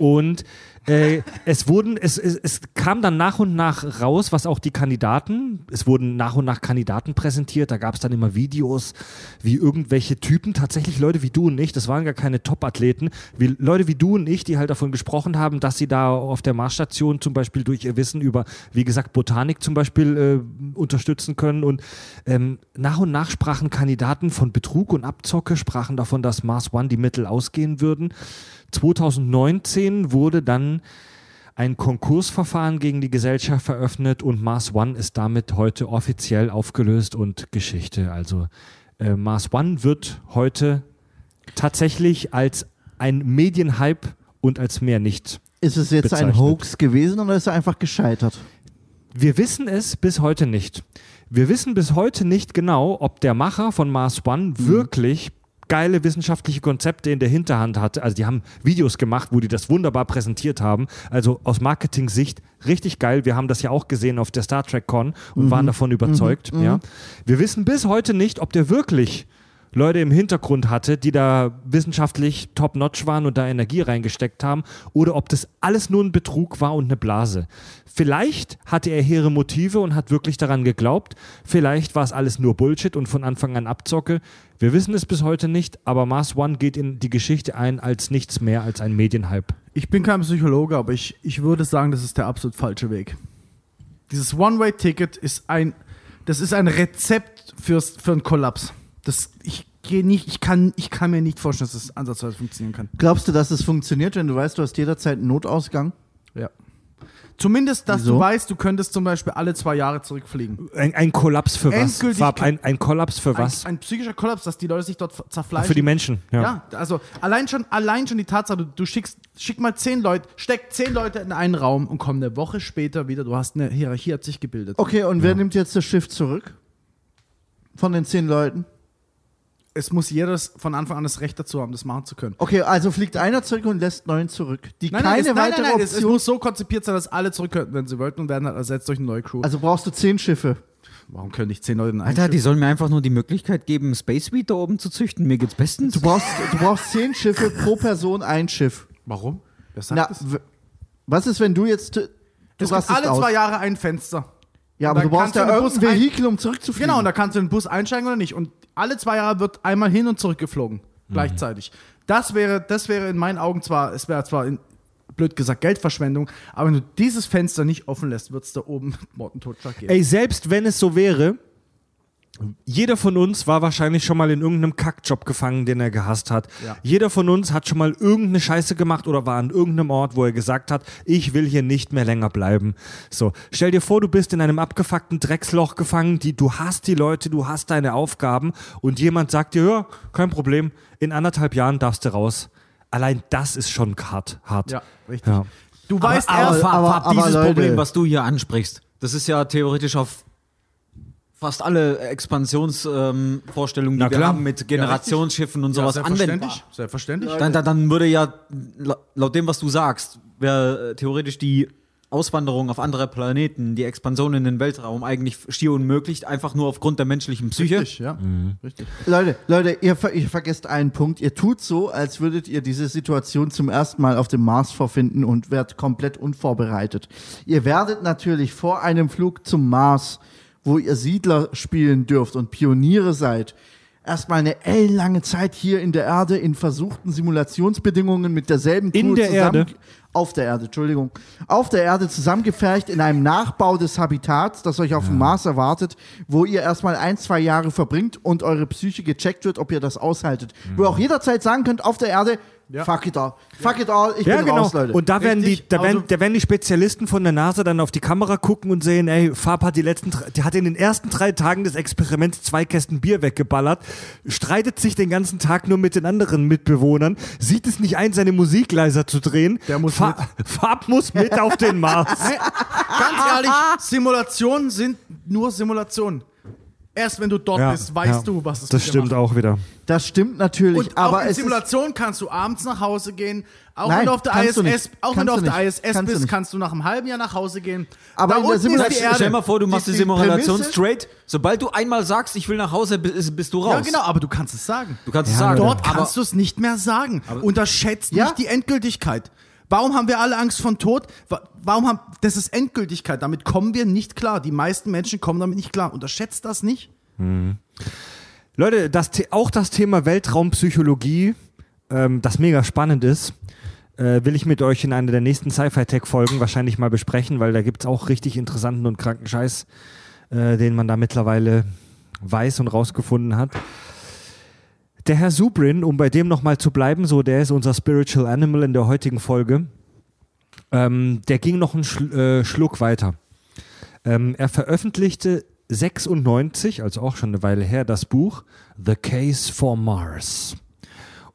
Und äh, es wurden, es, es, es kam dann nach und nach raus, was auch die Kandidaten, es wurden nach und nach Kandidaten präsentiert, da gab es dann immer Videos, wie irgendwelche Typen, tatsächlich Leute wie du und ich, das waren gar keine Top-Athleten, wie Leute wie du und ich, die halt davon gesprochen haben, dass sie da auf der Marsstation zum Beispiel durch ihr Wissen über, wie gesagt, Botanik zum Beispiel äh, unterstützen können und ähm, nach und nach sprachen Kandidaten von Betrug und Abzocke, sprachen davon, dass Mars One die Mittel ausgehen würden. 2019 wurde dann ein Konkursverfahren gegen die Gesellschaft eröffnet und Mars One ist damit heute offiziell aufgelöst und Geschichte. Also äh, Mars One wird heute tatsächlich als ein Medienhype und als mehr nicht. Ist es jetzt ein Bezeichnet. Hoax gewesen oder ist er einfach gescheitert? Wir wissen es bis heute nicht. Wir wissen bis heute nicht genau, ob der Macher von Mars One wirklich geile wissenschaftliche Konzepte in der Hinterhand hatte. Also die haben Videos gemacht, wo die das wunderbar präsentiert haben. Also aus Marketing-Sicht richtig geil. Wir haben das ja auch gesehen auf der Star Trek Con und waren davon überzeugt. Ja. Wir wissen bis heute nicht, ob der wirklich Leute im Hintergrund hatte, die da wissenschaftlich top-notch waren und da Energie reingesteckt haben, oder ob das alles nur ein Betrug war und eine Blase. Vielleicht hatte er hehre Motive und hat wirklich daran geglaubt. Vielleicht war es alles nur Bullshit und von Anfang an Abzocke. Wir wissen es bis heute nicht, aber Mars One geht in die Geschichte ein als nichts mehr als ein Medienhype. Ich bin kein Psychologe, aber ich, ich würde sagen, das ist der absolut falsche Weg. Dieses One-Way-Ticket ist ein, das ist ein Rezept fürs, für einen Kollaps. Das, ich, gehe nicht, ich, kann, ich kann mir nicht vorstellen, dass das ansatzweise funktionieren kann. Glaubst du, dass es funktioniert, wenn du weißt, du hast jederzeit einen Notausgang? Ja. Zumindest, dass Wieso? du weißt, du könntest zum Beispiel alle zwei Jahre zurückfliegen. Ein, ein Kollaps für was? Endgültig- Fab, ein, ein Kollaps für was? Ein, ein psychischer Kollaps, dass die Leute sich dort zerfleischen. für die Menschen. Ja. Ja, also allein schon, allein schon die Tatsache, du, du schickst, schick mal zehn Leute, steck zehn Leute in einen Raum und komm eine Woche später wieder, du hast eine Hierarchie, hat sich gebildet. Okay, und wer nimmt jetzt das Schiff zurück? Von den zehn Leuten? Es muss jeder von Anfang an das Recht dazu haben, das machen zu können. Okay, also fliegt einer zurück und lässt neun zurück. Die Nein, keine nein, es, nein, weitere nein, nein, es, es Option. muss so konzipiert sein, dass alle zurück könnten, wenn sie wollten und werden halt ersetzt durch eine neue Crew. also brauchst du zehn Schiffe. Warum können nicht zehn Leute in einem Alter, Schiff? die sollen mir einfach nur die Möglichkeit geben, Space Weed da oben zu züchten. Mir geht's bestens. Du brauchst, du brauchst zehn Schiffe pro Person ein Schiff. Warum? Wer sagt Na, das? was ist, wenn du jetzt. Du Es gibt alle aus. zwei Jahre ein Fenster. Ja, aber du brauchst ja irgendein ein- Vehikel, um zurückzufliegen. Genau, und da kannst du in den Bus einsteigen oder nicht. Und alle zwei Jahre wird einmal hin und zurück geflogen. Gleichzeitig. Das wäre, das wäre in meinen Augen zwar, es wäre zwar in, blöd gesagt Geldverschwendung, aber wenn du dieses Fenster nicht offen lässt, wird es da oben Mord und Totschlag geben. Ey, selbst wenn es so wäre, jeder von uns war wahrscheinlich schon mal in irgendeinem Kackjob gefangen, den er gehasst hat. Ja. Jeder von uns hat schon mal irgendeine Scheiße gemacht oder war an irgendeinem Ort, wo er gesagt hat, ich will hier nicht mehr länger bleiben. So, stell dir vor, du bist in einem abgefuckten Drecksloch gefangen, die, du hast die Leute, du hast deine Aufgaben und jemand sagt dir, ja, kein Problem, in anderthalb Jahren darfst du raus. Allein das ist schon hart. hart. Ja, richtig. Ja. Du weißt aber, erst, Fab, aber- Fab, aber dieses Leute- Problem, was du hier ansprichst, das ist ja theoretisch auf fast alle Expansionsvorstellungen, ähm, die wir haben mit Generationsschiffen und ja, sowas anwendbar. selbstverständlich. Selbstverständlich. Dann, dann, dann würde ja, la- laut dem, was du sagst, wäre äh, theoretisch die Auswanderung auf andere Planeten, die Expansion in den Weltraum eigentlich schier unmöglich, einfach nur aufgrund der menschlichen Psyche. Richtig, ja. Richtig. Leute, Leute, ihr, ver ihr vergesst einen Punkt. Ihr tut so, als würdet ihr diese Situation zum ersten Mal auf dem Mars vorfinden und werdet komplett unvorbereitet. Ihr werdet natürlich vor einem Flug zum Mars, wo ihr Siedler spielen dürft und Pioniere seid, erstmal eine ellenlange Zeit hier in der Erde in versuchten Simulationsbedingungen mit derselben Crew In der zusammen Erde? auf der Erde, Entschuldigung, auf der Erde zusammengefercht in einem Nachbau des Habitats, das euch auf dem Mars erwartet, wo ihr erstmal ein, zwei Jahre verbringt und eure Psyche gecheckt wird, ob ihr das aushaltet. Wo ihr auch jederzeit sagen könnt, auf der Erde, Ja. fuck it all, fuck it all, ich Ja, bin genau. raus, Leute. Und da werden, die, da, werden, also- da werden die Spezialisten von der NASA dann auf die Kamera gucken und sehen, ey, Fab hat die letzten, die hat in den ersten drei Tagen des Experiments zwei Kästen Bier weggeballert, streitet sich den ganzen Tag nur mit den anderen Mitbewohnern, sieht es nicht ein, seine Musik leiser zu drehen. Der muss Fa Fab muss mit auf den Mars. Ganz ehrlich, Simulationen sind nur Simulationen. Erst wenn du dort Ja, bist, weißt ja. du, was es Das mit dir stimmt auch wieder. das stimmt natürlich, Und auch aber in es ist, Simulationen kannst du abends nach Hause gehen. Auch Nein, wenn du auf der kannst du ISS, nicht. auch wenn du auf du der. ISS Kannst du bist, nicht. kannst du nach einem halben Jahr nach Hause gehen. Aber da in der ist Simulation- Stell dir mal vor, du machst die, die Simulation Prämisse- straight. Sobald du einmal sagst, ich will nach Hause, bist, bist du raus. Ja, genau, aber du kannst es sagen. Du kannst es Ja, sagen. Dort aber kannst du es nicht mehr sagen. Unterschätzt Ja. nicht die Endgültigkeit. Warum haben wir alle Angst vor Tod? Wa- Warum haben, das ist Endgültigkeit. Damit kommen wir nicht klar. Die meisten Menschen kommen damit nicht klar. Unterschätzt das nicht. Leute, das, auch das Thema Weltraumpsychologie, ähm, das mega spannend ist, äh, will ich mit euch in einer der nächsten Sci-Fi-Tech-Folgen wahrscheinlich mal besprechen, weil da gibt es auch richtig interessanten und kranken Scheiß, äh, den man da mittlerweile weiß und rausgefunden hat. Der Herr Subrin, um bei dem nochmal zu bleiben, so der ist unser Spiritual Animal in der heutigen Folge, ähm, der ging noch einen Schl äh, Schluck weiter. Ähm, er veröffentlichte 96, also auch schon eine Weile her, das Buch The Case for Mars.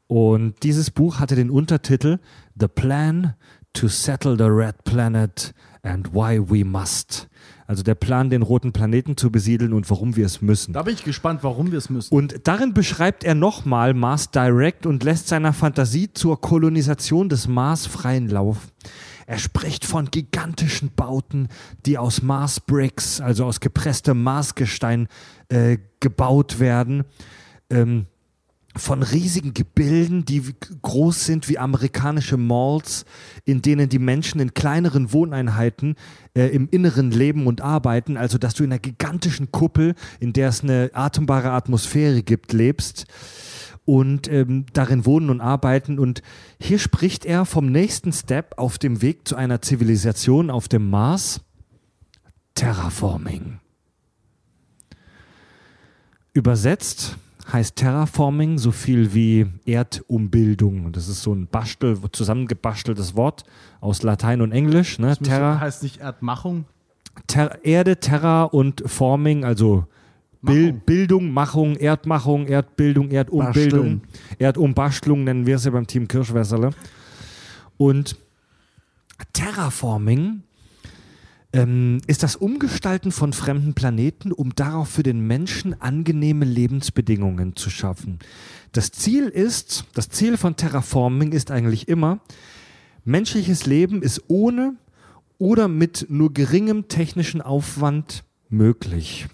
Und dieses Buch hatte den Untertitel The Plan to Settle the Red Planet and Why We Must. Also der Plan, den roten Planeten zu besiedeln und warum wir es müssen. Da bin ich gespannt, warum wir es müssen. Und darin beschreibt er nochmal Mars Direct und lässt seiner Fantasie zur Kolonisation des Mars freien Lauf. Er spricht von gigantischen Bauten, die aus Mars Bricks, also aus gepresstem Marsgestein, äh, gebaut werden. Ähm, von riesigen Gebilden, die groß sind wie amerikanische Malls, in denen die Menschen in kleineren Wohneinheiten äh, im Inneren leben und arbeiten, also dass du in einer gigantischen Kuppel, in der es eine atembare Atmosphäre gibt, lebst und ähm, darin wohnen und arbeiten. Und hier spricht er vom nächsten Step auf dem Weg zu einer Zivilisation auf dem Mars, Terraforming. Übersetzt heißt Terraforming so viel wie Erdumbildung. Das ist so ein Bastel, zusammengebasteltes Wort aus Latein und Englisch. Ne? Terra, heißt nicht Erdmachung. Ter Erde, Terra und Forming, also Machung. Bildung, Machung, Erdmachung, Erdbildung, Erdumbildung, Erdumbastelung nennen wir es ja beim Team Kirschwässerle. Und Terraforming ähm, ist das Umgestalten von fremden Planeten, um darauf für den Menschen angenehme Lebensbedingungen zu schaffen. Das Ziel ist, das Ziel von Terraforming ist eigentlich immer, menschliches Leben ist ohne oder mit nur geringem technischen Aufwand möglich.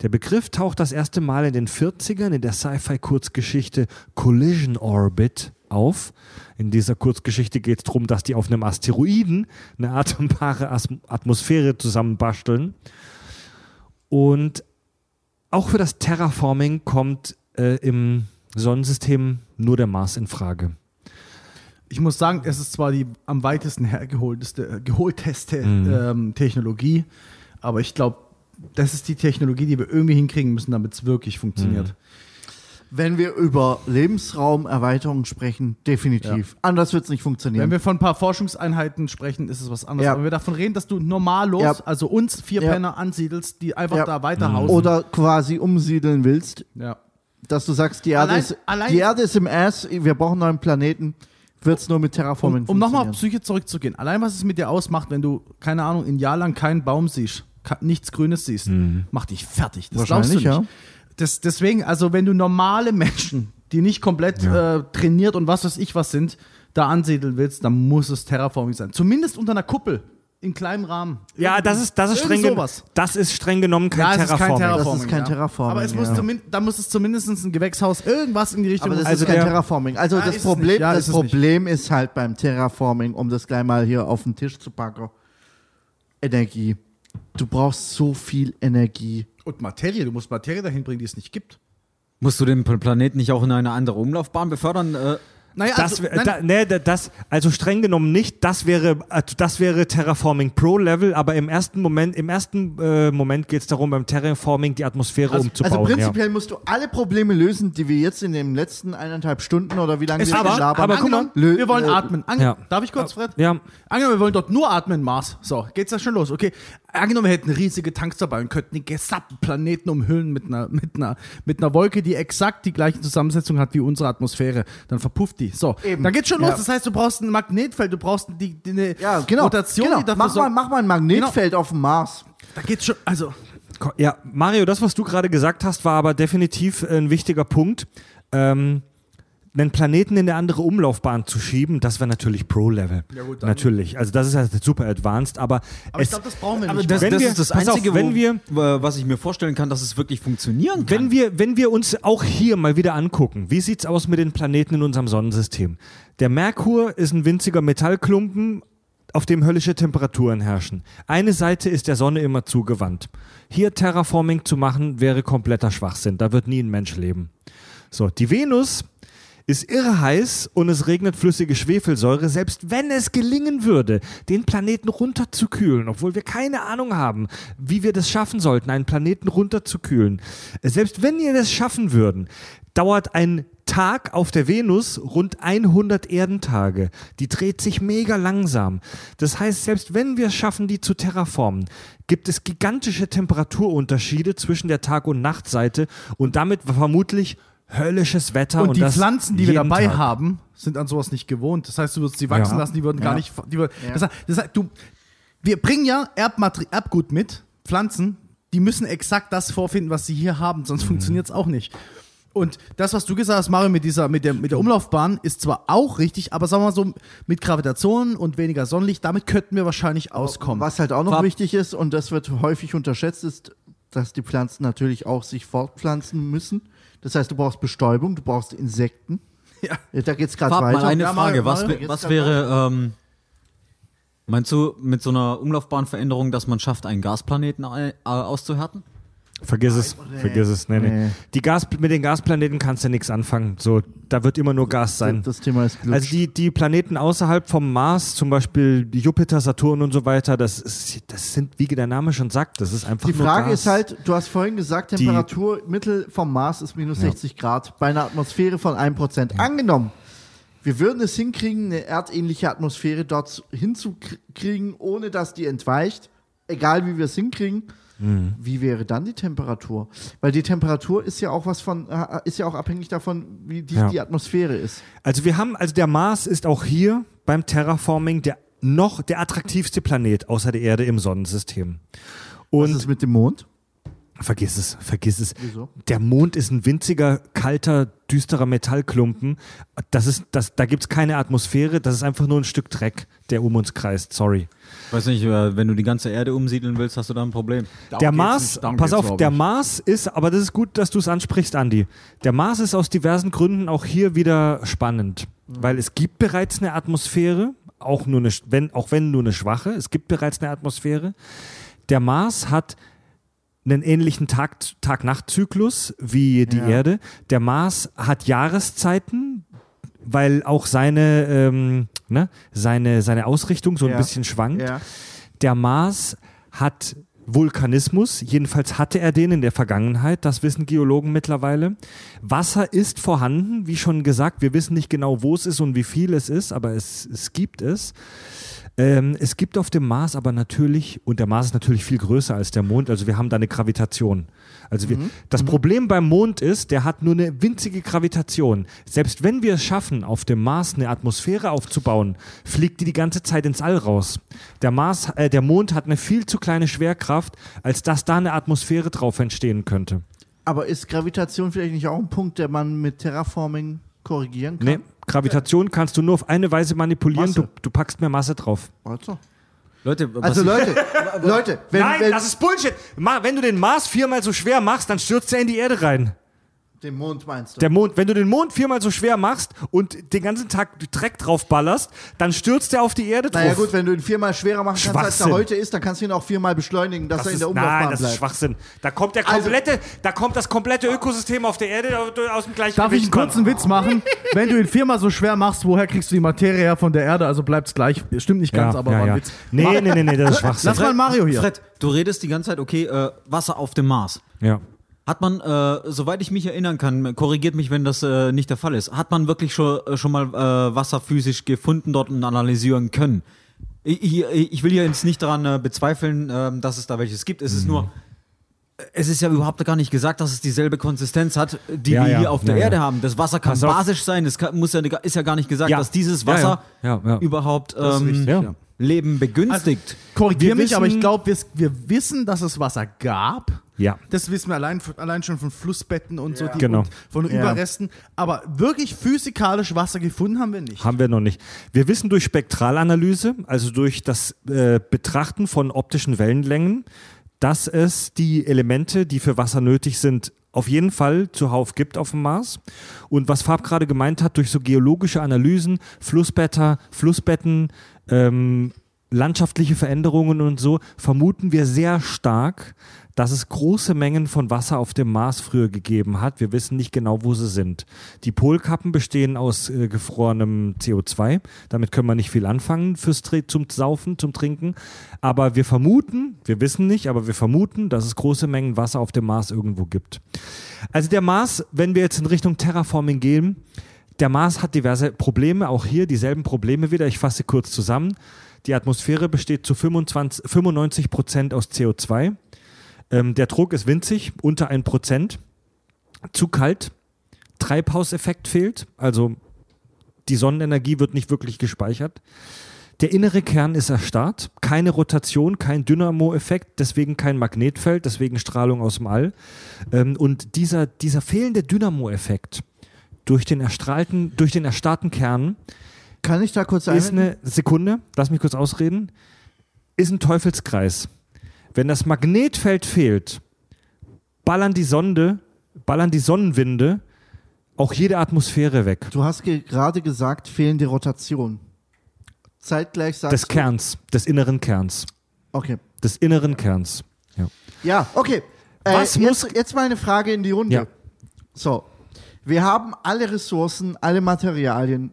Der Begriff taucht das erste Mal in den 40ern in der Sci-Fi-Kurzgeschichte Collision Orbit auf. In dieser Kurzgeschichte geht es darum, dass die auf einem Asteroiden eine atombare As Atmosphäre zusammenbasteln. Und auch für das Terraforming kommt äh, im Sonnensystem nur der Mars in Frage. Ich muss sagen, es ist zwar die am weitesten hergeholteste, äh, geholteste Mhm. ähm, Technologie, aber ich glaube, das ist die Technologie, die wir irgendwie hinkriegen müssen, damit es wirklich funktioniert. Mhm. Wenn wir über Lebensraumerweiterung sprechen, definitiv. Anders wird es nicht funktionieren. Wenn wir von ein paar Forschungseinheiten sprechen, ist es was anderes. Ja. Wenn wir davon reden, dass du normallos, Ja. also uns vier Ja. Penner ansiedelst, die einfach Ja. da weiterhausen. Oder quasi umsiedeln willst, ja. dass du sagst, die Erde, Allein- ist, allein- die Erde ist im Ass, wir brauchen einen neuen Planeten, wird es nur mit Terraforming Um, um nochmal auf. Psyche zurückzugehen. Allein was es mit dir ausmacht, wenn du, keine Ahnung, ein Jahr lang keinen Baum siehst, nichts Grünes siehst, macht dich fertig. Das glaubst du nicht. Wahrscheinlich, Das, deswegen, also wenn du normale Menschen, die nicht komplett äh, trainiert und was weiß ich was sind, da ansiedeln willst, dann muss es Terraforming sein. Zumindest unter einer Kuppel, in kleinem Rahmen. Ja, das ist, das ist, streng, sowas. das ist streng genommen kein Ja, es ist kein Terraforming. Terraforming. Das ist kein ja. Terraforming, Aber es muss ja. zumin- da muss es zumindest ein Gewächshaus, irgendwas in die Richtung. Aber das Also ist kein Terraforming. Also Ja, das Problem. Ja, das ist nicht. Problem ist halt beim Terraforming, um das gleich mal hier auf den Tisch zu packen, Energie. Du brauchst so viel Energie. Und Materie, du musst Materie dahin bringen, die es nicht gibt. Musst du den Pl- Planeten nicht auch in eine andere Umlaufbahn befördern? Äh, Naja, Das, also, nein, da, nee, da- das, also streng genommen nicht. Das wäre, also das wäre Terraforming Pro Level, aber im ersten Moment, im ersten äh, Moment geht es darum, beim Terraforming die Atmosphäre Also- umzubauen. Also prinzipiell musst du alle Probleme lösen, die wir jetzt in den letzten eineinhalb Stunden oder wie lange es wir aber, schon labern. aber guck mal, wir wollen äh, atmen. Ange ja. Darf ich kurz, Fred? ja. ja. Angenommen, wir wollen dort nur atmen, Mars. So, geht's da schon los. Okay. Angenommen, wir hätten riesige Tanks dabei und könnten den gesamten Planeten umhüllen mit einer, mit einer, mit einer Wolke, die exakt die gleiche Zusammensetzung hat wie unsere Atmosphäre. Dann verpufft die. So, Eben. dann geht's schon los. Ja. Das heißt, du brauchst ein Magnetfeld, du brauchst die, die eine Ja, genau. Rotation, genau. die dafür mach, mal, sorgt- mach mal ein Magnetfeld auf dem Mars. Da geht's schon, also. Ja, Mario, das, was du gerade gesagt hast, war aber definitiv ein wichtiger Punkt. Ähm, einen Planeten in eine andere Umlaufbahn zu schieben, das wäre natürlich Pro-Level. Ja, gut, natürlich. Also das ist halt super advanced, aber, Aber ich es, glaube, das brauchen wir aber nicht. das, wenn das wir- ist das pass auf, Einzige, wenn wir- was ich mir vorstellen kann, dass es wirklich funktionieren kann. wenn wir, wenn wir uns auch hier mal wieder angucken, wie sieht's aus mit den Planeten in unserem Sonnensystem? Der Merkur ist ein winziger Metallklumpen, auf dem höllische Temperaturen herrschen. Eine Seite ist der Sonne immer zugewandt. Hier Terraforming zu machen, wäre kompletter Schwachsinn. Da wird nie ein Mensch leben. So, die Venus ist irre heiß und es regnet flüssige Schwefelsäure, selbst wenn es gelingen würde, den Planeten runterzukühlen, obwohl wir keine Ahnung haben, wie wir das schaffen sollten, einen Planeten runterzukühlen. Selbst wenn wir das schaffen würden, dauert ein Tag auf der Venus rund 100 Erdentage. Die dreht sich mega langsam. Das heißt, selbst wenn wir es schaffen, die zu terraformen, gibt es gigantische Temperaturunterschiede zwischen der Tag- und Nachtseite und damit vermutlich höllisches Wetter. Und, die das Pflanzen, die wir dabei Tag. haben, sind an sowas nicht gewohnt. Das heißt, du würdest sie wachsen Ja. lassen, die würden gar Ja. nicht. Die würden, Ja. das, heißt, das heißt, du, wir bringen ja Erbmateri Erbgut mit, Pflanzen, die müssen exakt das vorfinden, was sie hier haben, sonst funktioniert es auch nicht. Und das, was du gesagt hast, Mario, mit dieser, mit der, mit der Umlaufbahn, ist zwar auch richtig, aber sagen wir mal so, mit Gravitation und weniger Sonnenlicht, damit könnten wir wahrscheinlich auskommen. Was halt auch noch Fab- wichtig ist, und das wird häufig unterschätzt, ist, dass die Pflanzen natürlich auch sich fortpflanzen müssen. Das heißt, du brauchst Bestäubung, du brauchst Insekten. Ja. Da geht es gerade Fab, mal weiter. eine Ja, Frage. Mario, was wär- was wäre, ähm, meinst du mit so einer Umlaufbahnveränderung, dass man schafft, einen Gasplaneten äh, auszuhärten? Vergiss es, vergiss es. Nee, nee. Nee. Die Gas, mit den Gasplaneten kannst du nichts anfangen. So, da wird immer nur Gas sein. Das Thema ist Glück. Also die, die Planeten außerhalb vom Mars, zum Beispiel Jupiter, Saturn und so weiter, das, ist, das sind, wie der Name schon sagt, das ist einfach Die Frage ist halt, du hast vorhin gesagt, Temperatur Mittel vom Mars ist minus 60 Grad bei einer Atmosphäre von 1%. Angenommen, wir würden es hinkriegen, eine erdähnliche Atmosphäre dort hinzukriegen, ohne dass die entweicht, egal wie wir es hinkriegen. Mhm. Wie wäre dann die Temperatur? Weil die Temperatur ist ja auch was von, äh, ist ja auch abhängig davon, wie dicht Ja. die Atmosphäre ist. Also wir haben, also der Mars ist auch hier beim Terraforming der noch der attraktivste Planet außer der Erde im Sonnensystem. Was Und ist mit dem Mond? vergiss es, vergiss es. Wieso? Der Mond ist ein winziger, kalter, düsterer Metallklumpen. Das ist, das, da gibt es keine Atmosphäre, das ist einfach nur ein Stück Dreck, der um uns kreist. Sorry. Ich weiß nicht, äh, wenn du die ganze Erde umsiedeln willst, hast du da ein Problem. Darum Der Mars, nicht, pass auf, der. Mars ist, aber das ist gut, dass du es ansprichst, Andi. Der Mars ist aus diversen Gründen auch hier wieder spannend, weil es gibt bereits eine Atmosphäre, auch, nur eine, wenn, auch wenn nur eine schwache, es gibt bereits eine Atmosphäre. Der Mars hat einen ähnlichen Tag- Tag-Nacht-Zyklus wie die Ja. Erde. Der Mars hat Jahreszeiten, weil auch seine, ähm, ne, seine, seine Ausrichtung so ein Ja. bisschen schwankt. Ja. Der Mars hat Vulkanismus, jedenfalls hatte er den in der Vergangenheit, das wissen Geologen mittlerweile. Wasser ist vorhanden, wie schon gesagt, wir wissen nicht genau, wo es ist und wie viel es ist, aber es, es gibt es. Ähm, es gibt auf dem Mars aber natürlich, und der Mars ist natürlich viel größer als der Mond, also wir haben da eine Gravitation. Also wir, das Problem beim Mond ist, der hat nur eine winzige Gravitation. Selbst wenn wir es schaffen, auf dem Mars eine Atmosphäre aufzubauen, fliegt die die ganze Zeit ins All raus. Der Mars, äh, der Mond hat eine viel zu kleine Schwerkraft, als dass da eine Atmosphäre drauf entstehen könnte. Aber ist Gravitation vielleicht nicht auch ein Punkt, der man mit Terraforming korrigieren kann? Nee, Gravitation kannst du nur auf eine Weise manipulieren, du, du packst mehr Masse drauf. Also, Leute, was also Leute, Leute, wenn, Nein, wenn das ist Bullshit. Wenn du den Mars viermal so schwer machst, dann stürzt er in die Erde rein. Den Mond meinst du? Der Mond, wenn du den Mond viermal so schwer machst und den ganzen Tag Dreck drauf ballerst, dann stürzt er auf die Erde drauf. naja gut, wenn du ihn viermal schwerer machen kannst, als er heute ist, dann kannst du ihn auch viermal beschleunigen, dass das er in ist, der Umlaufbahn nein, das ist bleibt. Schwachsinn. Da kommt der Also- komplette, da kommt das komplette Ökosystem auf der Erde aus dem Gleichgewicht. Darf ich einen kurzen Witz machen? Wenn du ihn viermal so schwer machst, woher kriegst du die Materie her von der Erde? Also bleibt's gleich. Stimmt nicht ganz, ja, aber ja, war ein ja. Witz. Nee, nee, nee, nee, das ist Schwachsinn. Lass mal Mario hier. Fred, du redest die ganze Zeit, okay, äh, Wasser auf dem Mars. Ja. Hat man, äh, soweit ich mich erinnern kann, korrigiert mich, wenn das äh, nicht der Fall ist, hat man wirklich schon, äh, schon mal äh, Wasser physisch gefunden dort und analysieren können? Ich, ich, ich will hier jetzt nicht daran äh, bezweifeln, ähm, dass es da welches gibt. Es ist Mhm. nur, es ist ja überhaupt gar nicht gesagt, dass es dieselbe Konsistenz hat, die Ja, wir ja, hier auf der ja, Erde ja. haben. Das Wasser kann Pass auf. basisch sein, es kann, muss ja, ist ja gar nicht gesagt, Ja. dass dieses Wasser ja. Ja, ja. überhaupt ist ähm, richtig. Leben begünstigt. Korrigier Wir mich, aber ich glaube, wir, wir wissen, dass es Wasser gab. Ja. Das wissen wir allein, allein schon von Flussbetten und so, die, Genau. und von Ja. Überresten. Aber wirklich physikalisch Wasser gefunden haben wir nicht. Haben wir noch nicht. Wir wissen durch Spektralanalyse, also durch das äh, Betrachten von optischen Wellenlängen, dass es die Elemente, die für Wasser nötig sind, auf jeden Fall zuhauf gibt auf dem Mars. Und was Fab gerade gemeint hat, durch so geologische Analysen, Flussbetter, Flussbetten, ähm, landschaftliche Veränderungen und so, vermuten wir sehr stark, dass es große Mengen von Wasser auf dem Mars früher gegeben hat. Wir wissen nicht genau, wo sie sind. Die Polkappen bestehen aus äh, gefrorenem CO2. Damit können wir nicht viel anfangen fürs zum Saufen, zum Trinken. Aber wir vermuten, wir wissen nicht, aber wir vermuten, dass es große Mengen Wasser auf dem Mars irgendwo gibt. Also der Mars, wenn wir jetzt in Richtung Terraforming gehen, der Mars hat diverse Probleme, auch hier dieselben Probleme wieder. Ich fasse kurz zusammen. Die Atmosphäre besteht zu 25, 95 Prozent aus CO2. Ähm, der Druck ist winzig, unter 1 Prozent. Zu kalt. Treibhauseffekt fehlt, also die Sonnenenergie wird nicht wirklich gespeichert. Der innere Kern ist erstarrt, keine Rotation, kein Dynamo-Effekt, deswegen kein Magnetfeld, deswegen Strahlung aus dem All. Ähm, und dieser, dieser fehlende Dynamo-Effekt durch den erstrahlten, durch den erstarrten Kern Kann ich da kurz ist einwenden? eine Sekunde, lass mich kurz ausreden, ist ein Teufelskreis. Wenn das Magnetfeld fehlt, ballern die Sonde, ballern die Sonnenwinde auch jede Atmosphäre weg. Du hast ge gerade gesagt, fehlende Rotation. Zeitgleich sagst Des du. Kerns, des inneren Kerns. Okay. Des inneren Kerns. Ja. Ja, okay. Was äh, muss- jetzt, jetzt mal eine Frage in die Runde. Ja. So, wir haben alle Ressourcen, alle Materialien,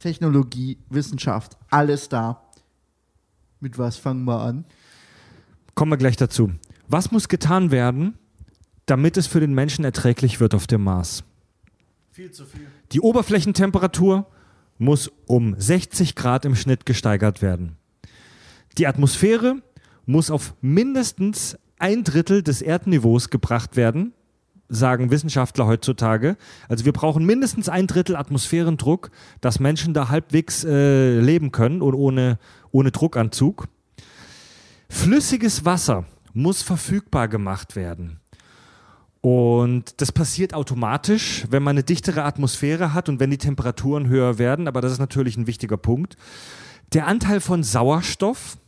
Technologie, Wissenschaft, alles da. Mit was fangen wir an? Kommen wir gleich dazu. Was muss getan werden, damit es für den Menschen erträglich wird auf dem Mars? Viel zu viel. Die Oberflächentemperatur muss um 60 Grad im Schnitt gesteigert werden. Die Atmosphäre muss auf mindestens ein Drittel des Erdniveaus gebracht werden, sagen Wissenschaftler heutzutage. Also wir brauchen mindestens ein Drittel Atmosphärendruck, dass Menschen da halbwegs äh, leben können und ohne, ohne Druckanzug. Flüssiges Wasser muss verfügbar gemacht werden. Und das passiert automatisch, wenn man eine dichtere Atmosphäre hat und wenn die Temperaturen höher werden. Aber das ist natürlich ein wichtiger Punkt. Der Anteil von Sauerstoff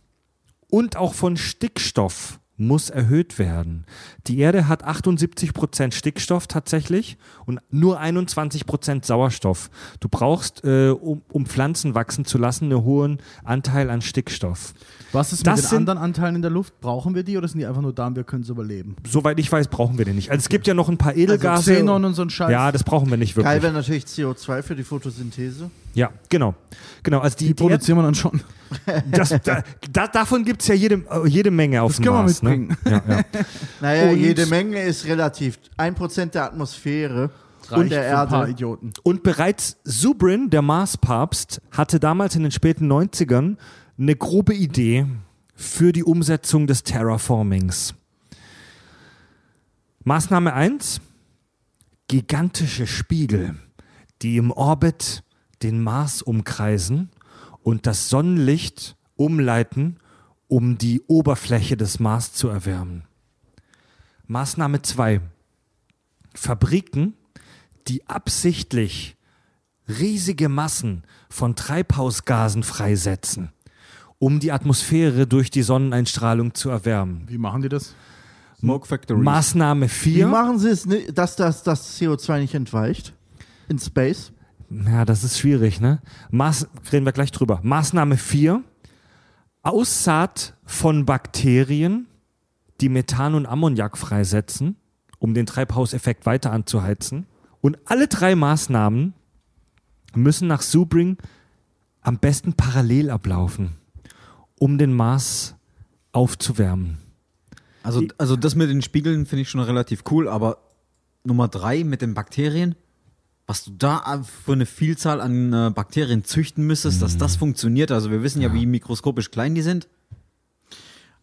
und auch von Stickstoff muss erhöht werden. Die Erde hat 78% Stickstoff tatsächlich und nur 21% Sauerstoff. Du brauchst, äh, um, um Pflanzen wachsen zu lassen, einen hohen Anteil an Stickstoff. Was ist Das mit den sind- anderen Anteilen in der Luft? Brauchen wir die oder sind die einfach nur da und wir können sie überleben? Soweit ich weiß, brauchen wir den nicht. Also es gibt ja noch ein paar Edelgase. Also Xenon und so ein Scheiß. ja, das brauchen wir nicht wirklich. Geil wäre natürlich CO2 für die Photosynthese. Ja, genau. Genau, also die, die die produzieren wir dann schon. das, da, da, davon gibt es ja jede, jede Menge auf Das dem können wir Mars. mitbringen. Ne? Ja, ja. Naja, Und- jede Menge ist relativ. Ein Prozent der Atmosphäre und der für ein paar Erde. Idioten. Und bereits Zubrin, der Marspapst, hatte damals in den späten 90ern eine grobe Idee für die Umsetzung des Terraformings. Maßnahme 1, gigantische Spiegel, die im Orbit den Mars umkreisen und das Sonnenlicht umleiten, um die Oberfläche des Mars zu erwärmen. Maßnahme 2, Fabriken, die absichtlich riesige Massen von Treibhausgasen freisetzen, um die Atmosphäre durch die Sonneneinstrahlung zu erwärmen. Wie machen die das? Smoke Factory. Maßnahme Wie 4. machen sie es, ni- dass das, das CO2 nicht entweicht? In Space? Ja, das ist schwierig, ne? Maß, reden wir gleich drüber. Maßnahme 4. Aussaat von Bakterien, die Methan und Ammoniak freisetzen, um den Treibhauseffekt weiter anzuheizen. Und alle drei Maßnahmen müssen nach Subring am besten parallel ablaufen, um den Mars aufzuwärmen. Also, also das mit den Spiegeln finde ich schon relativ cool, aber Nummer drei mit den Bakterien, was du da für eine Vielzahl an äh, Bakterien züchten müsstest, dass das funktioniert. Also wir wissen ja, wie mikroskopisch klein die sind.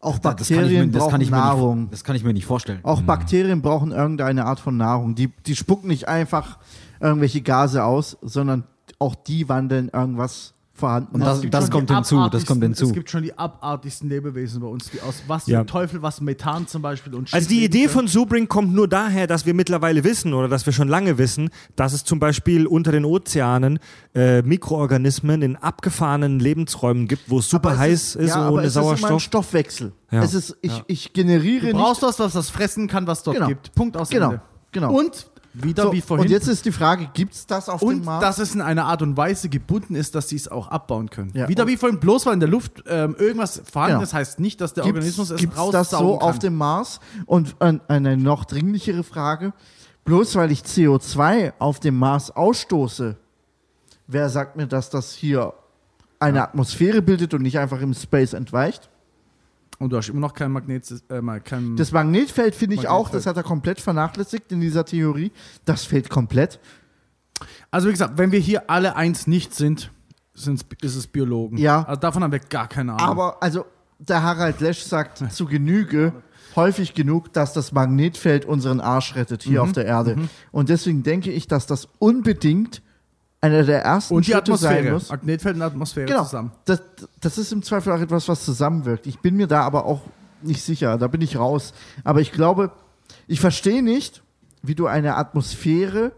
Auch das Bakterien mir- das kann brauchen ich mir nicht- Nahrung. Das kann ich mir nicht vorstellen. Auch Bakterien brauchen irgendeine Art von Nahrung. Die, die spucken nicht einfach irgendwelche Gase aus, sondern auch die wandeln irgendwas vorhanden. Und das- Es gibt das schon kommt die hinzu, das abartigsten- kommt hinzu. Es gibt schon die abartigsten Lebewesen bei uns, die aus was Ja. zum Teufel, was Methan zum Beispiel und Also die Idee können. von Subring kommt nur daher, dass wir mittlerweile wissen oder dass wir schon lange wissen, dass es zum Beispiel unter den Ozeanen äh, Mikroorganismen in abgefahrenen Lebensräumen gibt, wo es super Aber es heiß ist, ja, aber ohne es ist immer ein Sauerstoff. Stoffwechsel. Ja. Es ist, ich, ich generiere Du brauchst was, was das fressen kann, was dort Genau. gibt. Punkt aus Genau, Ende. genau. Und wieder so, wie vorhin. Und jetzt ist die Frage, gibt es das auf dem und Mars? dass es in einer Art und Weise gebunden ist, dass sie es auch abbauen können. Ja, Wieder und- wie vorhin, bloß weil in der Luft ähm, irgendwas vorhanden Genau. ist, heißt nicht, dass der Gibt's- Organismus es raussaugen das so kann. auf dem Mars? Und ein, eine noch dringlichere Frage, bloß weil ich CO2 auf dem Mars ausstoße, wer sagt mir, dass das hier eine Atmosphäre bildet und nicht einfach im Space entweicht? Und du hast immer noch kein Magnet, äh, kein Das Magnetfeld finde ich auch, Magnetfeld. das hat er komplett vernachlässigt in dieser Theorie. Das fehlt komplett. Also wie gesagt, wenn wir hier alle eins nicht sind, sind's, ist es Biologen. Ja. Also davon haben wir gar keine Ahnung. Aber also der Harald Lesch sagt zu Genüge, häufig genug, dass das Magnetfeld unseren Arsch rettet Mhm. hier auf der Erde. Und deswegen denke ich, dass das unbedingt einer der ersten und die Schritte sein Atmosphäre. muss. Magnetfeld und Atmosphäre Genau. zusammen. Das, das ist im Zweifel auch etwas, was zusammenwirkt. Ich bin mir da aber auch nicht sicher. Da bin ich raus. Aber ich glaube, ich verstehe nicht, wie du eine Atmosphäre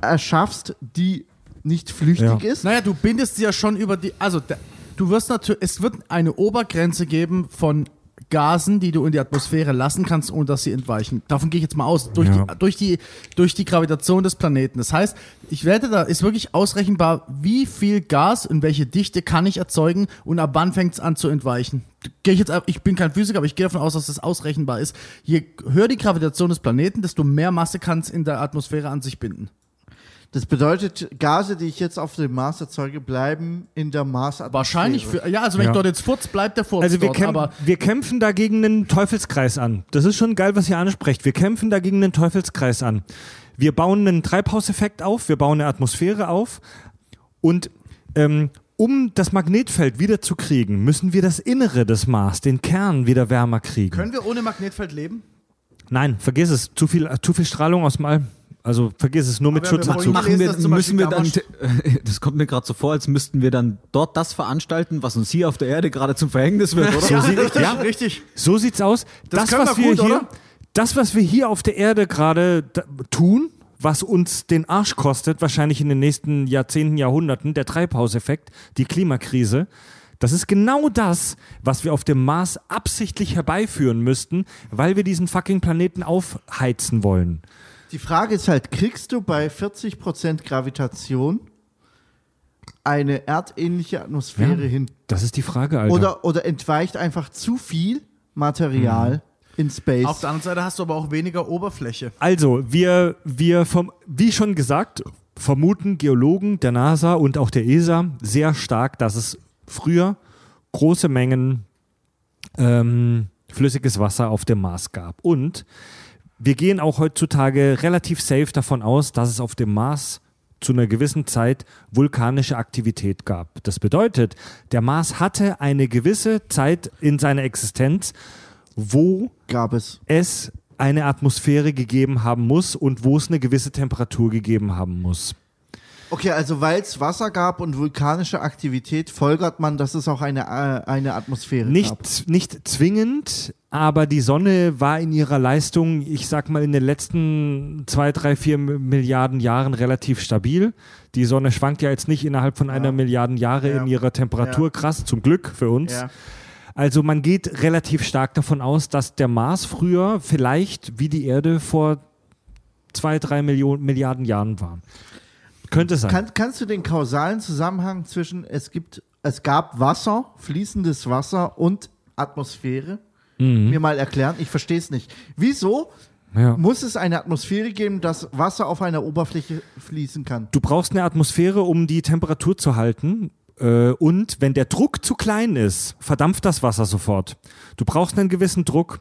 erschaffst, die nicht flüchtig Ja. ist. Naja, du bindest sie ja schon über die. Also, der, du wirst natürlich. Es wird eine Obergrenze geben von Gasen, die du in die Atmosphäre lassen kannst, ohne dass sie entweichen. Davon gehe ich jetzt mal aus. Durch, Ja. die, durch, die, durch die Gravitation des Planeten. Das heißt, ich wette, da ist wirklich ausrechenbar, wie viel Gas und welche Dichte kann ich erzeugen und ab wann fängt es an zu entweichen. Gehe ich jetzt, ich bin kein Physiker, aber ich gehe davon aus, dass das ausrechenbar ist. Je höher die Gravitation des Planeten, desto mehr Masse kann es in der Atmosphäre an sich binden. Das bedeutet, Gase, die ich jetzt auf dem Mars erzeuge, bleiben in der Marsatmosphäre. Wahrscheinlich für, ja, also wenn Ja. ich dort jetzt furz, bleibt der Furz Also wir, dort, kämp aber wir kämpfen dagegen einen Teufelskreis an. Das ist schon geil, was ihr ansprecht. Wir kämpfen dagegen einen Teufelskreis an. Wir bauen einen Treibhauseffekt auf, wir bauen eine Atmosphäre auf und ähm, um das Magnetfeld wieder zu kriegen, müssen wir das Innere des Mars, den Kern, wieder wärmer kriegen. können wir ohne Magnetfeld leben? Nein, vergiss es. Zu viel, zu viel Strahlung aus dem All. Also vergiss es, nur mit Schutzanzug. machen- wir, zum müssen wir dann, das kommt mir gerade so vor, als müssten wir dann dort das veranstalten, was uns hier auf der Erde gerade zum Verhängnis wird, oder? Ja, richtig, ja, richtig. So sieht's aus. Das Das, was wir wir gut, hier, oder? das, was wir hier auf der Erde gerade tun, was uns den Arsch kostet, wahrscheinlich in den nächsten Jahrzehnten, Jahrhunderten, der Treibhauseffekt, die Klimakrise, das ist genau das, was wir auf dem Mars absichtlich herbeiführen müssten, weil wir diesen fucking Planeten aufheizen wollen. Die Frage ist halt, kriegst du bei 40% Gravitation eine erdähnliche Atmosphäre Ja. hin? Das ist die Frage, Alter. Oder, oder entweicht einfach zu viel Material Mhm. in Space? Auf der anderen Seite hast du aber auch weniger Oberfläche. Also, wir, wir vom, wie schon gesagt, vermuten Geologen der NASA und auch der ESA sehr stark, dass es früher große Mengen ähm, flüssiges Wasser auf dem Mars gab. Und wir gehen auch heutzutage relativ safe davon aus, dass es auf dem Mars zu einer gewissen Zeit vulkanische Aktivität gab. Das bedeutet, der Mars hatte eine gewisse Zeit in seiner Existenz, wo Gab es. es eine Atmosphäre gegeben haben muss und wo es eine gewisse Temperatur gegeben haben muss. Okay, also weil es Wasser gab und vulkanische Aktivität, folgert man, dass es auch eine, äh, eine Atmosphäre gab. Nicht, nicht zwingend, aber die Sonne war in ihrer Leistung, ich sag mal, in den letzten zwei, drei, vier Milliarden Jahren relativ stabil. Die Sonne schwankt ja jetzt nicht innerhalb von einer Milliarden Jahre Ja. in ihrer Temperatur. Ja. Krass, zum Glück für uns. Ja. Also man geht relativ stark davon aus, dass der Mars früher vielleicht wie die Erde vor zwei, drei Millionen, Milliarden Jahren war. Könnte sein. Kann, kannst du den kausalen Zusammenhang zwischen es gibt, es gab Wasser, fließendes Wasser und Atmosphäre Mhm. mir mal erklären? Ich verstehe es nicht. Wieso ja. muss es eine Atmosphäre geben, dass Wasser auf einer Oberfläche fließen kann? Du brauchst eine Atmosphäre, um die Temperatur zu halten. Äh, Und wenn der Druck zu klein ist, verdampft das Wasser sofort. Du brauchst einen gewissen Druck.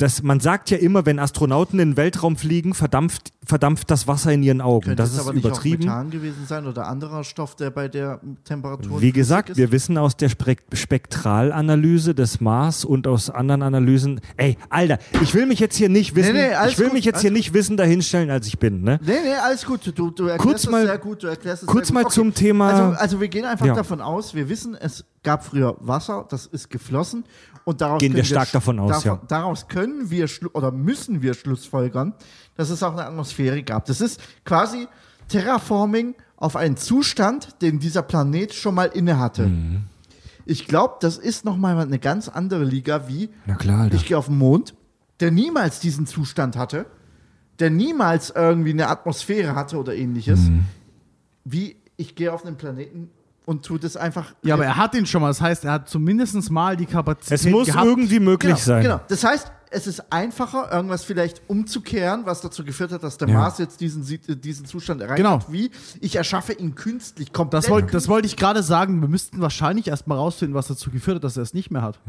Das, man sagt ja immer, wenn Astronauten in den Weltraum fliegen, verdampft, verdampft das Wasser in ihren Augen. Könnte das ist aber nicht übertrieben. auch Methan gewesen sein oder anderer Stoff, der bei der Temperatur Wie gesagt, wir wissen aus der Spek Spektralanalyse des Mars und aus anderen Analysen. Ey, Alter, ich will mich jetzt hier nicht wissen. Nee, nee, ich will gut, mich jetzt hier nicht wissen dahinstellen, als ich bin. Ne? Nee, nee, alles gut. Du, du erklärst Kurz es mal- sehr gut. Du erklärst es kurz sehr mal gut. zum Thema- Also, also wir gehen einfach Ja. davon aus, wir wissen, es gab früher Wasser, das ist geflossen. Und daraus Gehen wir können stark sch- davon aus, davon, ja. Daraus können wir oder müssen wir schlussfolgern, dass es auch eine Atmosphäre gab. Das ist quasi Terraforming auf einen Zustand, den dieser Planet schon mal inne hatte. Mhm. Ich glaube, das ist nochmal eine ganz andere Liga wie Na klar, ich gehe auf den Mond, der niemals diesen Zustand hatte, der niemals irgendwie eine Atmosphäre hatte oder ähnliches, Mhm. wie ich gehe auf einen Planeten und tue das einfach. Ja, aber er hat ihn schon mal. Das heißt, er hat zumindest mal die Kapazität es muss gehabt. irgendwie möglich genau, sein. Genau. Das heißt, es ist einfacher, irgendwas vielleicht umzukehren, was dazu geführt hat, dass der Ja. Mars jetzt diesen, äh, diesen Zustand erreicht Genau. hat, wie ich erschaffe ihn künstlich komplett. Das wollte das wollte ich gerade sagen. Wir müssten wahrscheinlich erstmal rausfinden, was dazu geführt hat, dass er es nicht mehr hat.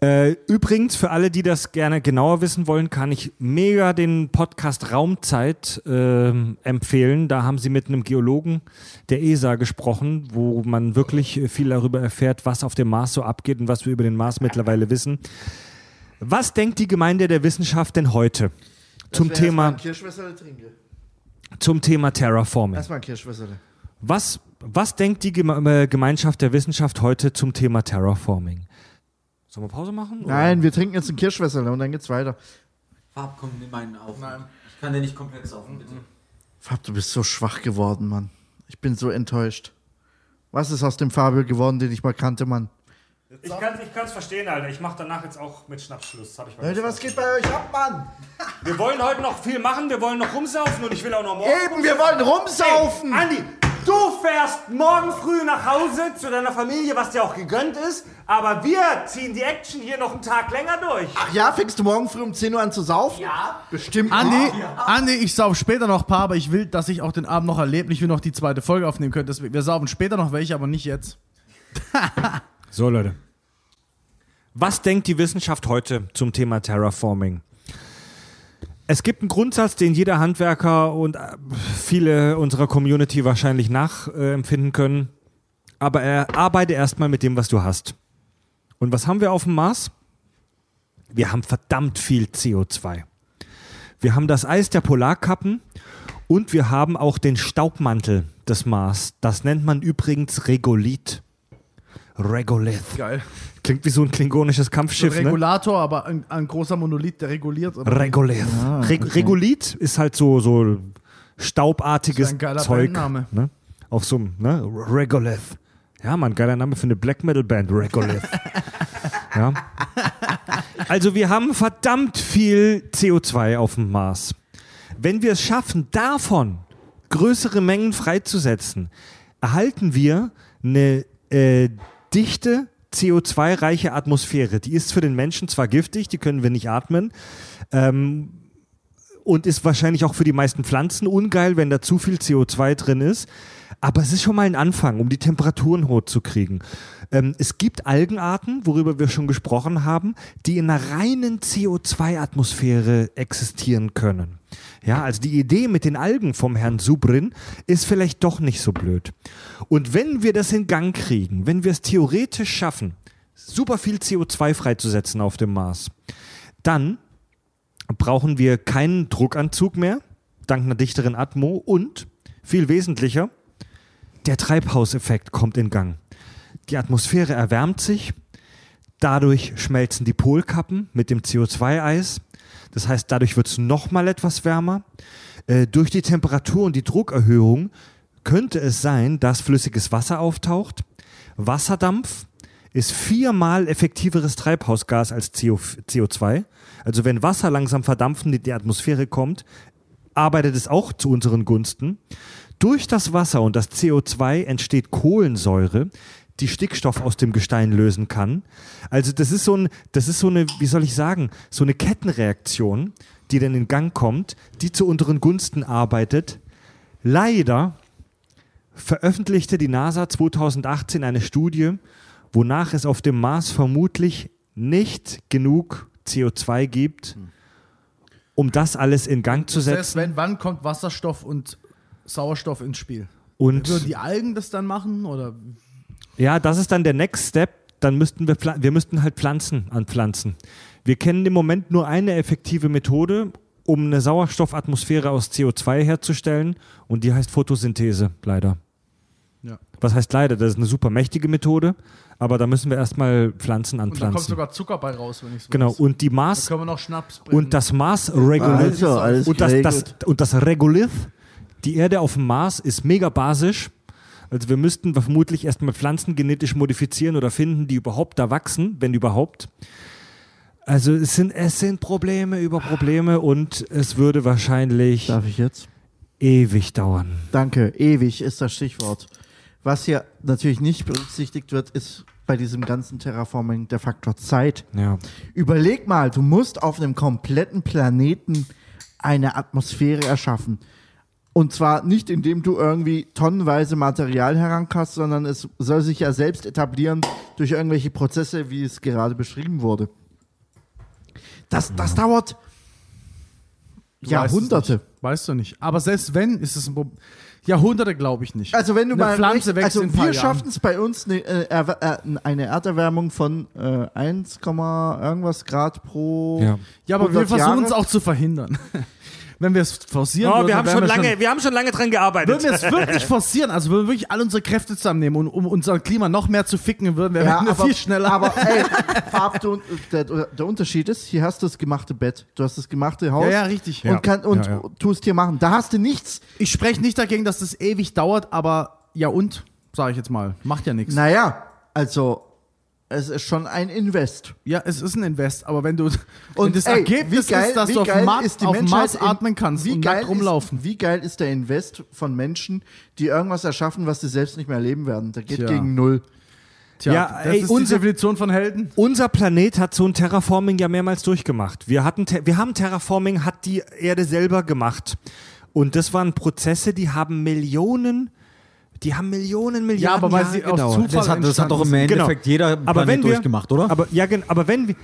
Äh, übrigens, für alle, die das gerne genauer wissen wollen, kann ich mega den Podcast Raumzeit ähm, empfehlen. Da haben sie mit einem Geologen der ESA gesprochen, wo man wirklich äh, viel darüber erfährt, was auf dem Mars so abgeht und was wir über den Mars mittlerweile wissen. Was denkt die Gemeinde der Wissenschaft denn heute zum Thema, zum Thema Terraforming? Erstmal ein Kirschwässerle. Was, was denkt die Geme äh, Gemeinschaft der Wissenschaft heute zum Thema Terraforming? Sollen wir Pause machen? oder? Nein, wir trinken jetzt ein Kirschwässerle und dann geht's weiter. Farb, komm, nimm meinen auf. Ich kann den nicht komplett saufen, bitte. Fab, du bist so schwach geworden, Mann. Ich bin so enttäuscht. Was ist aus dem Fabio geworden, den ich mal kannte, Mann? Ich kann es verstehen, Alter. Ich mache danach jetzt auch mit Schnaps Schluss. Hab ich mal Leute, was geht bei euch ab, Mann? wir wollen heute noch viel machen, wir wollen noch rumsaufen und ich will auch noch morgen. Eben, wir wollen rumsaufen. Ey, Andi, du fährst morgen früh nach Hause zu deiner Familie, was dir auch gegönnt ist. Aber wir ziehen die Action hier noch einen Tag länger durch. Ach ja, fängst du morgen früh um 10 Uhr an zu saufen? Ja. Bestimmt. Andi, Andi, ich sauf später noch ein paar, aber ich will, dass ich auch den Abend noch erlebe. Ich will noch die zweite Folge aufnehmen können. Deswegen, wir saufen später noch welche, aber nicht jetzt. So, Leute. Was denkt die Wissenschaft heute zum Thema Terraforming? Es gibt einen Grundsatz, den jeder Handwerker und äh, viele unserer Community wahrscheinlich nachempfinden können. Aber er arbeite erstmal mit dem, was du hast. Und was haben wir auf dem Mars? Wir haben verdammt viel CO2. Wir haben das Eis der Polarkappen und wir haben auch den Staubmantel des Mars. Das nennt man übrigens Regolith. Regolith. Geil. Klingt wie so ein klingonisches So ein Kampfschiff, ne? Regulator, aber ein, ein großer Monolith, der reguliert. aber- Regolith. Reg Regolith ist halt so, so staubartiges Das ist ein geiler Zeug. Ne? Auf so einem, ne? Regolith. Ja, Mann, geiler Name für eine Black Metal Band, Regolith. ja. Also wir haben verdammt viel CO2 auf dem Mars. Wenn wir es schaffen, davon größere Mengen freizusetzen, erhalten wir eine äh, dichte, CO2-reiche Atmosphäre. Die ist für den Menschen zwar giftig, die können wir nicht atmen, ähm, und ist wahrscheinlich auch für die meisten Pflanzen ungeil, wenn da zu viel CO2 drin ist. Aber es ist schon mal ein Anfang, um die Temperaturen hochzukriegen. Ähm, es gibt Algenarten, worüber wir schon gesprochen haben, die in einer reinen CO2-Atmosphäre existieren können. Ja, also die Idee mit den Algen vom Herrn Subrin ist vielleicht doch nicht so blöd. Und wenn wir das in Gang kriegen, wenn wir es theoretisch schaffen, super viel CO2 freizusetzen auf dem Mars, dann brauchen wir keinen Druckanzug mehr, dank einer dichteren Atmo und viel wesentlicher, der Treibhauseffekt kommt in Gang. Die Atmosphäre erwärmt sich, dadurch schmelzen die Polkappen mit dem CO2-Eis. Das heißt, dadurch wird es nochmal etwas wärmer. Äh, durch die Temperatur und die Druckerhöhung könnte es sein, dass flüssiges Wasser auftaucht. Wasserdampf ist viermal effektiveres Treibhausgas als CO, CO2. Also wenn Wasser langsam verdampfen in die Atmosphäre kommt, arbeitet es auch zu unseren Gunsten. Durch das Wasser und das CO2 entsteht Kohlensäure, die Stickstoff aus dem Gestein lösen kann. Also das ist so ein, das ist so eine, wie soll ich sagen, so eine Kettenreaktion, die dann in Gang kommt, die zu unseren Gunsten arbeitet. Leider veröffentlichte die NASA 2018 eine Studie, wonach es auf dem Mars vermutlich nicht genug CO2 gibt, um das alles in Gang zu setzen. wenn, wann kommt Wasserstoff und Sauerstoff ins Spiel? Und Würden die Algen das dann machen? Oder Ja, das ist dann der Next Step. Dann müssten wir, wir müssten halt Pflanzen anpflanzen. Wir kennen im Moment nur eine effektive Methode, um eine Sauerstoffatmosphäre aus CO2 herzustellen und die heißt Photosynthese, leider. Ja. Was heißt leider? Das ist eine super mächtige Methode, aber da müssen wir erstmal Pflanzen und da kommt anpflanzen. sogar Zucker bei raus, wenn ich so Genau, weiß. und die Da Mars können wir noch Schnaps bringen. und das Mars Regolith Also, und das, das, und das Regolith, die Erde auf dem Mars ist mega basisch. Also wir müssten vermutlich erstmal Pflanzen genetisch modifizieren oder finden, die überhaupt da wachsen, wenn überhaupt. Also es sind, es sind Probleme über Probleme und es würde wahrscheinlich Darf ich jetzt? ewig dauern. Danke, ewig ist das Stichwort. Was hier natürlich nicht berücksichtigt wird, ist bei diesem ganzen Terraforming der Faktor Zeit. Ja. Überleg mal, du musst auf einem kompletten Planeten eine Atmosphäre erschaffen. Und zwar nicht, indem du irgendwie tonnenweise Material herankast, sondern es soll sich ja selbst etablieren durch irgendwelche Prozesse, wie es gerade beschrieben wurde. Das, das dauert Du weißt Jahrhunderte. nicht. Weißt du nicht. Aber selbst wenn, ist es ein Problem. Jahrhunderte glaube ich nicht. Also wenn du Eine mal Pflanze recht- wächst also in wir schaffen es bei uns eine, äh, äh, eine Erderwärmung von äh, 1, irgendwas Grad pro Ja. ja, aber wir 100 versuchen es auch zu verhindern. wenn wir es forcieren Oh, würden, wir, haben schon lange, wir haben schon lange dran gearbeitet. Würden wir es wirklich forcieren, also würden wir wirklich all unsere Kräfte zusammennehmen, und, um unser Klima noch mehr zu ficken, würden wir Ja, wären wir aber, viel schneller. aber ey, Farb, du, der, der Unterschied ist, hier hast du das gemachte Bett, du hast das gemachte Haus ja, ja, richtig. und, kann, und Ja, ja. tust hier machen. Da hast du nichts. Ich spreche nicht dagegen, dass das ewig dauert, aber ja und, sage ich jetzt mal, macht ja nichts. Naja, also Es ist schon ein Invest. Ja, es ist ein Invest, aber wenn du Und wenn das ey, Ergebnis wie geil, ist, dass wie du auf Mars, ist die auf Mars atmen kannst wie und geil nackt rumlaufen. Ist, wie geil ist der Invest von Menschen, die irgendwas erschaffen, was sie selbst nicht mehr erleben werden? Der geht Tja. gegen null. Tja, Ja, das ey, ist unser- die Definition von Helden. Unser Planet hat so ein Terraforming ja mehrmals durchgemacht. Wir hatten, Te- wir haben Terraforming, hat die Erde selber gemacht. Und das waren Prozesse, die haben Millionen, die haben Millionen, Milliarden Ja, aber weil Jahre sie aus gedauert. Zufall Das hat, das hat doch im Endeffekt jeder Planet aber wenn wir, durchgemacht, oder? Aber, ja, gen- aber wenn wir,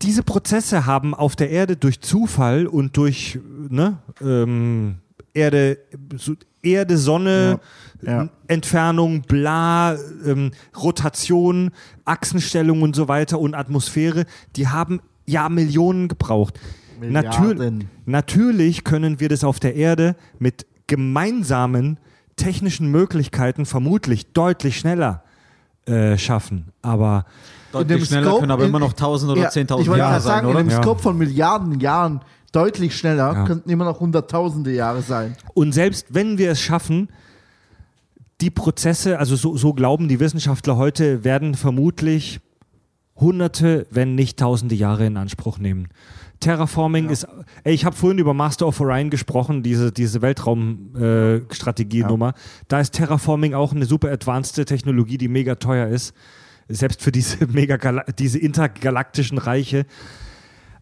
diese Prozesse haben auf der Erde durch Zufall und durch ne, ähm, Erde, so Erde, Sonne, Ja, ja. Entfernung, bla, ähm, Rotation, Achsenstellung und so weiter und Atmosphäre, die haben ja Millionen gebraucht. Natür Milliarden. natürlich können wir das auf der Erde mit gemeinsamen technischen Möglichkeiten vermutlich deutlich schneller äh, schaffen. Aber Deutlich dem schneller Scope- können aber in- immer noch 1000 oder Ja, 10.000 ich wollte Jahre gerade sein, sagen, oder? in einem Ja. Scope von Milliarden Jahren deutlich schneller Ja. könnten immer noch hunderttausende Jahre sein. Und selbst wenn wir es schaffen, die Prozesse, also so, so glauben die Wissenschaftler heute, werden vermutlich hunderte, wenn nicht tausende Jahre in Anspruch nehmen. Terraforming ist, ey, ich habe vorhin über Master of Orion gesprochen, diese, diese Weltraumstrategienummer. Da ist Terraforming auch eine super advanced Technologie, die mega teuer ist. Selbst für diese, mega diese intergalaktischen Reiche.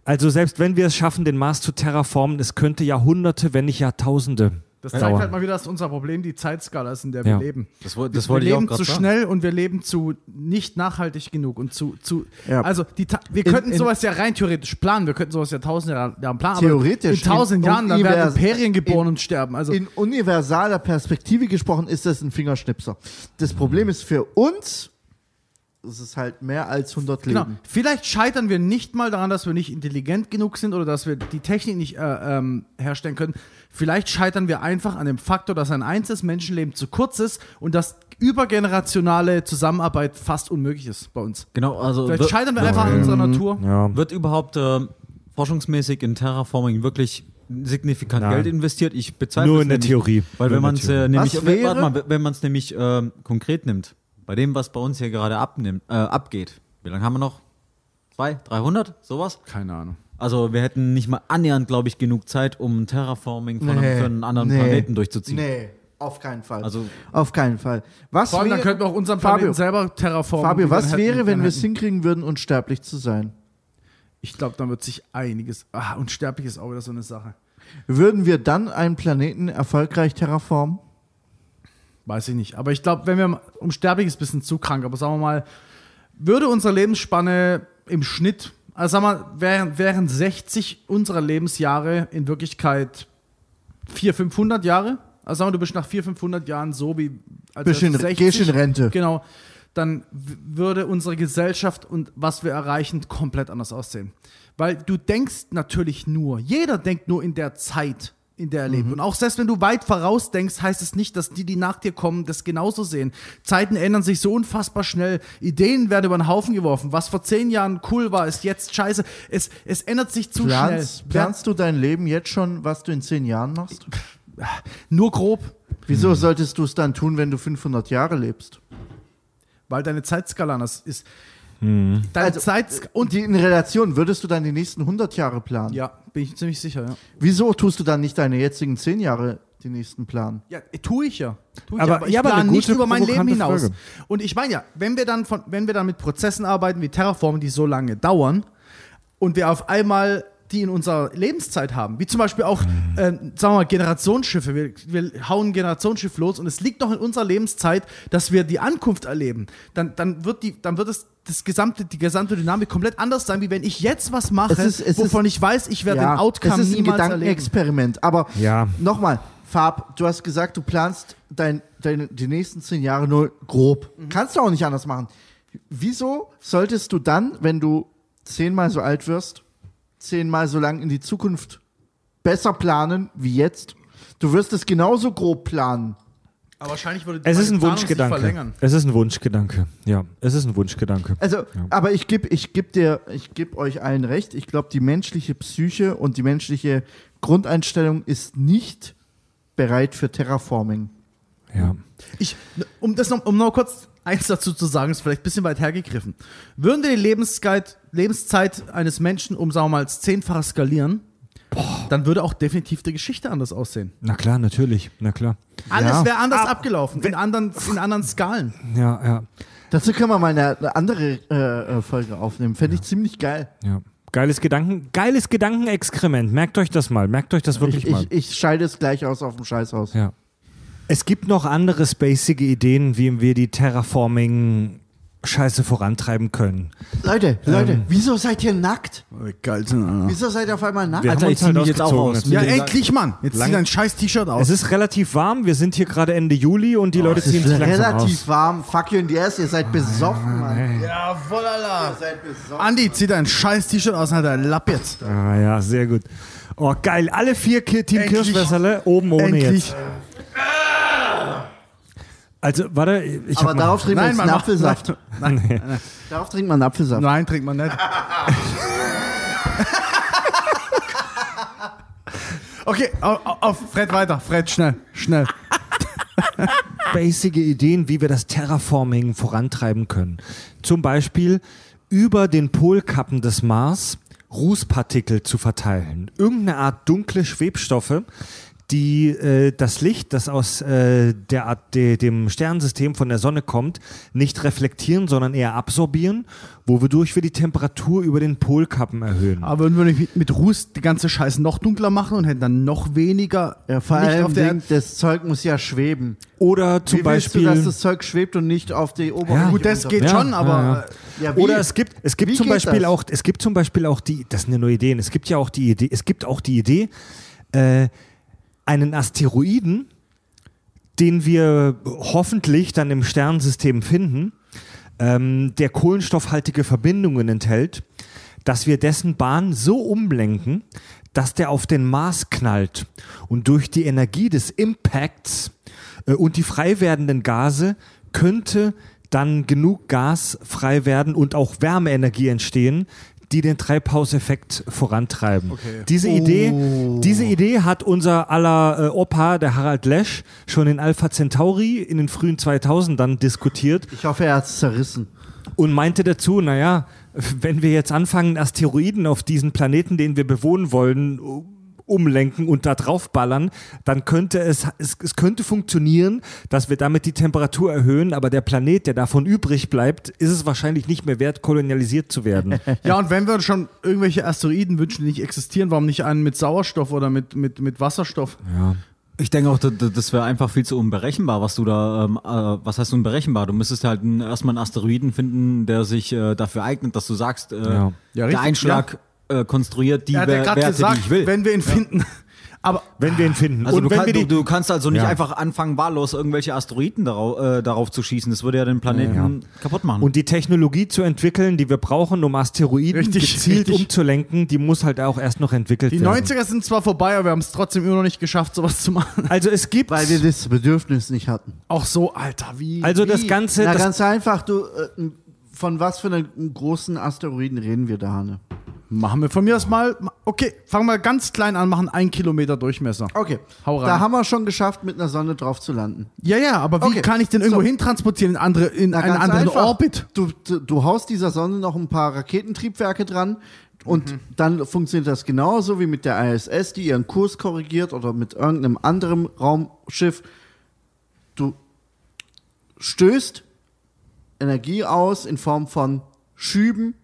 Also selbst wenn wir es schaffen, den Mars zu terraformen, es könnte Jahrhunderte, wenn nicht Jahrtausende Das zeigt halt mal wieder, dass unser Problem die Zeitskala ist, in der Ja. wir leben. Das, das wir wollte ich auch leben gerade zu sagen. schnell und wir leben zu nicht nachhaltig genug und zu, zu Ja. also die, wir In- könnten in- sowas ja rein theoretisch planen, wir könnten sowas ja tausende Jahre Jahren planen, Theoretisch. aber in tausend In Jahren, dann werden Imperien geboren in- und sterben. Also In universaler Perspektive gesprochen ist das ein Fingerschnipser. Das Problem ist für uns, es ist halt mehr als 100 Genau. Leben. Vielleicht scheitern wir nicht mal daran, dass wir nicht intelligent genug sind oder dass wir die Technik nicht äh, ähm, herstellen können. Vielleicht scheitern wir einfach an dem Faktor, dass ein einzelnes Menschenleben zu kurz ist und dass übergenerationale Zusammenarbeit fast unmöglich ist bei uns. Genau, also Vielleicht wird, scheitern wir einfach an unserer Natur. Ja. wird überhaupt äh, forschungsmäßig in Terraforming wirklich signifikant Nein. Geld investiert? Ich bezweifle Nur es in der nämlich, Theorie. Weil Nur wenn in man der es äh, Theorie. nämlich, mal, wenn man es nämlich ähm, konkret nimmt, bei dem, was bei uns hier gerade abnimmt, äh, abgeht, wie lange haben wir noch? Zwei, 300, sowas? Keine Ahnung. Also wir hätten nicht mal annähernd, glaube ich, genug Zeit, um Terraforming von einem, für einen anderen Planeten durchzuziehen. Nee, auf keinen Fall. Also auf keinen Fall. Was Vor allem, dann wäre- könnten wir auch unseren Fabio, Planeten selber terraformen. Fabio, was hätten- wäre, wenn wir es hinkriegen würden, unsterblich zu sein? Ich glaube, dann wird sich einiges. Ah, unsterblich ist auch wieder so eine Sache. Würden wir dann einen Planeten erfolgreich terraformen? Weiß ich nicht. Aber ich glaube, wenn wir unsterblich ist ein bisschen zu krank, aber sagen wir mal, würde unsere Lebensspanne im Schnitt, also sagen wir, wären, wären 60 unserer Lebensjahre in Wirklichkeit 400, 500 Jahre. Also sagen wir, du bist nach 400, 500 Jahren so wie als Bist in- du 60. gehst in Rente. Genau. Dann würde unsere Gesellschaft und was wir erreichen komplett anders aussehen. Weil du denkst natürlich nur, jeder denkt nur in der Zeit, in der er lebt. Und auch selbst wenn du weit voraus denkst, heißt es nicht, dass die, die nach dir kommen, das genauso sehen. Zeiten ändern sich so unfassbar schnell. Ideen werden über den Haufen geworfen. Was vor zehn Jahren cool war, ist jetzt scheiße. Es, es ändert sich zu Planst, schnell. planst du dein Leben jetzt schon, was du in zehn Jahren machst? Nur grob, Wieso solltest du es dann tun, wenn du 500 Jahre lebst? weil deine Zeitskala anders ist. Deine Also, Zeit Und die in Relation, würdest du dann die nächsten 100 Jahre planen? ja, bin ich ziemlich sicher, ja. Wieso tust du dann nicht deine jetzigen 10 Jahre die nächsten planen? Ja, tue ich ja. Tue ich Aber- ja, aber ich ja, plane nicht über mein Leben hinaus. Frage. Und ich meine ja, wenn wir dann von, wenn wir dann mit Prozessen arbeiten wie Terraform, die so lange dauern und wir auf einmal die in unserer Lebenszeit haben, wie zum Beispiel auch, äh, sagen wir mal, Generationsschiffe. Wir, wir hauen ein Generationsschiff los und es liegt noch in unserer Lebenszeit, dass wir die Ankunft erleben. Dann, dann wird die, dann wird es das gesamte, die gesamte Dynamik komplett anders sein, wie wenn ich jetzt was mache, Es ist- es wovon ist- ich weiß, ich werde Ja, den Outcome es ist ein niemals erleben. Gedankenexperiment. Aber Ja. nochmal, Fab, du hast gesagt, du planst dein, deine, die nächsten 10 Jahre nur grob. Mhm. Kannst du auch nicht anders machen. Wieso solltest du dann, wenn du zehnmal so alt wirst, zehnmal so lang in die Zukunft besser planen wie jetzt? Du wirst es genauso grob planen. Aber wahrscheinlich würde Es ist ein Planung Wunschgedanke. verlängern. Es ist ein Wunschgedanke. Ja, es ist ein Wunschgedanke. Also, aber ich gebe ich geb dir, ich gebe euch allen recht. Ich glaube, die menschliche Psyche und die menschliche Grundeinstellung ist nicht bereit für Terraforming. Ja. Ich, um das noch, um noch kurz eins dazu zu sagen, ist vielleicht ein bisschen weit hergegriffen. Würden wir die Lebenszeit, Lebenszeit eines Menschen um, sagen wir mal, als zehnfaches skalieren, dann würde auch definitiv die Geschichte anders aussehen. Na klar, natürlich. Na klar. Alles Ja. wäre anders abgelaufen, in anderen, in anderen Skalen. Ja, ja, Dazu können wir mal eine, eine andere äh, äh, Folge aufnehmen. Fände ich ziemlich geil. ja. Geiles Gedanken, geiles Gedankenexkrement. Merkt euch das mal. Merkt euch das wirklich Ich, mal. ich, ich scheide es gleich aus auf dem Scheißhaus. Ja. Es gibt noch andere spacige Ideen, wie wir die Terraforming Scheiße vorantreiben können. Leute, Leute, wieso seid ihr nackt? Geil sind, Alter. Wieso seid ihr auf einmal nackt? Wir Alter, haben ich uns halt zieh mich jetzt auch aus. Ja, endlich, Mann. Jetzt zieh dein scheiß T-Shirt aus. Es ist relativ warm. Wir sind hier gerade Ende Juli und die Leute Es ziehen sich langsam relativ aus. warm. Fuck you in the ass, ihr seid besoffen, Mann. Jawohl, Alter. Ihr seid besoffen. Andi, zieh dein scheiß T-Shirt aus, Alter. Lapp jetzt. Ah ja, sehr gut. Oh, geil. Alle vier Team Endlich. Kirschwässerle oben ohne Endlich. jetzt. Also, warte, ich Aber darauf trinkt man Nein, man einen macht Apfelsaft. Nein, nein, Darauf trinkt man Apfelsaft. nein, trinkt man nicht. Okay, auf, auf, Fred weiter. Fred, schnell, schnell. basic Ideen, wie wir das Terraforming vorantreiben können. Zum Beispiel über den Polkappen des Mars Rußpartikel zu verteilen. Irgendeine Art dunkle Schwebstoffe, die äh, das Licht, das aus äh, der Art, de, dem Sternensystem von der Sonne kommt, nicht reflektieren, sondern eher absorbieren, wodurch wir die Temperatur über den Polkappen erhöhen. Aber würden wir nicht mit, mit Ruß die ganze Scheiße noch dunkler machen und hätten dann noch weniger Ja, vor Licht allem, auf der Ding, das Zeug muss ja schweben. Oder zum Wie willst Beispiel. du, dass das Zeug schwebt und nicht auf die Oberfläche Gut, das geht Ja, schon, aber ja, ja. äh, Ja, wie? Oder es gibt, es gibt Wie zum Beispiel das? auch, es gibt zum Beispiel auch die, das sind ja nur Ideen, es gibt ja auch die Idee, es gibt auch die Idee, äh, einen Asteroiden, den wir hoffentlich dann im Sternensystem finden, ähm, der kohlenstoffhaltige Verbindungen enthält, dass wir dessen Bahn so umlenken, dass der auf den Mars knallt und durch die Energie des Impacts äh, und die frei werdenden Gase könnte dann genug Gas frei werden und auch Wärmeenergie entstehen, die den Treibhauseffekt vorantreiben. Diese Idee, diese Idee hat unser aller äh, Opa, der Harald Lesch, schon in Alpha Centauri in den frühen 2000ern diskutiert Ich hoffe, er hat es zerrissen. und meinte dazu, naja, wenn wir jetzt anfangen, Asteroiden auf diesen Planeten, den wir bewohnen wollen, umlenken und da draufballern, dann könnte es, es, es könnte funktionieren, dass wir damit die Temperatur erhöhen, aber der Planet, der davon übrig bleibt, ist es wahrscheinlich nicht mehr wert, kolonialisiert zu werden. ja, und wenn wir schon irgendwelche Asteroiden wünschen, die nicht existieren, warum nicht einen mit Sauerstoff oder mit, mit, mit Wasserstoff? Ich denke auch, das, wäre einfach viel zu unberechenbar, was du da, ähm, äh, was heißt unberechenbar? Du müsstest halt erstmal einen Asteroiden finden, der sich äh, dafür eignet, dass du sagst, äh, Ja. Ja, der richtig, Einschlag äh, konstruiert die er hat ja Werte, gesagt, die ich will. wenn wir ihn finden. Aber Wenn wir ihn finden. also und du, wenn kann, wir du, die, du kannst also nicht Ja. einfach anfangen, wahllos irgendwelche Asteroiden darauf, äh, darauf zu schießen. Das würde ja den Planeten Ja. kaputt machen. und die Technologie zu entwickeln, die wir brauchen, um Asteroiden Richtig, gezielt richtig. umzulenken, die muss halt auch erst noch entwickelt die werden. 90er sind zwar vorbei, aber wir haben es trotzdem immer noch nicht geschafft, sowas zu machen. Also es gibt, Weil wir das Bedürfnis nicht hatten. Auch so, Alter, wie? also das wie? Ganze, Na, das, ganz einfach, du, äh, von was für einem großen Asteroiden reden wir da, Hanne? Machen wir von mir aus mal. Okay, fangen wir ganz klein an, machen einen Kilometer Durchmesser. Okay, Hau rein. da haben wir schon geschafft, mit einer Sonne drauf zu landen. Ja, ja, aber wie Okay, kann ich den irgendwo so. hintransportieren in, andere, in Na, einen anderen einfach. Orbit? Du, du, du haust dieser Sonne noch ein paar Raketentriebwerke dran und dann funktioniert das genauso wie mit der ISS, die ihren Kurs korrigiert oder mit irgendeinem anderen Raumschiff. Du stößt Energie aus in Form von Schüben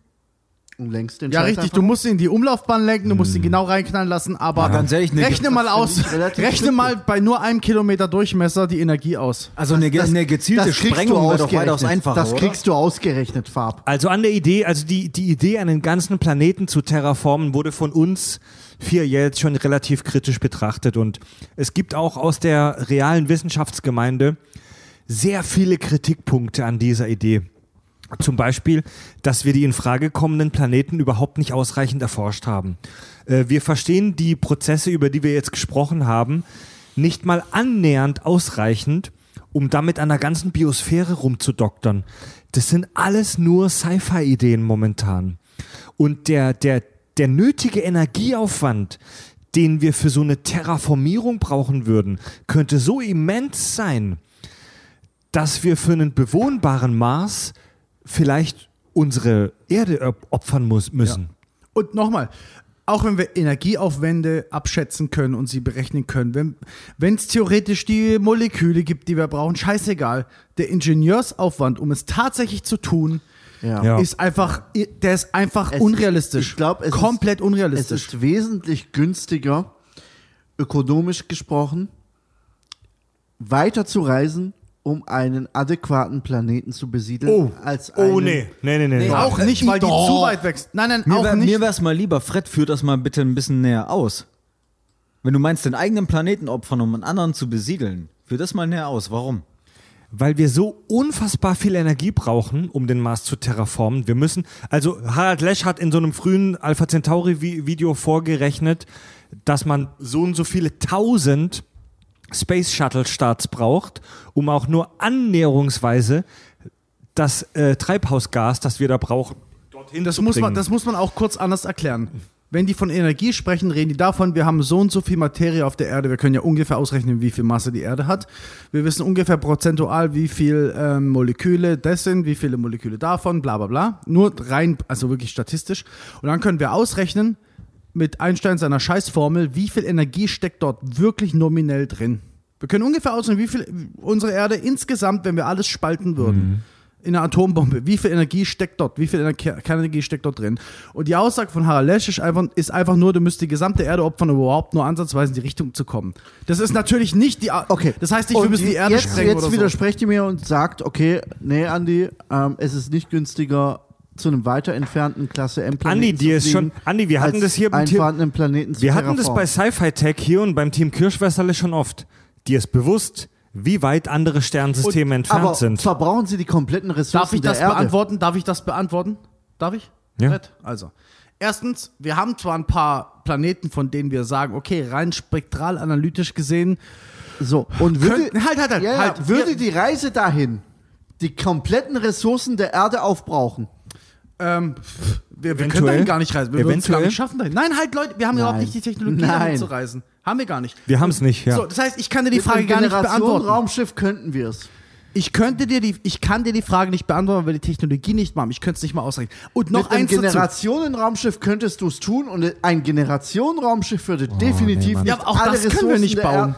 und lenkst den Ja, Scheiß richtig. einfach Du musst ihn in die Umlaufbahn lenken, du musst ihn genau reinknallen lassen, aber ganz ehrlich, ne, rechne mal aus, rechne mal bei nur einem Kilometer Durchmesser die Energie aus. also eine, Das- eine gezielte das kriegst Sprengung du wäre doch ausgerechnet. weitaus einfacher, Das oder? kriegst du ausgerechnet, Farb. Also an der Idee, also die, die Idee, einen ganzen Planeten zu terraformen, wurde von uns vier jetzt schon relativ kritisch betrachtet. Und es gibt auch aus der realen Wissenschaftsgemeinde sehr viele Kritikpunkte an dieser Idee. Zum Beispiel, dass wir die in Frage kommenden Planeten überhaupt nicht ausreichend erforscht haben. Äh, wir verstehen die Prozesse, über die wir jetzt gesprochen haben, nicht mal annähernd ausreichend, um damit an der ganzen Biosphäre rumzudoktern. Das sind alles nur Sci-Fi-Ideen momentan. Und der, der, der nötige Energieaufwand, den wir für so eine Terraformierung brauchen würden, könnte so immens sein, dass wir für einen bewohnbaren Mars vielleicht unsere Erde op- opfern muss, müssen. Und nochmal, auch wenn wir Energieaufwände abschätzen können und sie berechnen können, wenn es theoretisch die Moleküle gibt, die wir brauchen, scheißegal. Der Ingenieursaufwand, um es tatsächlich zu tun, Ja. Ja. ist einfach, der ist einfach Es- unrealistisch. ich glaub, es komplett Es unrealistisch. ist wesentlich günstiger, ökonomisch gesprochen, weiter zu reisen, um einen adäquaten Planeten zu besiedeln, Oh, als einen, oh nee, nee, nee, nee. Nee, auch nicht, weil die Doch. zu weit wächst. Nein, nein, Mir auch wär, nicht. mir wär's mal lieber, Fred, führ das mal bitte ein bisschen näher aus. Wenn du meinst, den eigenen Planeten opfern, um einen anderen zu besiedeln, führ das mal näher aus. Warum? Weil wir so unfassbar viel Energie brauchen, um den Mars zu terraformen. Wir müssen, also Harald Lesch hat in so einem frühen Alpha Centauri Vi- Video vorgerechnet, dass man so und so viele tausend Space Shuttle Starts braucht, um auch nur annäherungsweise das äh, Treibhausgas, das wir da brauchen, dorthin Das zu muss, bringen. man, das muss man auch kurz anders erklären. Wenn die von Energie sprechen, reden die davon, wir haben so und so viel Materie auf der Erde. Wir können ja ungefähr ausrechnen, wie viel Masse die Erde hat. Wir wissen ungefähr prozentual, wie viel ähm, Moleküle das sind, wie viele Moleküle davon, bla bla bla. Nur rein, also wirklich statistisch. Und dann können wir ausrechnen mit Einstein seiner Scheißformel, wie viel Energie steckt dort wirklich nominell drin. Wir können ungefähr ausrechnen, wie viel unsere Erde insgesamt, wenn wir alles spalten würden, in einer Atombombe, wie viel Energie steckt dort, wie viel Energie, Kernenergie steckt dort drin. Und die Aussage von Harald Lesch ist einfach, ist einfach nur, du müsst die gesamte Erde opfern, um überhaupt nur ansatzweise in die Richtung zu kommen. Das ist natürlich nicht die. A- Okay. Das heißt nicht, wir müssen die Erde jetzt, sprengen Jetzt oder so. widersprecht ihr mir und sagt, okay, nee, Andi, ähm, es ist nicht günstiger, zu einem weiter entfernten Klasse M-Planeten Andi, dir ist schon, Andi, wir hatten das hier beim vorhandenen Planeten zu Wir hatten das bei. Sci-Fi Tech hier und beim Team Kirschwässerle schon oft. Dir ist bewusst, wie weit andere Sternensysteme entfernt Aber sind. verbrauchen sie die kompletten Ressourcen Darf ich der das Erde? beantworten? Darf ich das beantworten? Darf ich? Ja. Fred? Also. Erstens, wir haben zwar ein paar Planeten, von denen wir sagen, okay, rein spektral analytisch gesehen, So, und würde, Könnten- halt, halt, halt, ja, ja, halt. würde Wir- die Reise dahin die kompletten Ressourcen der Erde aufbrauchen? Ähm, wir, wir können dahin gar nicht reisen. Wir würden es gar nicht schaffen dahin. Nein, halt, Leute, wir haben überhaupt nicht die Technologie, Nein. dahin zu reisen. Haben wir gar nicht. Wir haben es nicht, ja. So, das heißt, ich kann dir die Mit Frage gar nicht beantworten. Generation-Raumschiff könnten wir es. Ich könnte dir die, ich kann dir die Frage nicht beantworten, weil wir die Technologie nicht machen. Ich könnte es nicht mal ausrechnen. Und noch Mit dazu. Generationenraumschiff könntest du es tun und ein Generationenraumschiff würde definitiv nee, nicht Ja, auch alle das können wir nicht bauen.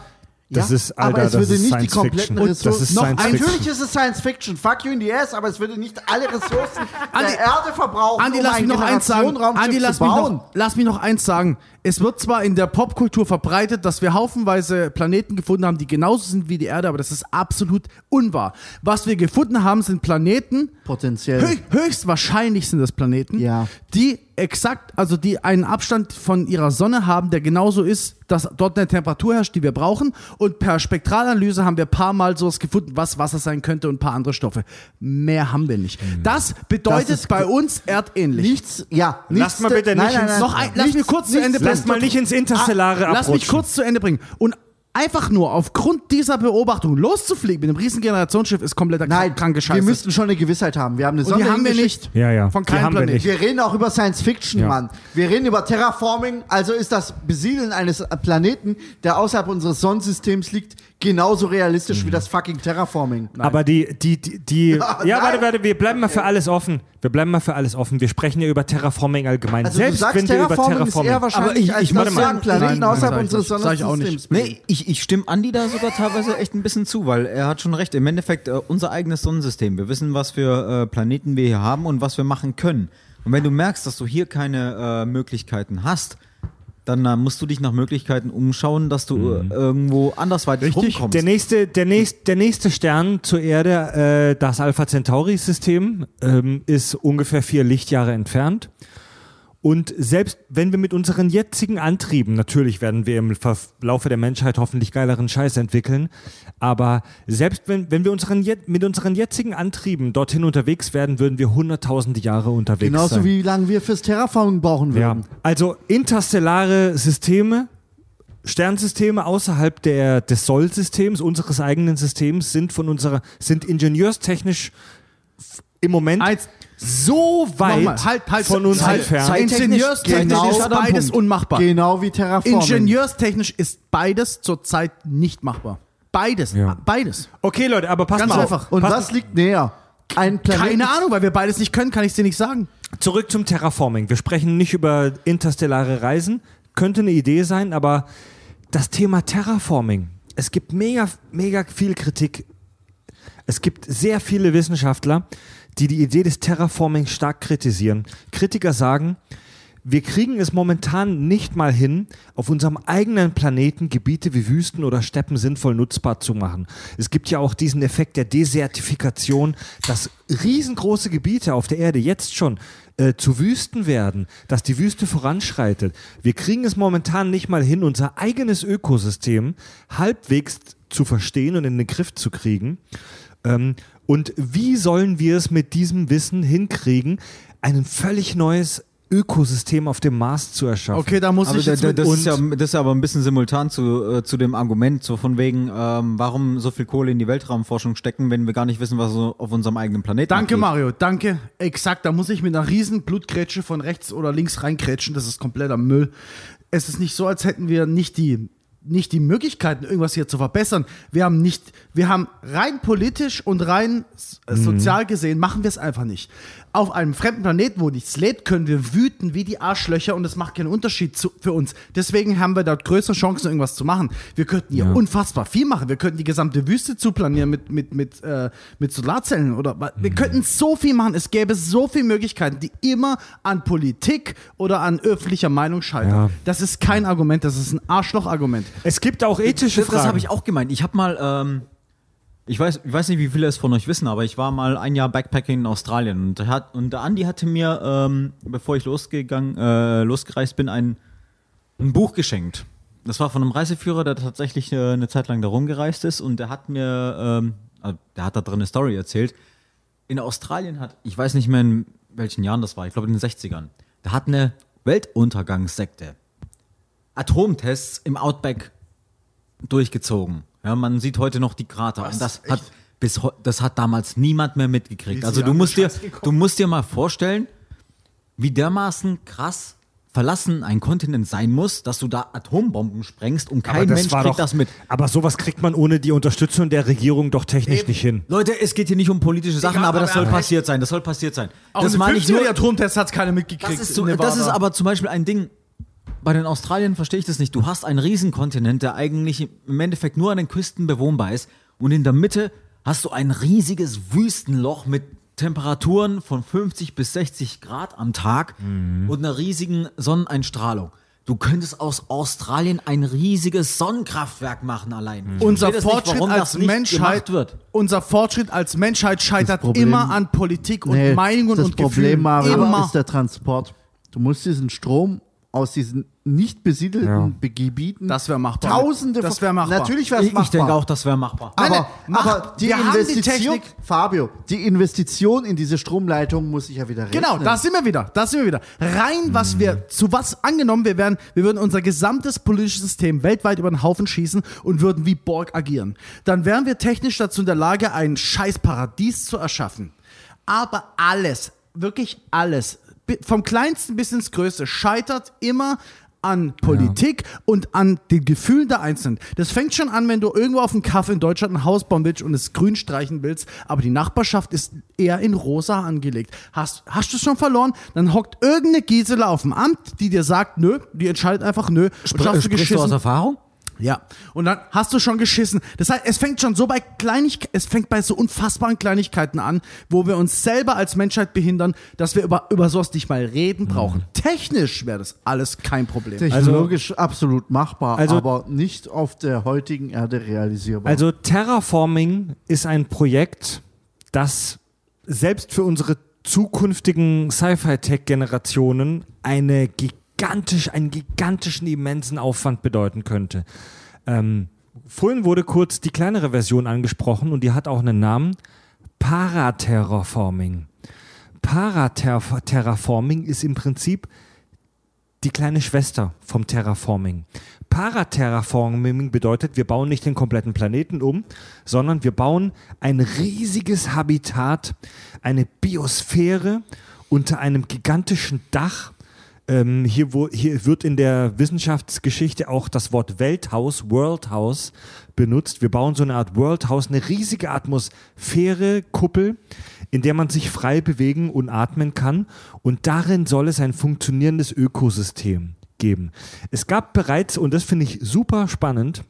Das ja, ist- aber Alter, es das würde nicht die Science kompletten Fiction. Ressourcen. Noch. Natürlich ist es Science Fiction, fuck you in the ass, aber es würde nicht alle Ressourcen Andi- der Erde verbrauchen, Andi, um lass mich noch eins sagen. Andi, lass mich, noch, lass mich noch eins sagen. Es wird zwar in der Popkultur verbreitet, dass wir haufenweise Planeten gefunden haben, die genauso sind wie die Erde, aber das ist absolut unwahr. Was wir gefunden haben, sind Planeten, Potenziell. Hö höchstwahrscheinlich sind das Planeten, Ja. die exakt, also die einen Abstand von ihrer Sonne haben, der genauso ist, dass dort eine Temperatur herrscht, die wir brauchen. Und per Spektralanalyse haben wir ein paar Mal sowas gefunden, was Wasser sein könnte und ein paar andere Stoffe. Mehr haben wir nicht. Das bedeutet Das bei uns erdähnlich. Nichts, ja. Nichts, mal bitte nein, nicht nein, ins- nein, Noch ein- lass nichts- mich kurz zu nichts- Ende Lass mal nicht ins Interstellare Ah, Lass mich kurz zu Ende bringen. Und einfach nur aufgrund dieser Beobachtung loszufliegen mit einem riesen Generationsschiff ist kompletter Nein, kranke Scheiße. wir müssten schon eine Gewissheit haben. Wir haben eine und die haben wir nicht. Ja, ja. Von keinem haben wir Planeten. nicht. Wir reden auch über Science Fiction, Ja. Mann. Wir reden über Terraforming, also ist das Besiedeln eines Planeten, der außerhalb unseres Sonnensystems liegt, genauso realistisch Mhm. wie das fucking Terraforming. Aber die, die, die, die ja, nein. warte, warte, wir bleiben mal für alles offen. Wir bleiben mal für alles offen. Wir sprechen ja über Terraforming allgemein. Also Selbst du sagst, wenn wir über Terraforming ist eher wahrscheinlich Aber ich- als ich- warte dass mal. wir einen Planeten Nein, nein, außerhalb ich unseres nicht. Sag ich auch nicht. Sonnensystems Nee, ich, ich stimme Andi da sogar teilweise echt ein bisschen zu, weil er hat schon recht. Im Endeffekt äh, unser eigenes Sonnensystem. Wir wissen, was für äh, Planeten wir hier haben und was wir machen können. Und wenn du merkst, dass du hier keine äh, Möglichkeiten hast, dann äh, musst du dich nach Möglichkeiten umschauen, dass du äh, irgendwo andersweitig Richtig. rumkommst. Der nächste, der, nächst, der nächste Stern zur Erde, äh, das Alpha Centauri-System, ähm, ist ungefähr vier Lichtjahre entfernt. Und selbst wenn wir mit unseren jetzigen Antrieben, natürlich werden wir im Verf- Laufe der Menschheit hoffentlich geileren Scheiß entwickeln, aber selbst wenn, wenn wir unseren, mit unseren jetzigen Antrieben dorthin unterwegs wären, würden wir hunderttausende Jahre unterwegs Genauso sein. wie lange wir fürs Terraforming brauchen Ja, würden. also interstellare Systeme, Sternsysteme außerhalb der, des Sollsystems, unseres eigenen Systems, sind von unserer, sind ingenieurstechnisch im Moment Eins- so weit Nochmal, halt, halt, von uns halt, entfernt. Zeittechnisch- Ingenieurstechnisch genau ist beides Punkt. unmachbar. Genau wie Terraforming. Ingenieurstechnisch ist beides zurzeit nicht machbar. Beides. Ja. Beides. Okay, Leute, aber passt Ganz mal einfach. auf. Und Passt was liegt näher? Ein Planet Keine Ahnung, weil wir beides nicht können, kann ich dir nicht sagen. Zurück zum Terraforming. Wir sprechen nicht über interstellare Reisen. Könnte eine Idee sein, aber das Thema Terraforming. Es gibt mega, mega viel Kritik. Es gibt sehr viele Wissenschaftler, die die Idee des Terraforming stark kritisieren. Kritiker sagen, wir kriegen es momentan nicht mal hin, auf unserem eigenen Planeten Gebiete wie Wüsten oder Steppen sinnvoll nutzbar zu machen. Es gibt ja auch diesen Effekt der Desertifikation, dass riesengroße Gebiete auf der Erde jetzt schon äh, zu Wüsten werden, dass die Wüste voranschreitet. Wir kriegen es momentan nicht mal hin, unser eigenes Ökosystem halbwegs zu verstehen und in den Griff zu kriegen. Ähm, und wie sollen wir es mit diesem Wissen hinkriegen, ein völlig neues Ökosystem auf dem Mars zu erschaffen? Okay, da muss Aber ich da, jetzt da, mit das, uns. ist ja, das ist ja aber ein bisschen simultan zu, äh, zu dem Argument, so von wegen, ähm, warum so viel Kohle in die Weltraumforschung stecken, wenn wir gar nicht wissen, was so auf unserem eigenen Planeten Danke, abgeht. Mario, danke. Exakt, da muss ich mit einer riesen Blutgrätsche von rechts oder links reinkrätschen. Das ist kompletter Müll. Es ist nicht so, als hätten wir nicht die, nicht die Möglichkeiten, irgendwas hier zu verbessern. Wir haben nicht, wir haben rein politisch und rein äh, sozial gesehen, machen wir es einfach nicht. Auf einem fremden Planeten, wo nichts lebt, können wir wüten wie die Arschlöcher und es macht keinen Unterschied zu, für uns. Deswegen haben wir dort größere Chancen, irgendwas zu machen. Wir könnten hier unfassbar viel machen. Wir könnten die gesamte Wüste zuplanieren mit, mit, mit, äh, mit Solarzellen oder wa- wir könnten so viel machen. Es gäbe so viele Möglichkeiten, die immer an Politik oder an öffentlicher Meinung scheitern. Ja. Das ist kein Argument, das ist ein Arschloch-Argument. Es gibt auch ethische Das, Fragen. das habe ich auch gemeint. Ich habe mal, ähm, ich weiß, ich weiß nicht, wie viele es von euch wissen, aber ich war mal ein Jahr Backpacking in Australien und, hat, und der Andi hatte mir, ähm, bevor ich losgegangen, äh, losgereist bin, ein, ein Buch geschenkt. Das war von einem Reiseführer, der tatsächlich äh, eine Zeit lang da rumgereist ist und der hat mir, ähm, äh, der hat da drin eine Story erzählt. In Australien hat, ich weiß nicht mehr in welchen Jahren das war, ich glaube in den 60ern, da hat eine Weltuntergangssekte Atomtests im Outback durchgezogen. Ja, man sieht heute noch die Krater. und das hat, bis, das hat damals niemand mehr mitgekriegt. Also du musst, dir, du musst dir mal vorstellen, wie dermaßen krass verlassen ein Kontinent sein muss, dass du da Atombomben sprengst und kein Mensch kriegt das mit. Aber sowas kriegt man ohne die Unterstützung der Regierung doch technisch nicht hin. Leute, es geht hier nicht um politische Sachen, Egal, aber das aber soll er- passiert sein. Das soll passiert sein. Auch das meine ich 50er nur. Atomtests hat es keiner mitgekriegt. Das ist, so, das ist aber zum Beispiel ein Ding. Bei den Australiern verstehe ich das nicht. Du hast einen Riesenkontinent, der eigentlich im Endeffekt nur an den Küsten bewohnbar ist. Und in der Mitte hast du ein riesiges Wüstenloch mit Temperaturen von 50 bis 60 Grad am Tag und einer riesigen Sonneneinstrahlung. Du könntest aus Australien ein riesiges Sonnenkraftwerk machen allein. Ich unser nicht, Fortschritt warum als nicht Menschheit wird. unser Fortschritt als Menschheit scheitert Problem- immer an Politik und Nee, Meinungen das und Problem, Gefühlen. Mario, immer. ist der Transport. Du musst diesen Strom aus diesen nicht besiedelten Gebieten. Das wär machbar. Tausende Das von- wär machbar. Natürlich wäre es machbar. ich denke auch, das wäre machbar. Aber, nein, mach- aber die wir haben die Investition, Technik. Fabio, die Investition in diese Stromleitung muss ich ja wieder rechnen. Genau, da sind wir wieder. Da sind wir wieder. Rein, was wir, zu was angenommen, wir wären, wir würden unser gesamtes politisches System weltweit über den Haufen schießen und würden wie Borg agieren. Dann wären wir technisch dazu in der Lage, ein scheiß Paradies zu erschaffen. Aber alles, wirklich alles, vom kleinsten bis ins größte, scheitert immer an Politik und an den Gefühlen der Einzelnen. Das fängt schon an, wenn du irgendwo auf dem Kaff in Deutschland ein Haus bauen willst und es grün streichen willst, aber die Nachbarschaft ist eher in rosa angelegt. Hast, hast du es schon verloren? Dann hockt irgendeine Gisela auf dem Amt, die dir sagt, nö, die entscheidet einfach nö. Du Sprichst du aus. Erfahrung? Ja, und dann hast du schon geschissen. Das heißt, es fängt schon so bei Kleinigkeiten, es fängt bei so unfassbaren Kleinigkeiten an, wo wir uns selber als Menschheit behindern, dass wir über, über sowas nicht mal reden brauchen. Technisch wäre das alles kein Problem. Technologisch absolut machbar, also- aber nicht auf der heutigen Erde realisierbar. Also Terraforming ist ein Projekt, das selbst für unsere zukünftigen Sci-Fi-Tech-Generationen eine gigantisch, einen gigantischen, immensen Aufwand bedeuten könnte. Ähm, vorhin wurde kurz die kleinere Version angesprochen und die hat auch einen Namen. Paraterraforming. Paraterraforming ist im Prinzip die kleine Schwester vom Terraforming. Paraterraforming bedeutet, wir bauen nicht den kompletten Planeten um, sondern wir bauen ein riesiges Habitat, eine Biosphäre unter einem gigantischen Dach, Ähm, hier, wo, hier wird in der Wissenschaftsgeschichte auch das Wort Welthaus, World House, benutzt. Wir bauen so eine Art World House, eine riesige Atmosphäre, Kuppel, in der man sich frei bewegen und atmen kann. Und darin soll es ein funktionierendes Ökosystem geben. Es gab bereits, und das finde ich super spannend,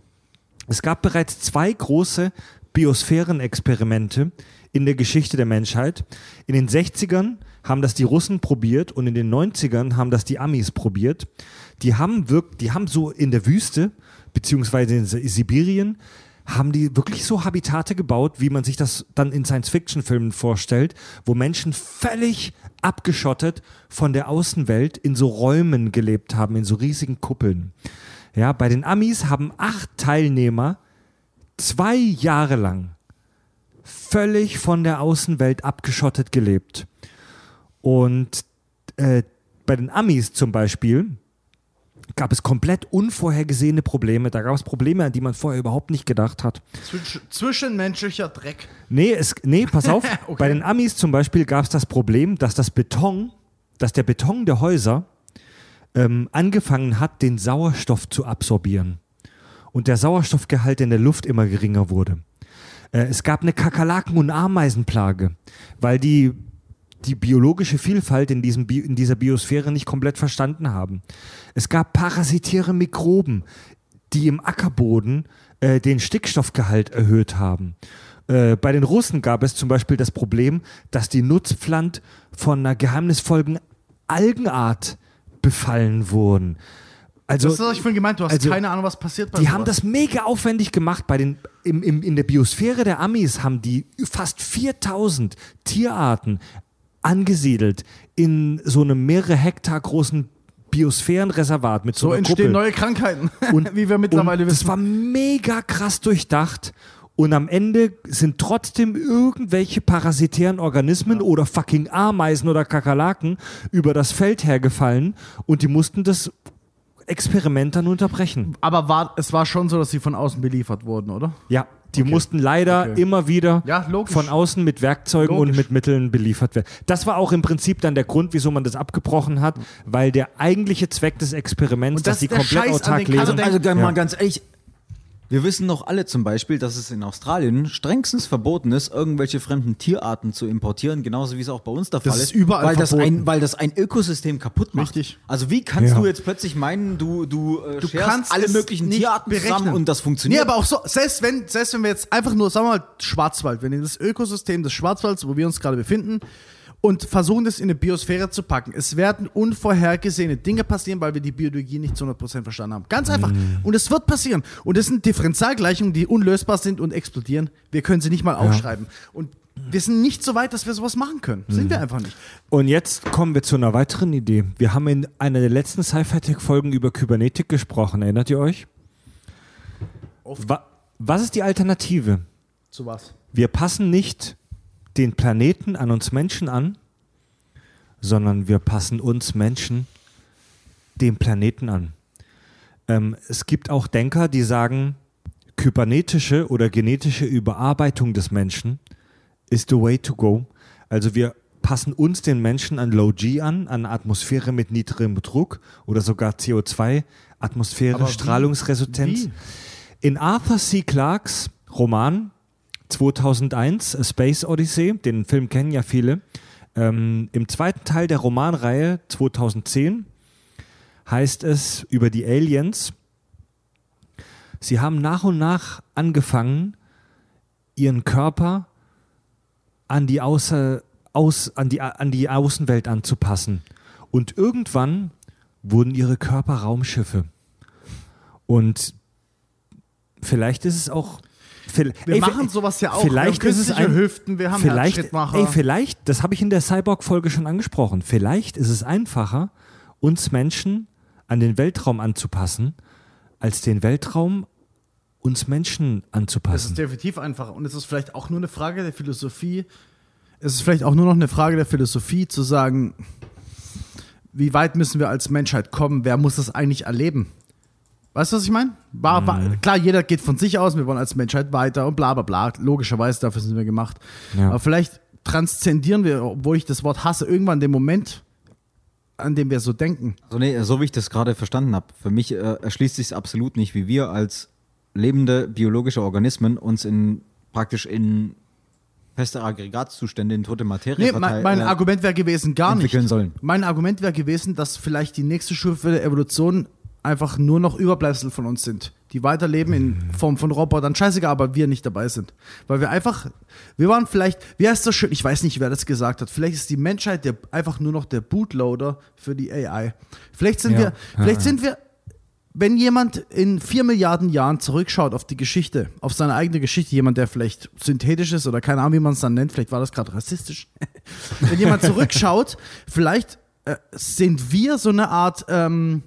es gab bereits zwei große Biosphärenexperimente in der Geschichte der Menschheit. In den 60ern haben das die Russen probiert und in den 90ern haben das die Amis probiert. Die haben wirk die haben so in der Wüste, beziehungsweise in Sibirien, haben die wirklich so Habitate gebaut, wie man sich das dann in Science-Fiction-Filmen vorstellt, wo Menschen völlig abgeschottet von der Außenwelt in so Räumen gelebt haben, in so riesigen Kuppeln. Ja, bei den Amis haben acht Teilnehmer zwei Jahre lang völlig von der Außenwelt abgeschottet gelebt. Und äh, bei den Amis zum Beispiel gab es komplett unvorhergesehene Probleme. Da gab es Probleme, an die man vorher überhaupt nicht gedacht hat. Zwisch zwischenmenschlicher Dreck. Nee, es, nee pass auf. Okay. Bei den Amis zum Beispiel gab es das Problem, dass das Beton, dass der Beton der Häuser ähm, angefangen hat, den Sauerstoff zu absorbieren. Und der Sauerstoffgehalt in der Luft immer geringer wurde. Äh, es gab eine Kakerlaken- und Ameisenplage, weil die die biologische Vielfalt in, diesem Bi in dieser Biosphäre nicht komplett verstanden haben. Es gab parasitäre Mikroben, die im Ackerboden äh, den Stickstoffgehalt erhöht haben. Äh, bei den Russen gab es zum Beispiel das Problem, dass die Nutzpflanz von einer geheimnisvollen Algenart befallen wurden. Also, Das ist, was ich vorhin gemeint, du hast also, keine Ahnung, was passiert bei die sowas. haben das mega aufwendig gemacht. Bei den, im, im, in der Biosphäre der Amis haben die fast 4000 Tierarten angesiedelt in so einem mehrere Hektar großen Biosphärenreservat mit so, So einer entstehen Kuppel. neue Krankheiten, Und- wie wir mittlerweile wissen. Das war mega krass durchdacht. Und am Ende sind trotzdem irgendwelche parasitären Organismen oder fucking Ameisen oder Kakerlaken über das Feld hergefallen und die mussten das Experiment dann unterbrechen. Aber war, es war schon so, dass sie von außen beliefert wurden, oder? Ja, die mussten leider Okay. immer wieder Ja, von außen mit Werkzeugen und Logisch. mit Mitteln beliefert werden. Das war auch im Prinzip dann der Grund, wieso man das abgebrochen hat, weil der eigentliche Zweck des Experiments, Und das dass der komplett Scheiß autark Also, leben. also dann Ja. mal ganz ehrlich, wir wissen doch alle zum Beispiel, dass es in Australien strengstens verboten ist, irgendwelche fremden Tierarten zu importieren, genauso wie es auch bei uns der Das Fall ist überall weil das, verboten. ein, weil das ein Ökosystem kaputt macht. Richtig. Also wie kannst Ja. du jetzt plötzlich meinen, du, du, äh, Du kannst alle möglichen Tierarten berechnen. zusammen und das funktioniert? Nee, aber auch so, selbst wenn, selbst wenn wir jetzt einfach nur, sagen wir mal, Schwarzwald, wenn wir das Ökosystem des Schwarzwalds, wo wir uns gerade befinden, und versuchen das in eine Biosphäre zu packen. Es werden unvorhergesehene Dinge passieren, weil wir die Biologie nicht zu 100% verstanden haben. Ganz einfach. Und es wird passieren. Und es sind Differentialgleichungen, die unlösbar sind und explodieren. Wir können sie nicht mal aufschreiben. Und wir sind nicht so weit, dass wir sowas machen können. Sind wir einfach nicht. Und jetzt kommen wir zu einer weiteren Idee. Wir haben in einer der letzten Sci-Fi-Tech-Folgen über Kybernetik gesprochen. Erinnert ihr euch? Wa was ist die Alternative? Zu was? Wir passen nicht den Planeten an uns Menschen an, sondern wir passen uns Menschen dem Planeten an. Ähm, es gibt auch Denker, die sagen, kybernetische oder genetische Überarbeitung des Menschen ist the way to go. Also wir passen uns den Menschen an Low G an, an Atmosphäre mit niedrigem Druck oder sogar CO2, Atmosphäre, Aber? Strahlungsresistenz. Wie? In Arthur C. Clarks Roman 2001, A Space Odyssey, den Film kennen ja viele, ähm, im zweiten Teil der Romanreihe 2010 heißt es über die Aliens, sie haben nach und nach angefangen, ihren Körper an die, Außer, aus, an die, an die Außenwelt anzupassen. Und irgendwann wurden ihre Körper Raumschiffe. Und vielleicht ist es auch. Wir ey, machen sowas ja auch. Vielleicht wir haben ist es ein, Hüften, wir haben vielleicht, ey, vielleicht, das habe ich in der Cyborg-Folge schon angesprochen. Vielleicht ist es einfacher, uns Menschen an den Weltraum anzupassen, als den Weltraum uns Menschen Es anzupassen. ist definitiv einfacher. Und es ist vielleicht auch nur eine Frage der Philosophie. Es ist vielleicht auch nur noch eine Frage der Philosophie zu sagen, wie weit müssen wir als Menschheit kommen? Wer muss das eigentlich erleben? Weißt du, was ich meine? War, war, Mhm. klar, jeder geht von sich aus, wir wollen als Menschheit weiter und bla bla bla. Logischerweise, dafür sind wir gemacht. Ja. Aber vielleicht transzendieren wir, obwohl ich das Wort hasse, irgendwann den Moment an dem wir so denken. So, nee, so wie ich das gerade verstanden habe, für mich äh, erschließt sich absolut nicht, wie wir als lebende biologische Organismen uns in praktisch in feste Aggregatzustände in tote Materie Nee, mein, verteilen, mein äh, Argument wäre gewesen, gar nicht. sollen. Mein Argument wäre gewesen, dass vielleicht die nächste Stufe der Evolution einfach nur noch Überbleibsel von uns sind, die weiterleben in Form von Robotern. Scheißegal, aber wir nicht dabei sind. Weil wir einfach, wir waren vielleicht, wie heißt das schön, ich weiß nicht, wer das gesagt hat, vielleicht ist die Menschheit der, einfach nur noch der Bootloader für die AI. Vielleicht sind Ja. wir, vielleicht sind wir, wenn jemand in vier Milliarden Jahren zurückschaut auf die Geschichte, auf seine eigene Geschichte, jemand, der vielleicht synthetisch ist oder keine Ahnung, wie man es dann nennt, vielleicht war das gerade rassistisch. wenn jemand zurückschaut, vielleicht äh, sind wir so eine Art, ähm,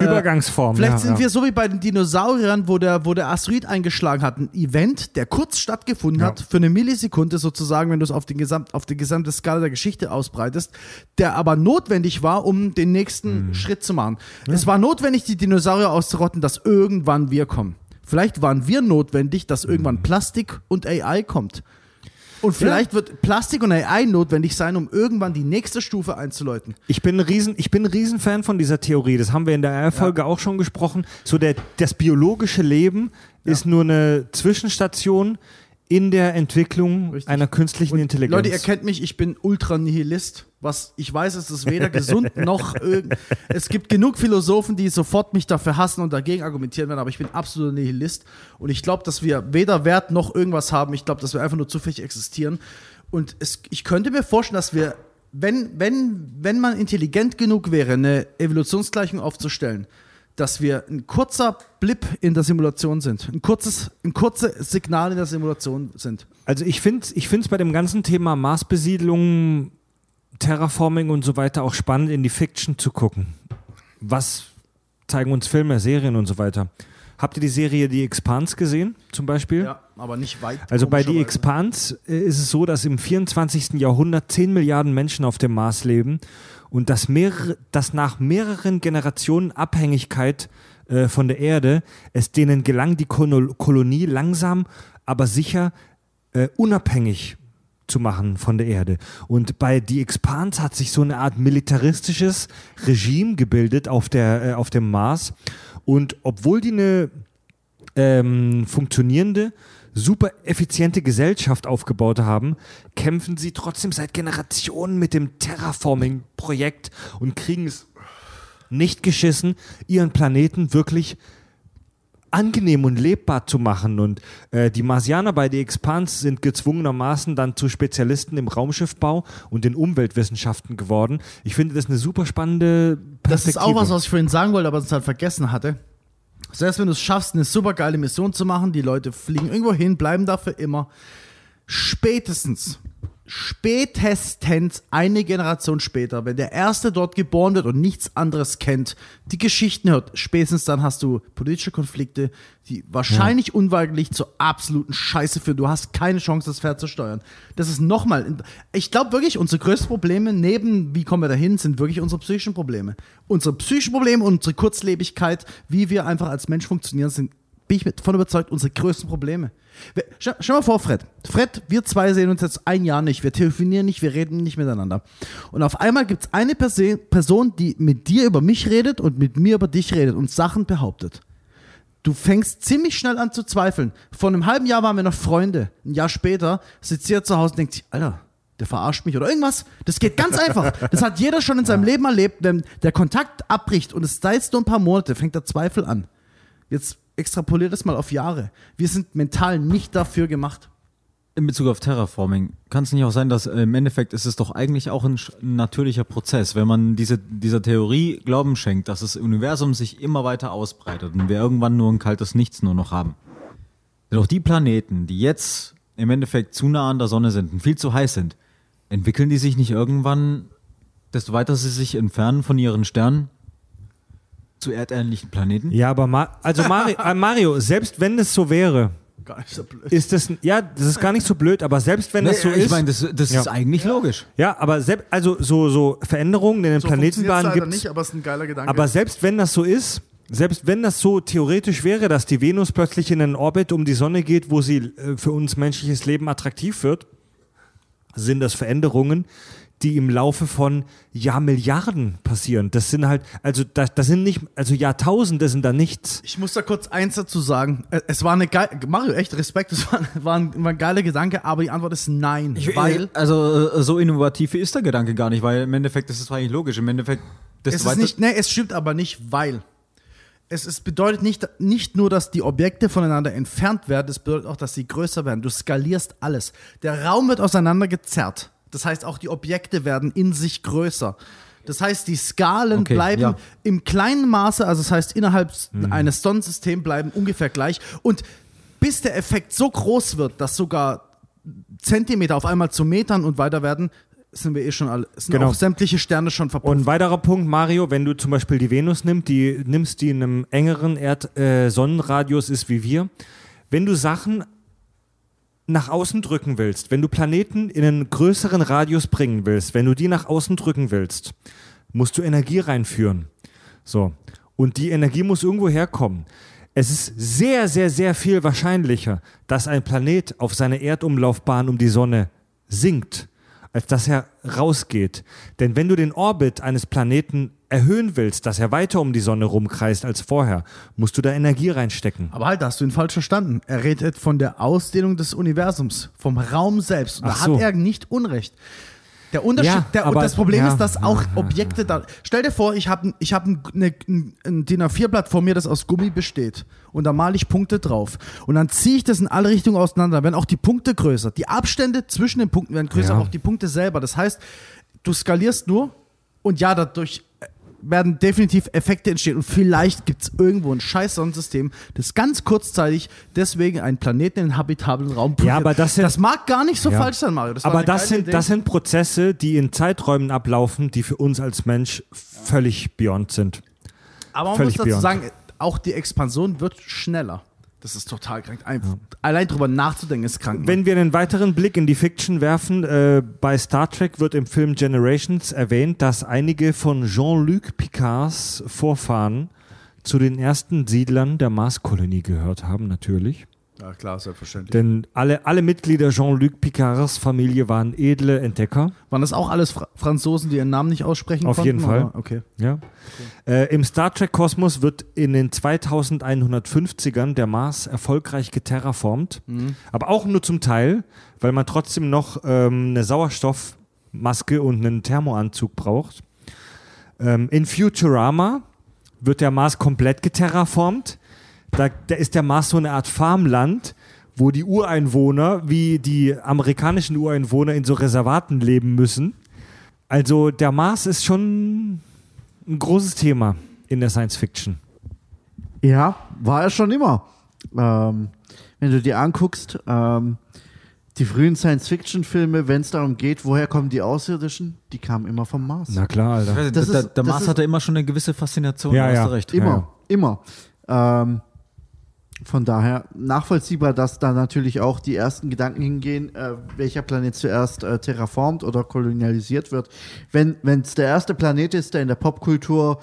Übergangsform. Vielleicht ja, sind ja. wir so wie bei den Dinosauriern, wo der, wo der Asteroid eingeschlagen hat, ein Event, der kurz stattgefunden Ja. hat, für eine Millisekunde sozusagen, wenn du es auf, den Gesamt, auf die gesamte Skala der Geschichte ausbreitest, der aber notwendig war, um den nächsten Mhm. Schritt zu machen. Es war notwendig, die Dinosaurier auszurotten, dass irgendwann wir kommen. Vielleicht waren wir notwendig, dass Mhm. irgendwann Plastik und AI kommt. Und vielleicht wird Plastik und AI notwendig sein, um irgendwann die nächste Stufe einzuläuten. Ich bin ein Riesen, ich bin ein Riesenfan von dieser Theorie. Das haben wir in der R-Folge auch schon gesprochen. So der, das biologische Leben ist nur eine Zwischenstation in der Entwicklung Richtig. einer künstlichen Intelligenz. Leute, ihr kennt mich, ich bin Ultra-Nihilist. Was ich weiß, es ist weder gesund noch irgend. Es gibt genug Philosophen, die sofort mich dafür hassen und dagegen argumentieren werden, aber ich bin absoluter Nihilist. Und ich glaube, dass wir weder Wert noch irgendwas haben. Ich glaube, dass wir einfach nur zufällig existieren. Und es, ich könnte mir vorstellen, dass wir, wenn, wenn, wenn man intelligent genug wäre, eine Evolutionsgleichung aufzustellen, dass wir ein kurzer Blip in der Simulation sind. Ein kurzes, ein kurzes Signal in der Simulation sind. Also ich finde es ich find's bei dem ganzen Thema Marsbesiedlung, Terraforming und so weiter auch spannend, in die Fiction zu gucken. Was zeigen uns Filme, Serien und so weiter. Habt ihr die Serie Die Expanse gesehen, zum Beispiel? Ja, aber nicht weit. Also bei Die komischerweise. Expanse äh, ist es so, dass im 24. Jahrhundert 10 Milliarden Menschen auf dem Mars leben und dass, mehrere, dass nach mehreren Generationen Abhängigkeit äh, von der Erde es denen gelang, die Kono- Kolonie langsam, aber sicher äh, unabhängig zu machen von der Erde. Und bei Die Expanse hat sich so eine Art militaristisches Regime gebildet auf, der, äh, auf dem Mars. Und obwohl die eine ähm, funktionierende, super effiziente Gesellschaft aufgebaut haben, kämpfen sie trotzdem seit Generationen mit dem Terraforming-Projekt und kriegen es nicht geschissen, ihren Planeten wirklich angenehm und lebbar zu machen. Und äh, die Marsianer bei The Expanse sind gezwungenermaßen dann zu Spezialisten im Raumschiffbau und den Umweltwissenschaften geworden. Ich finde das eine super spannende Perspektive. Das ist auch was, was ich vorhin sagen wollte, aber es halt vergessen hatte. Selbst wenn du es schaffst, eine super geile Mission zu machen, die Leute fliegen irgendwo hin, bleiben da für immer. Spätestens, spätestens eine Generation später, wenn der Erste dort geboren wird und nichts anderes kennt, die Geschichten hört, spätestens dann hast du politische Konflikte, die wahrscheinlich unweigerlich zur absoluten Scheiße führen. Du hast keine Chance, das Pferd zu steuern. Das ist nochmal, ich glaube wirklich, unsere größten Probleme neben, wie kommen wir dahin, sind wirklich unsere psychischen Probleme. Unsere psychischen Probleme und unsere Kurzlebigkeit, wie wir einfach als Mensch funktionieren, sind, bin ich davon überzeugt, unsere größten Probleme. Wir- Stell, stell mal vor, Fred. Fred, wir zwei sehen uns jetzt ein Jahr nicht. Wir telefonieren nicht, wir reden nicht miteinander. Und auf einmal gibt es eine Person, die mit dir über mich redet und mit mir über dich redet und Sachen behauptet. Du fängst ziemlich schnell an zu zweifeln. Vor einem halben Jahr waren wir noch Freunde. Ein Jahr später sitzt ihr zu Hause und denkt sich, Alter, der verarscht mich oder irgendwas. Das geht ganz einfach. Das hat jeder schon in seinem Leben erlebt. Wenn der Kontakt abbricht und es sei jetzt nur ein paar Monate, fängt der Zweifel an. Jetzt extrapoliert das mal auf Jahre. Wir sind mental nicht dafür gemacht. In Bezug auf Terraforming, kann es nicht auch sein, dass äh, im Endeffekt ist es doch eigentlich auch ein, ein natürlicher Prozess, wenn man diese, dieser Theorie Glauben schenkt, dass das Universum sich immer weiter ausbreitet und wir irgendwann nur ein kaltes Nichts nur noch haben. Auch die Planeten, die jetzt im Endeffekt zu nah an der Sonne sind und viel zu heiß sind, entwickeln die sich nicht irgendwann, desto weiter sie sich entfernen von ihren Sternen, zu erdähnlichen Planeten? Ja, aber Ma also Mario, äh, Mario, selbst wenn es so wäre, Gar nicht so blöd. ist das, ja, das ist gar nicht so blöd, aber selbst wenn das so Nee, ist, ich meine, das, das Ja. ist eigentlich logisch. ja, aber selbst, also so, so Veränderungen in den Planetenbahnen gibt nicht, aber es ist ein geiler Gedanke. Aber selbst wenn das so ist, selbst wenn das so theoretisch wäre, dass die Venus plötzlich in einen Orbit um die Sonne geht, wo sie äh, für uns menschliches Leben attraktiv wird, sind das Veränderungen, die im Laufe von Jahrmilliarden passieren. Das sind halt, also das, das sind nicht, also Jahrtausende sind da nichts. Ich muss da kurz eins dazu sagen. Äh, Es war eine geile, Mario, echt Respekt, es war, war, ein, war ein geiler Gedanke, aber die Antwort ist nein. weil also äh, so innovativ ist der Gedanke gar nicht, weil im Endeffekt ist es eigentlich logisch. Im Endeffekt, das es ist nicht, nee, es stimmt aber nicht, weil es, es bedeutet nicht, nicht nur, dass die Objekte voneinander entfernt werden, es bedeutet auch, dass sie größer werden. Du skalierst alles. Der Raum wird auseinandergezerrt. Das heißt, auch die Objekte werden in sich größer. Das heißt, die Skalen Okay, bleiben ja. im kleinen Maße, also das heißt, innerhalb eines Sonnensystems bleiben ungefähr gleich. Und bis der Effekt so groß wird, dass sogar Zentimeter auf einmal zu Metern und weiter werden, sind wir eh schon alle, sind Genau. auch sämtliche Sterne schon verpufft. Und ein weiterer Punkt, Mario, wenn du zum Beispiel die Venus nimmst, die nimmst, die in einem engeren Erd äh, Sonnenradius ist wie wir, wenn du Sachen nach außen drücken willst, wenn du Planeten in einen größeren Radius bringen willst, wenn du die nach außen drücken willst, musst du Energie reinführen. So. Und die Energie muss irgendwo herkommen. Es ist sehr, sehr, sehr viel wahrscheinlicher, dass ein Planet auf seiner Erdumlaufbahn um die Sonne sinkt, als dass er rausgeht. Denn wenn du den Orbit eines Planeten erhöhen willst, dass er weiter um die Sonne rumkreist als vorher, musst du da Energie reinstecken. Aber halt, da hast du ihn falsch verstanden. Er redet von der Ausdehnung des Universums, vom Raum selbst. Und da so. hat er nicht Unrecht. Der Unterschied, Ja, der, und aber- das Problem ja, ist, dass auch Objekte da. Stell dir vor, ich habe ich hab ein, eine, ein DIN A4-Blatt vor mir, das aus Gummi besteht. Und da male ich Punkte drauf. Und dann ziehe ich das in alle Richtungen auseinander. Werden auch die Punkte größer. Die Abstände zwischen den Punkten werden größer, Ja. aber auch die Punkte selber. Das heißt, du skalierst nur und ja, dadurch werden definitiv Effekte entstehen. Und vielleicht gibt es irgendwo ein scheiß Sonnensystem, das ganz kurzzeitig deswegen einen Planeten in den habitablen Raum Ja, aber das sind- das mag gar nicht so Ja. falsch sein, Mario. Das Aber das sind, Idee. das sind Prozesse, die in Zeiträumen ablaufen, die für uns als Mensch völlig beyond sind. Aber man völlig muss dazu beyond. sagen, auch die Expansion wird schneller. Das ist total krank. Ein, Allein drüber nachzudenken ist krank. Wenn wir einen weiteren Blick in die Fiction werfen, äh, bei Star Trek wird im Film Generations erwähnt, dass einige von Jean-Luc Picards Vorfahren zu den ersten Siedlern der Marskolonie gehört haben, natürlich. Ja, klar, selbstverständlich. Denn alle, alle Mitglieder Jean-Luc Picards Familie waren edle Entdecker. Waren das auch alles Fra Franzosen, die ihren Namen nicht aussprechen Auf konnten? jeden Fall. oder? Okay. Ja. Äh, Im Star Trek-Kosmos wird in den 2150ern der Mars erfolgreich geterraformt, aber auch nur zum Teil, weil man trotzdem noch ähm, eine Sauerstoffmaske und einen Thermoanzug braucht. Ähm, in Futurama wird der Mars komplett geterraformt. Da, da ist der Mars so eine Art Farmland, wo die Ureinwohner, wie die amerikanischen Ureinwohner, in so Reservaten leben müssen. Also der Mars ist schon ein großes Thema in der Science Fiction. Ja, war er schon immer. Ähm, wenn du dir anguckst, ähm, die frühen Science-Fiction-Filme, wenn es darum geht, woher kommen die Außerirdischen, die kamen immer vom Mars. Na klar, Alter. Das der, ist- der das Mars hatte immer schon eine gewisse Faszination, Ja, ja. du recht. Immer, Ja, immer. Ähm, von daher nachvollziehbar, dass da natürlich auch die ersten Gedanken hingehen, äh, welcher Planet zuerst äh, terraformt oder kolonialisiert wird. Wenn es der erste Planet ist, der in der Popkultur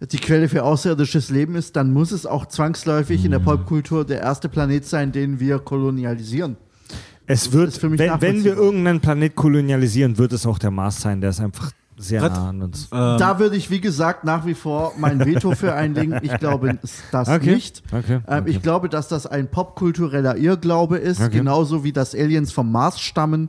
die Quelle für außerirdisches Leben ist, dann muss es auch zwangsläufig in der Popkultur der erste Planet sein, den wir kolonialisieren. Es wird, ist für mich wenn, wenn wir irgendeinen Planet kolonialisieren, wird es auch der Mars sein. Der ist einfach sehr Brett. nah an uns. Ähm, Da würde ich, wie gesagt, nach wie vor mein Veto für einlegen. Ich glaube das Okay. nicht. Okay. Ähm, okay. Ich glaube, dass das ein popkultureller Irrglaube ist, Okay. genauso wie das Aliens vom Mars stammen.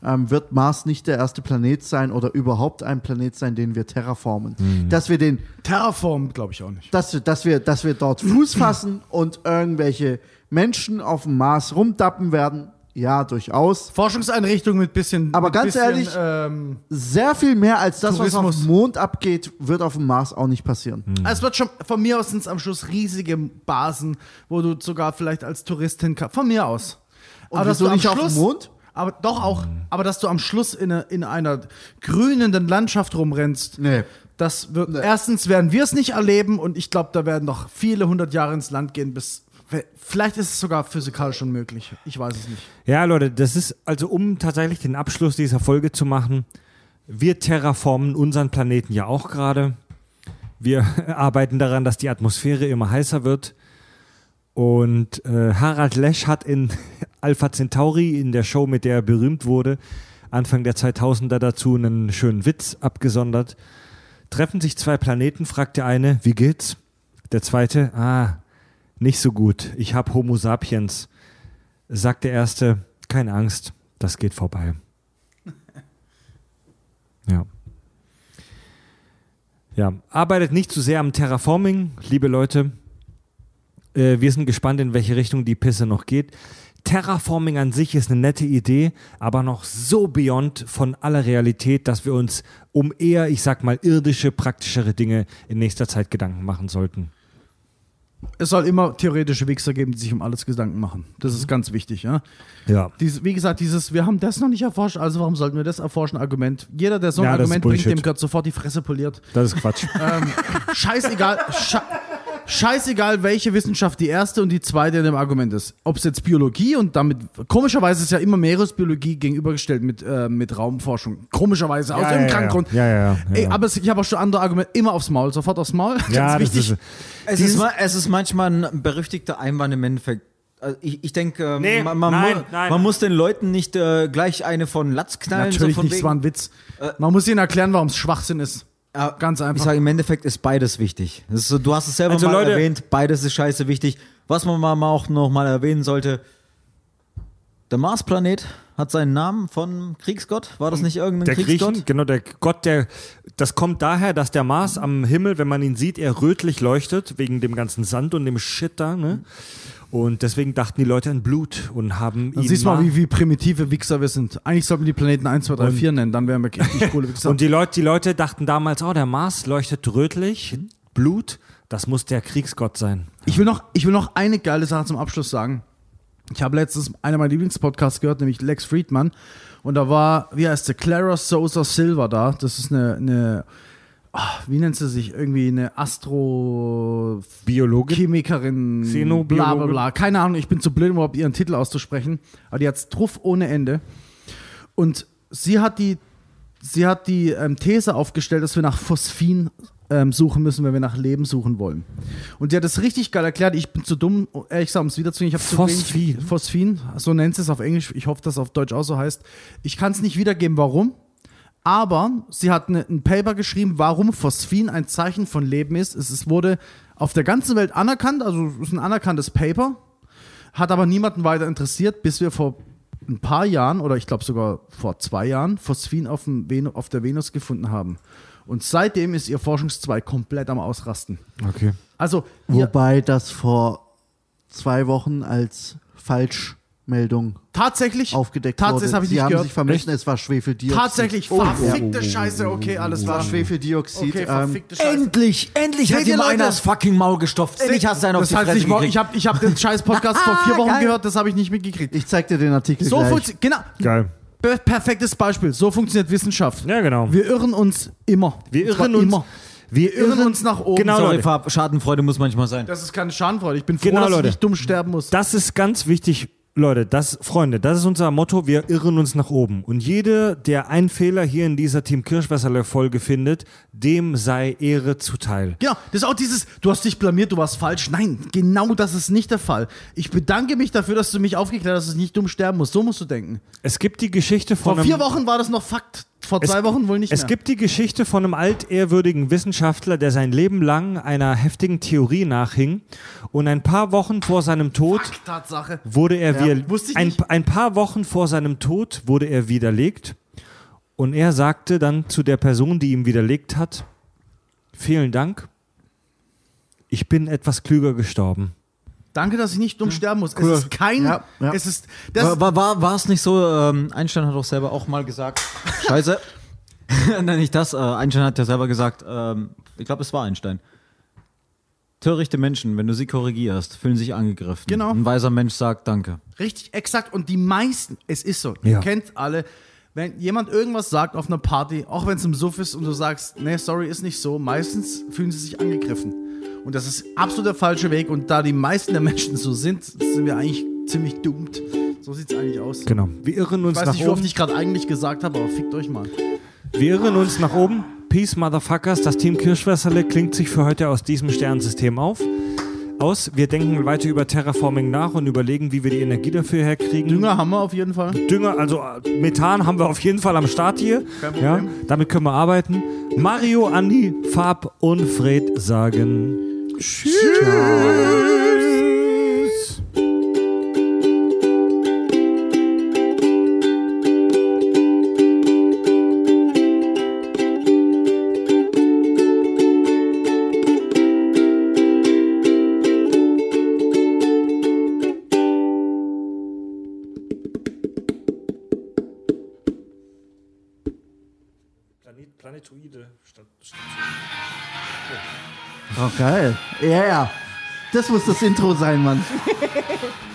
Ähm, wird Mars nicht der erste Planet sein oder überhaupt ein Planet sein, den wir terraformen. Mhm. Dass wir den, Terraform glaube ich auch nicht. dass, wir- dass wir, dass wir dort Fuß fassen und irgendwelche Menschen auf dem Mars rumdappen werden, ja, durchaus. Forschungseinrichtung mit bisschen. Aber mit ganz bisschen, ehrlich, Ähm, Sehr viel mehr als das, was auf Tourismus. dem Mond abgeht, wird auf dem Mars auch nicht passieren. Es wird schon, von mir aus sind es am Schluss riesige Basen, wo du sogar vielleicht als Tourist hin kannst. Von mir aus. Und wieso nicht auf dem Mond? Aber doch auch, aber dass du am Schluss in, eine, in einer grünenden Landschaft rumrennst, Nee. das wird, Nee. erstens werden wir es nicht erleben und ich glaube, da werden noch viele hundert Jahre ins Land gehen, bis, vielleicht ist es sogar physikalisch schon möglich. Ich weiß es nicht. Ja, Leute, das ist, also um tatsächlich den Abschluss dieser Folge zu machen, wir terraformen unseren Planeten ja auch gerade. Wir arbeiten daran, dass die Atmosphäre immer heißer wird. Und äh, Harald Lesch hat in Alpha Centauri, in der Show, mit der er berühmt wurde, Anfang der 2000er dazu einen schönen Witz abgesondert. Treffen sich zwei Planeten, fragt der eine, wie geht's? Der zweite, ah, nicht so gut, ich hab Homo sapiens. Sagt der erste, keine Angst, das geht vorbei. Ja. Ja, arbeitet nicht zu sehr am Terraforming, liebe Leute. Äh, wir sind gespannt, in welche Richtung die Pisse noch geht. Terraforming an sich ist eine nette Idee, aber noch so beyond von aller Realität, dass wir uns um eher, ich sag mal, irdische, praktischere Dinge in nächster Zeit Gedanken machen sollten. Es soll immer theoretische Wichser geben, die sich um alles Gedanken machen. Das ist ganz wichtig, ja. Ja. Dies, wie gesagt, dieses, wir haben das noch nicht erforscht, also warum sollten wir das erforschen? Argument. Jeder, der so ein Ja, Argument bringt, dem gehört sofort die Fresse poliert. Das ist Quatsch. Ähm, scheißegal, sche scheißegal, welche Wissenschaft die erste und die zweite in dem Argument ist. Ob es jetzt Biologie und damit, komischerweise ist ja immer Meeresbiologie gegenübergestellt mit, äh, mit Raumforschung. Komischerweise, aus Ja, irgendeinem ja, kranken ja. Grund. Ja, ja, ja, Ey, aber es, ich habe auch schon andere Argumente, immer aufs Maul, sofort aufs Maul. Ganz ja, das wichtig. ist, Es ist, es ist manchmal ein berüchtigter Einwand im Endeffekt. Also ich, ich denke, ähm, Nee, man, man, nein, mu nein. man muss den Leuten nicht äh, gleich eine von Latz knallen. Natürlich so von nicht, es war wegen, ein Witz. Man muss ihnen erklären, warum es Schwachsinn ist. Ganz einfach. Ich sage, im Endeffekt ist beides wichtig. Ist so, du hast es selber Also, mal Leute- erwähnt, beides ist scheiße wichtig. Was man mal auch noch mal erwähnen sollte, der Marsplanet hat seinen Namen von Kriegsgott. War das nicht irgendein der Kriegsgott? Griechen, genau, der Gott, der, das kommt daher, dass der Mars am Himmel, wenn man ihn sieht, er rötlich leuchtet, wegen dem ganzen Sand und dem Shit da, ne? Und deswegen dachten die Leute an Blut und haben Dann ihn siehst du mal, Ma- wie, wie primitive Wichser wir sind. Eigentlich sollten wir die Planeten 1, 2, 3, Und- 4 nennen, dann wären wir richtig coole Wichser. Und die Leute, die Leute dachten damals, oh, der Mars leuchtet rötlich, Blut, das muss der Kriegsgott sein. Ich will, noch, ich will noch eine geile Sache zum Abschluss sagen. Ich habe letztens einer meiner Lieblingspodcasts gehört, nämlich Lex Friedman. Und da war, wie heißt sie, Clara Sosa Silva da. Das ist eine, eine ah, wie nennt sie sich? Irgendwie eine Biologe. Astrochemikerin, Xenobiologin? bla bla bla. Keine Ahnung, ich bin zu blöd, um überhaupt ihren Titel auszusprechen. Aber die hat's truff ohne Ende. Und sie hat die, sie hat die ähm, These aufgestellt, dass wir nach Phosphin ähm, suchen müssen, wenn wir nach Leben suchen wollen. Und sie hat es richtig geil erklärt. Ich bin zu dumm, ehrlich gesagt, um es wiederzugeben. Ich habe zu Phosphin? wenig Phosphin, so nennt sie es auf Englisch. Ich hoffe, dass es auf Deutsch auch so heißt. Ich kann es nicht wiedergeben, warum. Aber sie hat eine, ein Paper geschrieben, warum Phosphin ein Zeichen von Leben ist. Es, es wurde auf der ganzen Welt anerkannt, also es ist ein anerkanntes Paper, hat aber niemanden weiter interessiert, bis wir vor ein paar Jahren oder ich glaube sogar vor zwei Jahren Phosphin auf, auf der Venus gefunden haben. Und seitdem ist ihr Forschungszweig komplett am Ausrasten. Okay. Also, ihr, Wobei das vor zwei Wochen als Falschmeldung tatsächlich, aufgedeckt tatsächlich wurde. habe ich Sie nicht haben gehört. sich vermessen, es war Schwefeldioxid. Tatsächlich, Oh, verfickte ja. Scheiße, okay, alles Es war klar. Schwefeldioxid. Okay, ähm, verfickte Scheiße. Endlich, endlich Seht hat ihr, ihm einer das fucking Maul gestopft. Endlich hast du einen auf das die heißt Fresse gekriegt. ich habe ich hab den scheiß Podcast vor vier Wochen Geil. gehört, das habe ich nicht mitgekriegt. ich zeig dir den Artikel So gleich. funktioniert, genau, Geil. Per- perfektes Beispiel, so funktioniert Wissenschaft. Ja, genau. Wir irren uns immer. Wir irren uns- immer. Wir irren uns nach oben. Genau, Sorry, Leute. Farb, Schadenfreude muss manchmal sein. Das ist keine Schadenfreude. Ich bin froh, Genau, dass Leute. ich nicht dumm sterben muss. Das ist ganz wichtig, Leute. Das, Freunde, das ist unser Motto. Wir irren uns nach oben. Und jeder, der einen Fehler hier in dieser Team Kirschwasserle-Folge findet, dem sei Ehre zuteil. Genau, das ist auch dieses, du hast dich blamiert, du warst falsch. Nein, genau das ist nicht der Fall. Ich bedanke mich dafür, dass du mich aufgeklärt hast, dass ich nicht dumm sterben muss. So musst du denken. Es gibt die Geschichte von Vor vier Wochen war das noch Fakt. Vor Es- zwei Wochen wohl nicht Es mehr. gibt die Geschichte von einem altehrwürdigen Wissenschaftler, der sein Leben lang einer heftigen Theorie nachhing und ein paar Wochen vor seinem Tod Fuck, Tatsache. wurde er Ja, wieder, ein, ein paar Wochen vor seinem Tod wurde er widerlegt und er sagte dann zu der Person, die ihm widerlegt hat, vielen Dank, ich bin etwas klüger gestorben. Danke, dass ich nicht dumm sterben muss. Cool. Es ist kein, Ja, ja. es ist, das, War, war, war, es nicht so, ähm, Einstein hat doch selber auch mal gesagt, scheiße, nein, nicht das, äh, Einstein hat ja selber gesagt, ähm, ich glaube, es war Einstein. Törichte Menschen, wenn du sie korrigierst, fühlen sich angegriffen. Genau. Ein weiser Mensch sagt Danke. Richtig, exakt. Und die meisten, es ist so, Ja. ihr kennt alle, wenn jemand irgendwas sagt auf einer Party, auch wenn es im Suff ist und du sagst, nee, sorry, ist nicht so, meistens fühlen sie sich angegriffen. Und das ist absolut der falsche Weg. Und da die meisten der Menschen so sind, sind wir eigentlich ziemlich doomed. So sieht es eigentlich aus. Genau. Wir irren Ich uns weiß nach nicht, wie oft oben. ich gerade eigentlich gesagt habe, aber fickt euch mal. Wir irren uns nach oben. Peace, Motherfuckers. Das Team Kirschwässerle klingt sich für heute aus diesem Sternensystem auf. Aus. Wir denken weiter über Terraforming nach und überlegen, wie wir die Energie dafür herkriegen. Dünger haben wir auf jeden Fall. Dünger, also äh, Methan haben wir auf jeden Fall am Start hier. Kein Ja, Problem. damit können wir arbeiten. Mario, Andi, Fab und Fred sagen Tschüss. Planetoide geil. Ja, ja. Das muss das Intro sein, Mann.